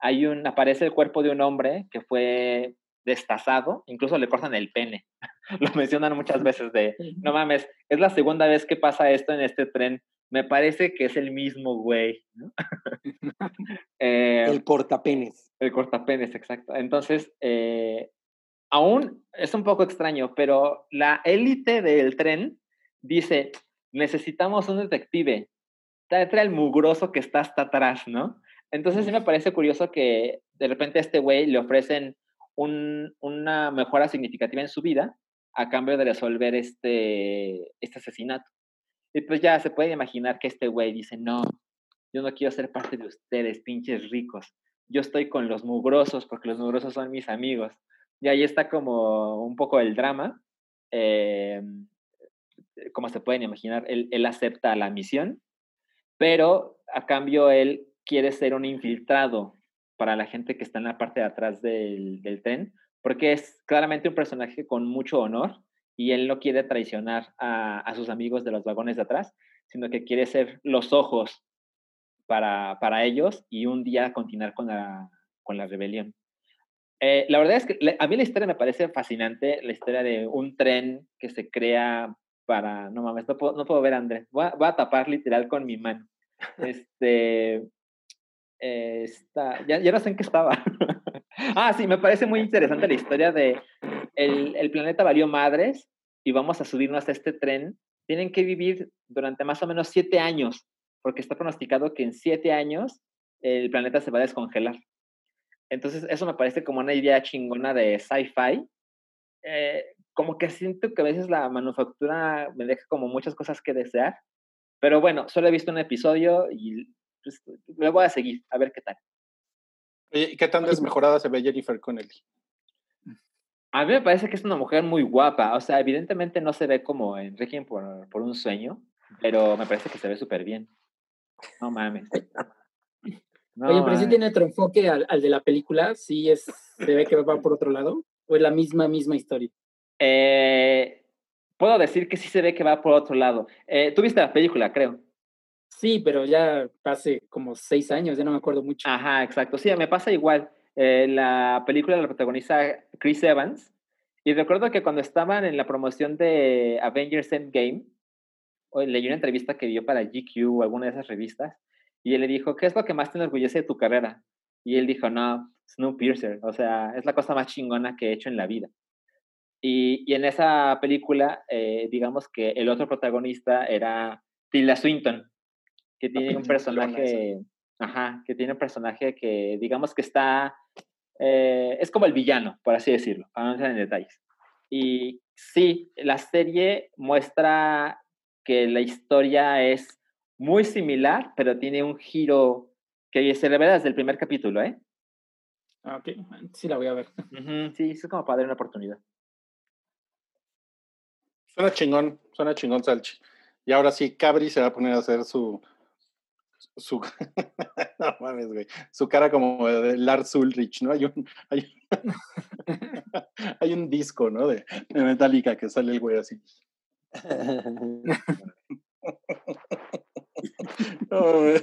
Hay un, aparece el cuerpo de un hombre que fue destazado, incluso le cortan el pene. [LAUGHS] Lo mencionan muchas [LAUGHS] veces de, no mames, es la segunda vez que pasa esto en este tren me parece que es el mismo güey. ¿no? [LAUGHS] eh, el cortapenes. El cortapenes, exacto. Entonces, eh, aún es un poco extraño, pero la élite del tren dice, necesitamos un detective, trae el mugroso que está hasta atrás, ¿no? Entonces sí me parece curioso que de repente a este güey le ofrecen un, una mejora significativa en su vida a cambio de resolver este, este asesinato. Y pues ya se puede imaginar que este güey dice, no, yo no quiero ser parte de ustedes, pinches ricos. Yo estoy con los mugrosos porque los mugrosos son mis amigos. Y ahí está como un poco el drama. Eh, como se pueden imaginar, él, él acepta la misión, pero a cambio él quiere ser un infiltrado para la gente que está en la parte de atrás del, del tren, porque es claramente un personaje con mucho honor y él no quiere traicionar a, a, sus amigos de los vagones de atrás, sino que quiere ser los ojos para, para ellos y un día continuar con la, con la rebelión. Eh, la verdad es que a mí la historia me parece fascinante, la historia de un tren que se crea para, no mames, no puedo, no puedo ver a Andrés, voy a, voy a tapar literal con mi mano. [LAUGHS] Este, está, ya, ya, no sé en qué estaba. [LAUGHS] ah, sí, me parece muy interesante la historia de el, el, planeta valió madres y vamos a subirnos a este tren. Tienen que vivir durante más o menos siete años, porque está pronosticado que en siete años el planeta se va a descongelar. Entonces, eso me parece como una idea chingona de sci-fi. Eh, como que siento que a veces la manufactura me deja como muchas cosas que desear. Pero bueno, solo he visto un episodio y pues, me voy a seguir, a ver qué tal. ¿Y qué tan desmejorada se ve Jennifer Connelly? A mí me parece que es una mujer muy guapa. O sea, evidentemente no se ve como en Requiem por, por un sueño, pero me parece que se ve súper bien. No mames. No, Oye, pero sí tiene otro enfoque al, al, de la película. Sí es, se ve que va por otro lado. ¿O es la misma, misma historia? Eh, puedo decir que sí se ve que va por otro lado. Eh, ¿Tú viste la película, creo? Sí, pero ya hace como seis años, ya no me acuerdo mucho. Ajá, exacto. Sí, me pasa igual. Eh, la película la protagoniza Chris Evans. Y recuerdo que cuando estaban en la promoción de Avengers Endgame, leí una entrevista que dio para GQ o alguna de esas revistas, y él le dijo, ¿qué es lo que más te enorgullece de tu carrera? Y él dijo, no, Snowpiercer, o sea, es la cosa más chingona que he hecho en la vida. Y, y en esa película, eh, digamos que el otro protagonista era Tilda Swinton, que tiene un personaje, ajá, que tiene un personaje que digamos que está, eh, es como el villano, por así decirlo, para no entrar en detalles. Y sí, la serie muestra que la historia es muy similar, pero tiene un giro que se revela desde el primer capítulo, ¿eh? Ah, ok, sí la voy a ver. [LAUGHS] Uh -huh, sí, es como para dar una oportunidad. Suena chingón, suena chingón, Salchi. Y ahora sí, Cabri se va a poner a hacer su. Su. [LAUGHS] Su cara como de Lars Ulrich, ¿no? Hay un, [LAUGHS] hay, un disco, ¿no? De, de Metallica que sale el güey así. [LAUGHS] no, güey.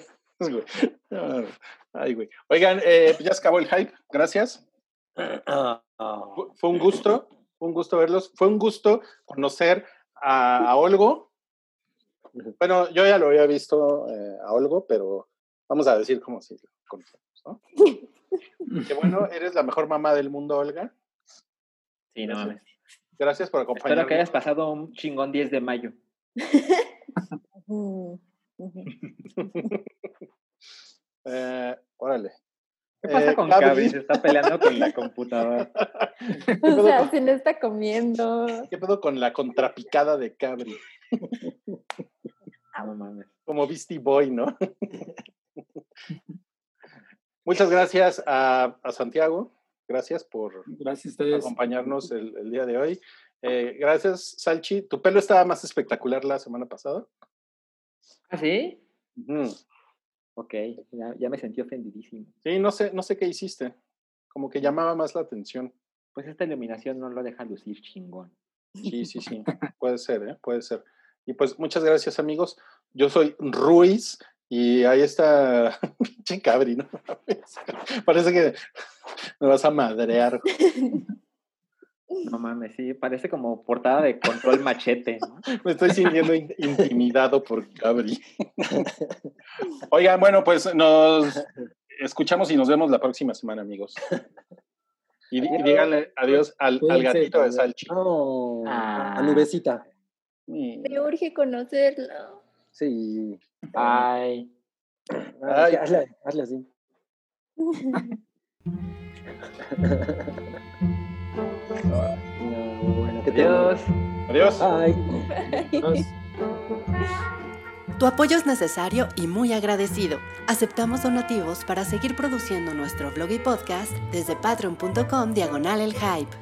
Ay, güey. Oigan, eh, pues ya se acabó el hype. Gracias. Fue un gusto, fue un gusto verlos. Fue un gusto conocer a Olgo. Bueno, yo ya lo había visto eh, a Olgo, pero vamos a decir como si lo conocemos, ¿no? [LAUGHS] que bueno, eres la mejor mamá del mundo, Olga. Sí, no mames. Gracias por acompañarnos. Espero que hayas pasado un chingón 10 de mayo. [LAUGHS] [LAUGHS] eh, órale. ¿Qué pasa Eh, con Cabri. Cabri? Se está peleando con la computadora. ¿Qué O sea, con- se le está comiendo. ¿Qué pedo con la contrapicada de Cabri? No mames. Como Beastie Boy, ¿no? [LAUGHS] Muchas gracias a, a Santiago. Gracias por Gracias a ustedes. acompañarnos el, el día de hoy. Eh, gracias, Salchi. Tu pelo estaba más espectacular la semana pasada. ¿Ah, sí? Ujú. Ok, ya, ya me sentí ofendidísimo. Sí, no sé, no sé qué hiciste. Como que llamaba más la atención. Pues esta iluminación no lo deja lucir chingón. Sí, sí, sí. [LAUGHS] Puede ser, ¿eh? Puede ser. Y pues muchas gracias, amigos. Yo soy Ruiz y ahí está [LAUGHS] pinche cabri, ¿no? [LAUGHS] Parece que [LAUGHS] me vas a madrear. No mames, sí, parece como portada de control machete. ¿no? Me estoy sintiendo in- intimidado por cabri. Oigan, bueno, pues nos escuchamos y nos vemos la próxima semana, amigos. Y, díganle adiós al, al gatito de Salchi. Oh, a Ah. Nubecita. Me urge conocerlo. Sí. Bye. Ay. Hazle, hazle así. No, [LAUGHS] bueno, ¿qué te Adiós. Adiós. Ay. Entonces, Tu apoyo es necesario y muy agradecido. Aceptamos donativos para seguir produciendo nuestro blog y podcast desde patreon.com diagonal el hype.